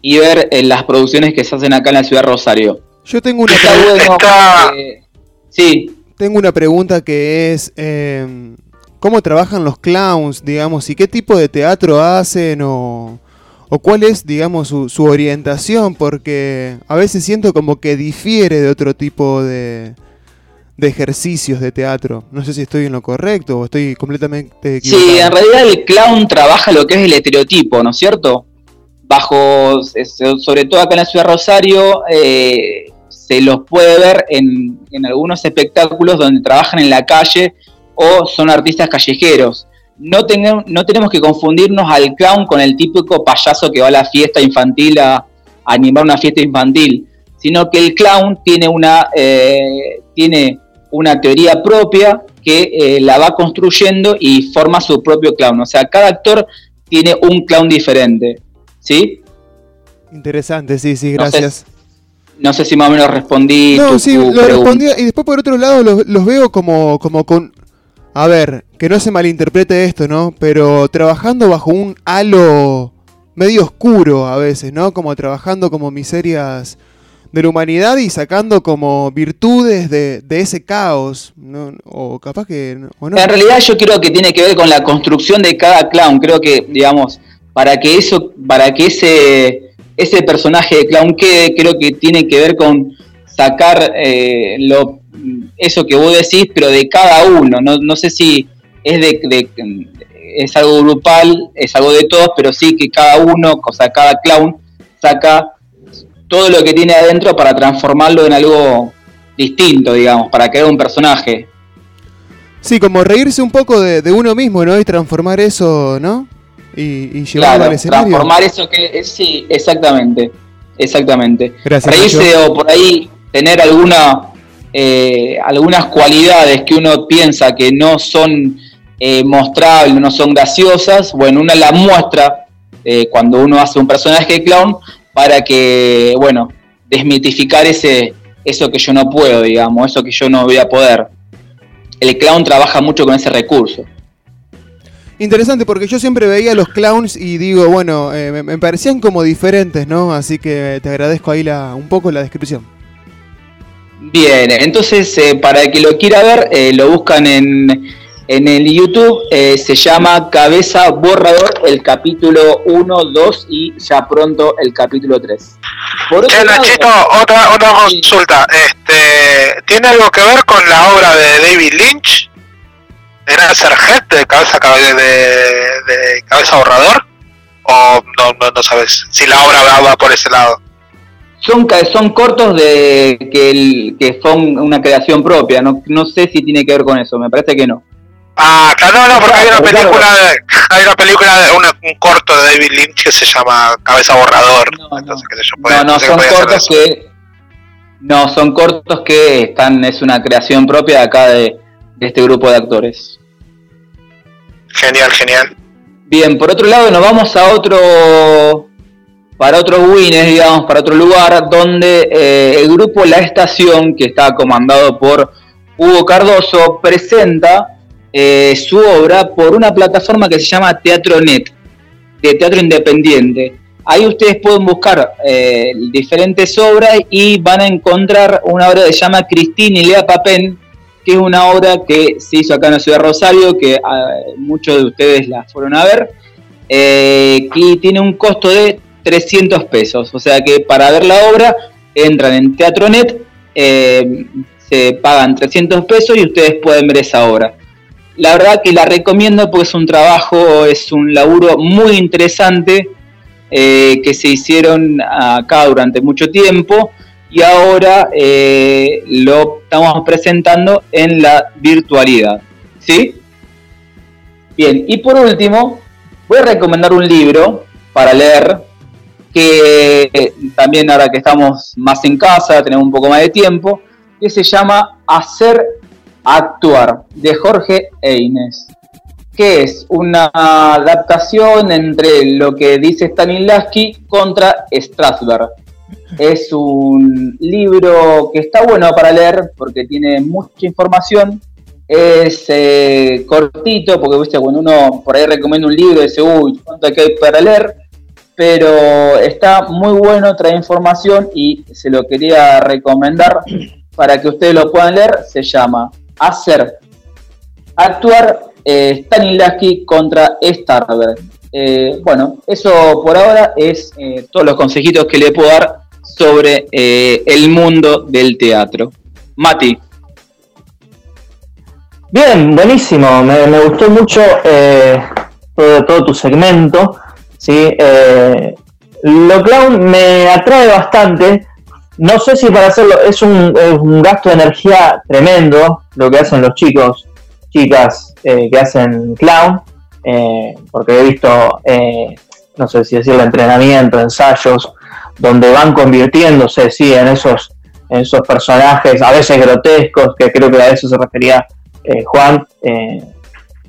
Speaker 2: y ver eh, las producciones que se hacen acá en la ciudad de Rosario.
Speaker 5: Yo tengo una
Speaker 2: Está eh, sí.
Speaker 5: Tengo una pregunta que es, eh, ¿cómo trabajan los clowns, digamos, y qué tipo de teatro hacen o, o cuál es, digamos, su, su orientación? Porque a veces siento como que difiere de otro tipo de, de ejercicios de teatro. No sé si estoy en lo correcto o estoy completamente equivocado.
Speaker 2: Sí, en realidad el clown trabaja lo que es el estereotipo, ¿no es cierto? Bajo, sobre todo acá en la ciudad de Rosario, eh, se los puede ver en, algunos espectáculos donde trabajan en la calle o son artistas callejeros. No, tenemos que confundirnos al clown con el típico payaso que va a la fiesta infantil a, a animar una fiesta infantil, sino que el clown tiene una, eh, tiene una teoría propia que eh, la va construyendo y forma su propio clown. O sea, cada actor tiene un clown diferente. ¿Sí?
Speaker 5: Interesante, sí, sí,
Speaker 2: No sé-
Speaker 5: gracias.
Speaker 2: No sé si más o menos respondí.
Speaker 5: No,
Speaker 2: tu-
Speaker 5: sí,
Speaker 2: tu
Speaker 5: lo respondía. Y después por otro lado los, los veo como, como con... A ver, que no se malinterprete esto, ¿no? Pero trabajando bajo un halo medio oscuro a veces, ¿no? Como trabajando como miserias de la humanidad y sacando como virtudes de, de ese caos, ¿no? O capaz que... no- O no.
Speaker 2: En realidad yo creo que tiene que ver con la construcción de cada clown. Creo que, digamos, para que eso, para que ese, ese personaje de clown quede, creo que tiene que ver con sacar eh, lo, eso que vos decís, pero de cada uno. No, no sé si es de, de- es algo grupal, es algo de todos, pero sí que cada uno, o sea, cada clown saca todo lo que tiene adentro para transformarlo en algo distinto, digamos, para crear un personaje.
Speaker 5: Sí, como reírse un poco de, de uno mismo, ¿no? Y transformar eso, ¿no? Y, y llevarlo
Speaker 2: Claro,
Speaker 5: al escenario.
Speaker 2: transformar eso que es, sí, exactamente, exactamente.
Speaker 5: Gracias,
Speaker 2: Reírse o por ahí tener alguna, eh, algunas cualidades que uno piensa que no son eh, mostrables, no son graciosas, bueno, uno las muestra eh, cuando uno hace un personaje de clown para que, bueno, desmitificar ese, eso que yo no puedo, digamos, eso que yo no voy a poder. El clown trabaja mucho con ese recurso.
Speaker 5: Interesante porque yo siempre veía a los clowns y digo, bueno, eh, me, me parecían como diferentes, ¿no? Así que te agradezco ahí la, un poco la descripción.
Speaker 2: Bien, entonces eh, para el que lo quiera ver, eh, lo buscan en, en el YouTube, eh, se llama Cabeza Borrador, el capítulo 1, 2 y ya pronto el capítulo 3. Por otro
Speaker 4: Che,
Speaker 2: lado-
Speaker 4: Nachito, otra, otra consulta. Este, ¿Tiene algo que ver con la obra de David Lynch? ¿Era Serget de cabeza, cabe- de, de cabeza borrador? ¿O no, no, no sabes si la obra va, va por ese lado?
Speaker 2: Son, son cortos de que, el- que son una creación propia, no, no sé si tiene que ver con eso, me parece que no.
Speaker 4: Ah, claro, no, no, porque hay una película, de, hay una película de una- un corto de David Lynch que se llama Cabeza Borrador. Entonces, qué sé yo, puede-
Speaker 2: No, no,
Speaker 4: que
Speaker 2: son cortos que. No, son cortos que están, es una creación propia de acá de, de este grupo de actores.
Speaker 4: Genial, genial.
Speaker 2: Bien, por otro lado, nos vamos a otro. Para otro Wines, digamos, para otro lugar, donde eh, el grupo La Estación, que está comandado por Hugo Cardoso, presenta eh, su obra por una plataforma que se llama Teatro Net, de teatro independiente. Ahí ustedes pueden buscar eh, diferentes obras y van a encontrar una obra que se llama Cristina y Lea Papén, que es una obra que se hizo acá en la ciudad de Rosario, que ah, muchos de ustedes la fueron a ver, eh, que tiene un costo de 300 pesos. O sea que para ver la obra entran en Teatronet, eh, se pagan 300 pesos y ustedes pueden ver esa obra. La verdad que la recomiendo porque es un trabajo, es un laburo muy interesante eh, que se hicieron acá durante mucho tiempo y ahora eh, lo estamos presentando en la virtualidad. ¿Sí? Bien, y por último, voy a recomendar un libro para leer que también ahora que estamos más en casa, tenemos un poco más de tiempo, que se llama Hacer Actuar, de Jorge Eines, que es una adaptación entre lo que dice Stanislavski contra Strasberg. Es un libro que está bueno para leer porque tiene mucha información. Es eh, cortito, porque ¿viste? cuando uno por ahí recomienda un libro, dice, uy, ¿cuánto hay para leer? Pero está muy bueno, trae información y se lo quería recomendar para que ustedes lo puedan leer. Se llama Hacer Actuar eh, Stanislavski contra Starberg. Eh, bueno, eso por ahora es eh, todos los consejitos que le puedo dar sobre eh, el mundo del teatro. Mati.
Speaker 1: Bien, buenísimo. Me, gustó mucho eh, todo, todo tu segmento. ¿sí? Eh, lo clown me atrae bastante. No sé si para hacerlo es un, es un gasto de energía tremendo lo que hacen los chicos, chicas eh, que hacen clown. porque he visto, no sé si decirlo, entrenamiento, ensayos, donde van convirtiéndose sí, en, esos, esos personajes, a veces grotescos, que creo que a eso se refería eh, Juan, eh,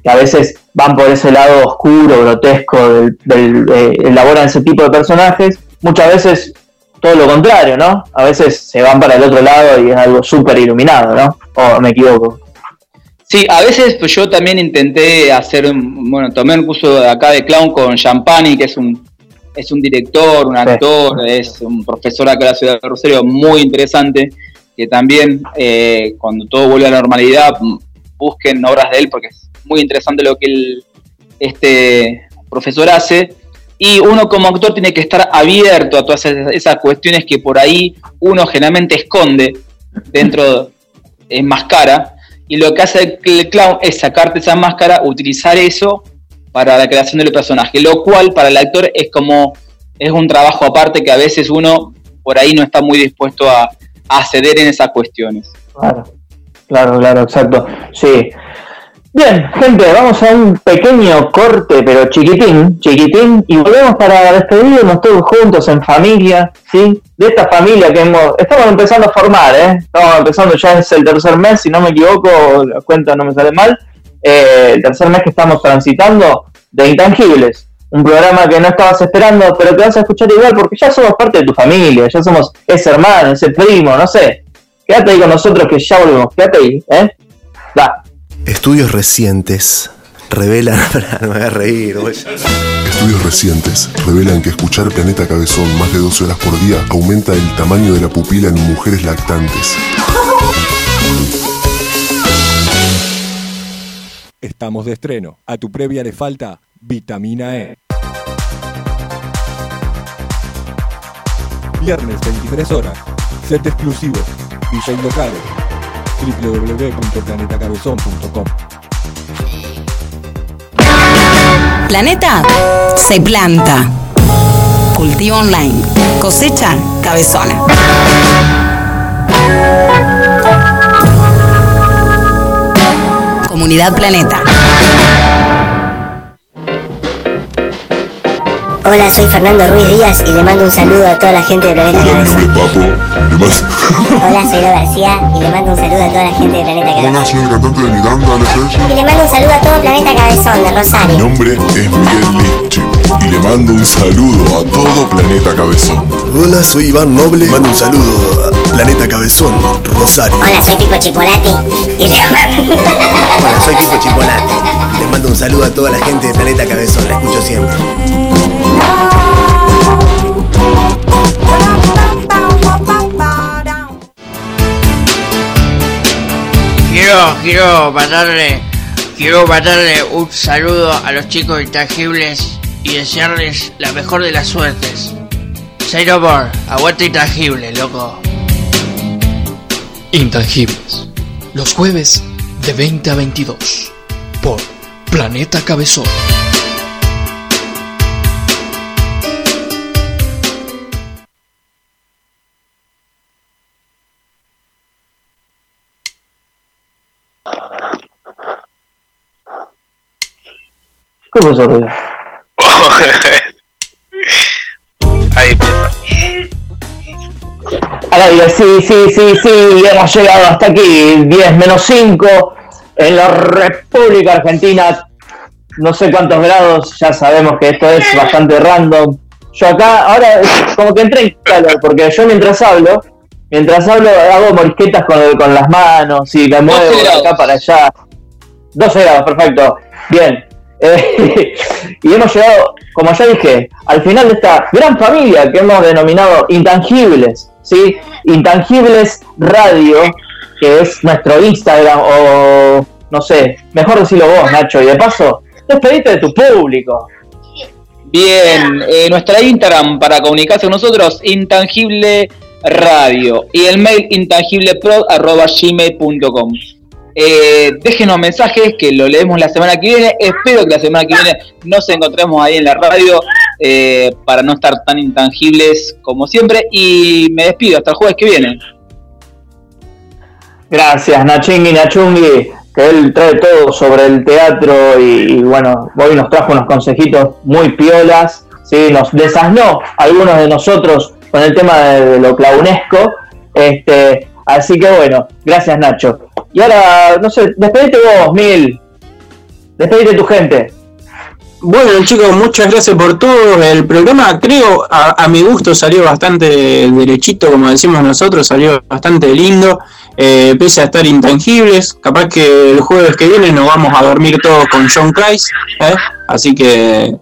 Speaker 1: que a veces van por ese lado oscuro, grotesco, del, del, eh, elaboran ese tipo de personajes, muchas veces todo lo contrario, ¿no? A veces se van para el otro lado y es algo súper iluminado, ¿no? O me equivoco.
Speaker 2: Sí, a veces pues, yo también intenté hacer, un- bueno, tomé un curso acá de clown con Champani, que es un, es un director, un actor, es un profesor acá de la ciudad de Rosario muy interesante, que también eh, cuando todo vuelve a la normalidad mm, busquen obras de él porque es muy interesante lo que él, este profesor hace. Y uno como actor tiene que estar abierto a todas esas, esas cuestiones que por ahí uno generalmente esconde dentro, en máscara. Y lo que hace el clown es sacarte esa máscara, utilizar eso para la creación del personaje. Lo cual para el actor es como, es un trabajo aparte que a veces uno por ahí no está muy dispuesto a, ceder en esas cuestiones.
Speaker 1: Claro, claro, claro, exacto. Sí. Bien, gente, vamos a un pequeño corte, pero chiquitín, chiquitín, y volvemos para despedirnos todos juntos en familia, ¿sí? De esta familia que hemos, estamos empezando a formar, ¿eh? Estamos empezando, ya es el tercer mes, si no me equivoco, la cuenta no me sale mal, eh, el tercer mes que estamos transitando de Intangibles, un programa que no estabas esperando, pero que vas a escuchar igual porque ya somos parte de tu familia, ya somos ese hermano, ese primo, no sé. Quédate ahí con nosotros que ya volvemos, quédate ahí, ¿eh? Da.
Speaker 6: Estudios recientes revelan. no me hagas reír, güey.
Speaker 22: Estudios recientes revelan que escuchar Planeta Cabezón más de 12 horas por día aumenta el tamaño de la pupila en mujeres lactantes.
Speaker 24: Estamos de estreno. A tu previa le falta vitamina E. Viernes 23 horas. Set exclusivo. DJ locales. www.planetacabezón.com
Speaker 25: Planeta se planta. Cultivo online. Cosecha cabezona. Comunidad Planeta.
Speaker 26: Hola, soy Fernando Ruiz Díaz y le mando un saludo a toda la gente de Planeta Cabezón. Hola, soy Lo García y le mando un saludo a toda la gente de Planeta Cabezón.
Speaker 22: Hola, soy el cantante de Miranda, Anastasia.
Speaker 26: Y le mando un saludo a todo Planeta Cabezón de
Speaker 22: Mi
Speaker 26: Rosario.
Speaker 22: nombre es Miguel Liche y le mando un saludo a todo Planeta Cabezón.
Speaker 6: Hola, soy Iván Noble. Mando un saludo a Planeta Cabezón, Rosario.
Speaker 26: Hola, soy Pipo Chipolati y le mando...
Speaker 6: Hola, soy Pipo Chipolate. Les mando un saludo a toda la gente de Planeta Cabezón. La escucho siempre.
Speaker 27: Quiero, quiero mandarle, quiero un saludo a los chicos intangibles y desearles la mejor de las suertes. Say no more, aguante intangible, loco.
Speaker 10: Intangibles. Los jueves de 20 a 22. Por Planeta Cabezón.
Speaker 1: ¿Qué pasó, Ruiz?
Speaker 4: Ahí
Speaker 1: aire, sí, sí, sí, sí, hemos llegado hasta aquí, 10 menos 5, en la República Argentina, no sé cuántos grados, ya sabemos que esto es bastante random. Yo acá, ahora, como que entré en calor, porque yo mientras hablo, mientras hablo hago morisquetas con, el- con las manos y me muevo de acá para allá. 12 grados, perfecto. Bien. Eh, y hemos llegado, como ya dije, al final de esta gran familia que hemos denominado Intangibles, ¿sí? Intangibles Radio, que es nuestro Instagram, o no sé, mejor decirlo vos, Nacho, y de paso, despedite de tu público.
Speaker 2: Bien, eh, nuestra Instagram para comunicarse con nosotros, Intangible Radio. Y el mail intangiblepro.gmail.com. Eh, déjenos mensajes que lo leemos la semana que viene. Espero que la semana que viene nos encontremos ahí en la radio eh, para no estar tan intangibles como siempre. Y me despido hasta el jueves que viene.
Speaker 1: Gracias, Nachingui, Nachungui, que él trae todo sobre el teatro y, bueno, hoy nos trajo unos consejitos muy piolas, ¿sí? nos desasnó algunos de nosotros con el tema de, de lo clownesco, este, así que bueno, gracias Nacho. Y ahora, no sé, despedite vos, Mil, despedite tu gente.
Speaker 3: Bueno chicos, muchas gracias por todo. El programa creo a, a mi gusto salió bastante derechito, como decimos nosotros, salió bastante lindo. Eh, pese a estar intangibles, capaz que el jueves que viene nos vamos a dormir todos con John Christ, ¿eh? así que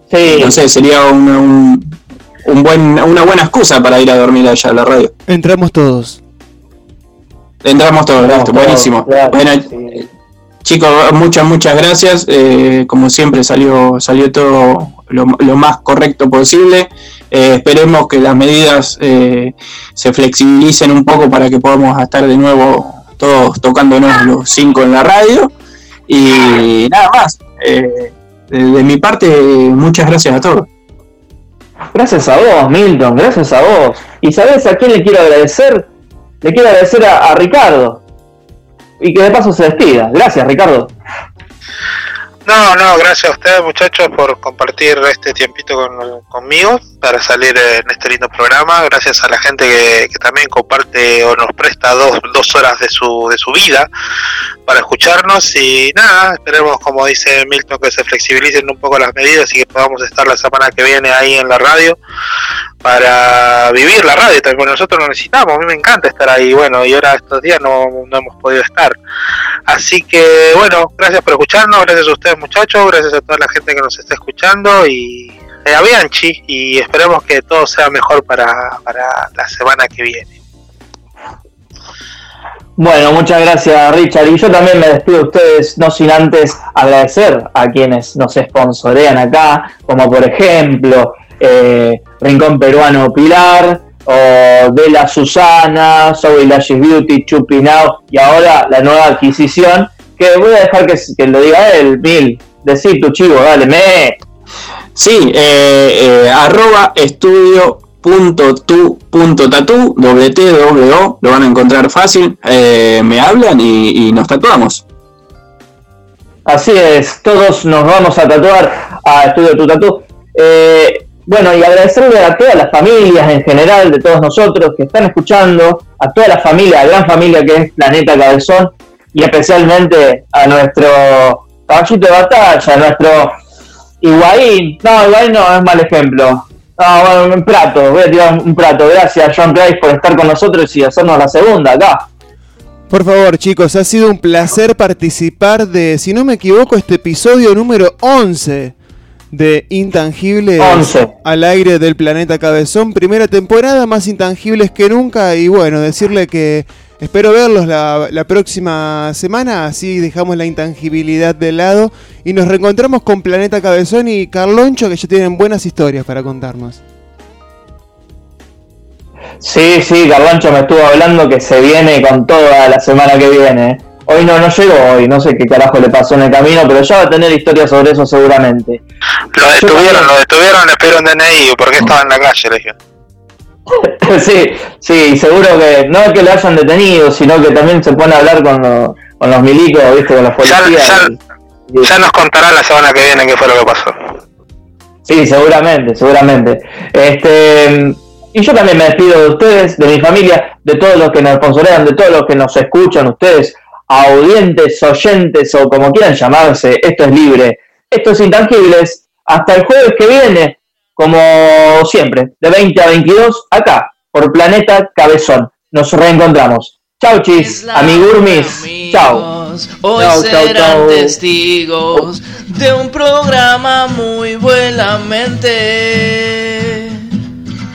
Speaker 3: no sé, sería un, un- un buen, una buena excusa para ir a dormir allá a la radio.
Speaker 5: Entramos todos.
Speaker 3: Entramos todos,
Speaker 5: Entramos
Speaker 3: listo,
Speaker 5: todos,
Speaker 3: buenísimo.
Speaker 5: claro,
Speaker 3: Bueno, chicos, muchas, muchas gracias. Eh, como siempre salió, salió todo lo, lo más correcto posible. Eh, esperemos que las medidas eh, se flexibilicen un poco para que podamos estar de nuevo todos tocándonos los cinco en la radio. Y nada más. Eh, de, de mi parte, muchas gracias a todos.
Speaker 1: Gracias a vos, Milton, gracias a vos. ¿Y sabes a quién le quiero agradecer? Le quiero agradecer a, Ricardo. Y que de paso se despida. Gracias, Ricardo.
Speaker 4: No, no, gracias a ustedes muchachos por compartir este tiempito con- conmigo para salir en este lindo programa. Gracias a la gente que, que también comparte o nos presta dos, dos horas de su, de su vida para escucharnos. Y nada, esperemos, como dice Milton, que se flexibilicen un poco las medidas y que podamos estar la semana que viene ahí en la radio para vivir la radio. También nosotros lo necesitamos, a mí me encanta estar ahí. Bueno, y ahora estos días no, no hemos podido estar. Así que bueno, gracias por escucharnos, gracias a ustedes muchachos, gracias a toda la gente que nos está escuchando y eh, a Bianchi y esperemos que todo sea mejor para, para la semana que viene.
Speaker 1: Bueno, muchas gracias Richard. Y yo también me despido de ustedes, no sin antes agradecer a quienes nos sponsorean acá, como por ejemplo eh, Rincón Peruano Pilar, o De la Susana, Zoe Lashes Beauty, Chupi Now, y ahora la nueva adquisición, que voy a dejar que, que lo diga él, Mil. Decir tu chivo, dale, me.
Speaker 3: Sí, eh, eh, arroba estudio punto tu punto tatu, doble T, doble O, lo van a encontrar fácil, eh, me hablan y, y nos tatuamos.
Speaker 1: Así es, todos nos vamos a tatuar a Estudio Tu Tatu. Eh, bueno, y agradecerle a todas las familias en general, de todos nosotros que están escuchando, a toda la familia, la gran familia que es Planeta Cabezón, y especialmente a nuestro caballito de batalla, a nuestro Higuaín. No, Higuaín no, es mal ejemplo. No, bueno, un prato, voy a tirar un prato. Gracias, John Price, por estar con nosotros y hacernos la segunda acá.
Speaker 5: Por favor, chicos, ha sido un placer participar de, si no me equivoco, este episodio número 11 de Intangibles
Speaker 1: 11.
Speaker 5: al aire del planeta Cabezón. Primera temporada, más intangibles que nunca. Y bueno, decirle que espero verlos la, la próxima semana, así dejamos la intangibilidad de lado. Y nos reencontramos con Planeta Cabezón y Carloncho, que ya tienen buenas historias para contarnos.
Speaker 1: Sí, sí, Carlancho me estuvo hablando que se viene con toda la semana que viene. Hoy no, no llegó hoy, no sé qué carajo le pasó en el camino, pero ya va a tener historias sobre eso seguramente.
Speaker 4: Lo detuvieron, lo detuvieron, le pidieron DNI porque estaba en la calle, le dije.
Speaker 1: sí, sí, seguro que no es que lo hayan detenido, sino que también se pone a hablar con, los- con los milicos, viste, con los policías.
Speaker 4: Ya nos contará la semana que viene qué fue lo que pasó.
Speaker 1: Sí, seguramente, seguramente. Este, y yo también me despido de ustedes, de mi familia, de todos los que nos sponsorean, de todos los que nos escuchan, ustedes, audientes, oyentes o como quieran llamarse, esto es libre, esto es intangibles. Hasta el jueves que viene, como siempre, de 20 a 22, acá, por Planeta Cabezón. Nos reencontramos. Chau, chis, amigurmis. Chau.
Speaker 21: Hoy
Speaker 1: Chau,
Speaker 21: serán
Speaker 1: chau.
Speaker 21: testigos de un programa muy buenamente.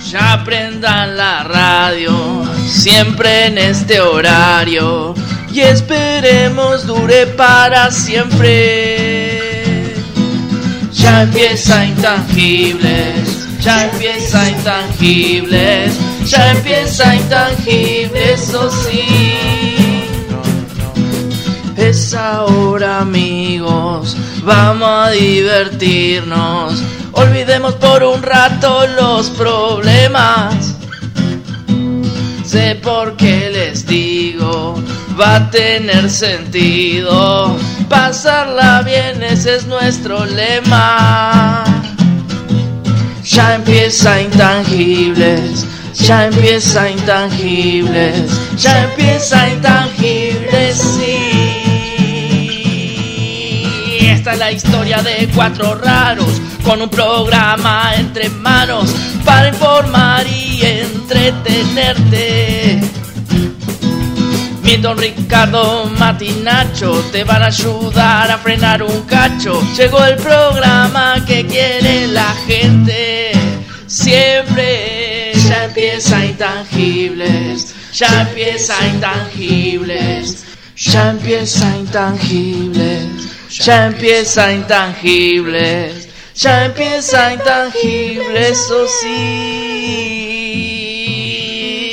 Speaker 21: Ya prendan la radio, siempre en este horario. Y esperemos dure para siempre. Ya empieza intangibles, ya empieza intangibles, ya empieza intangibles, eso sí. Es ahora amigos, vamos a divertirnos. Olvidemos por un rato los problemas. Sé por qué les digo, va a tener sentido. Pasarla bien, ese es nuestro lema. Ya empieza intangibles, ya empieza intangibles, ya empieza intangibles, sí. Esta es la historia de cuatro raros con un programa entre manos para informar y entretenerte. Milton, Ricardo, Mati, Nacho te van a ayudar a frenar un cacho. Llegó el programa que quiere la gente. Siempre ya empieza intangibles, ya empieza intangibles, ya empieza intangibles, ya empieza intangibles, ya empieza intangibles, eso sí.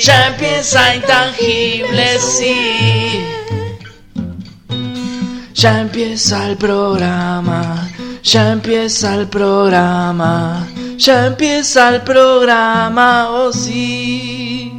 Speaker 21: Ya empieza intangible, sí. Ya empieza el programa, ya empieza el programa, ya empieza el programa, oh sí.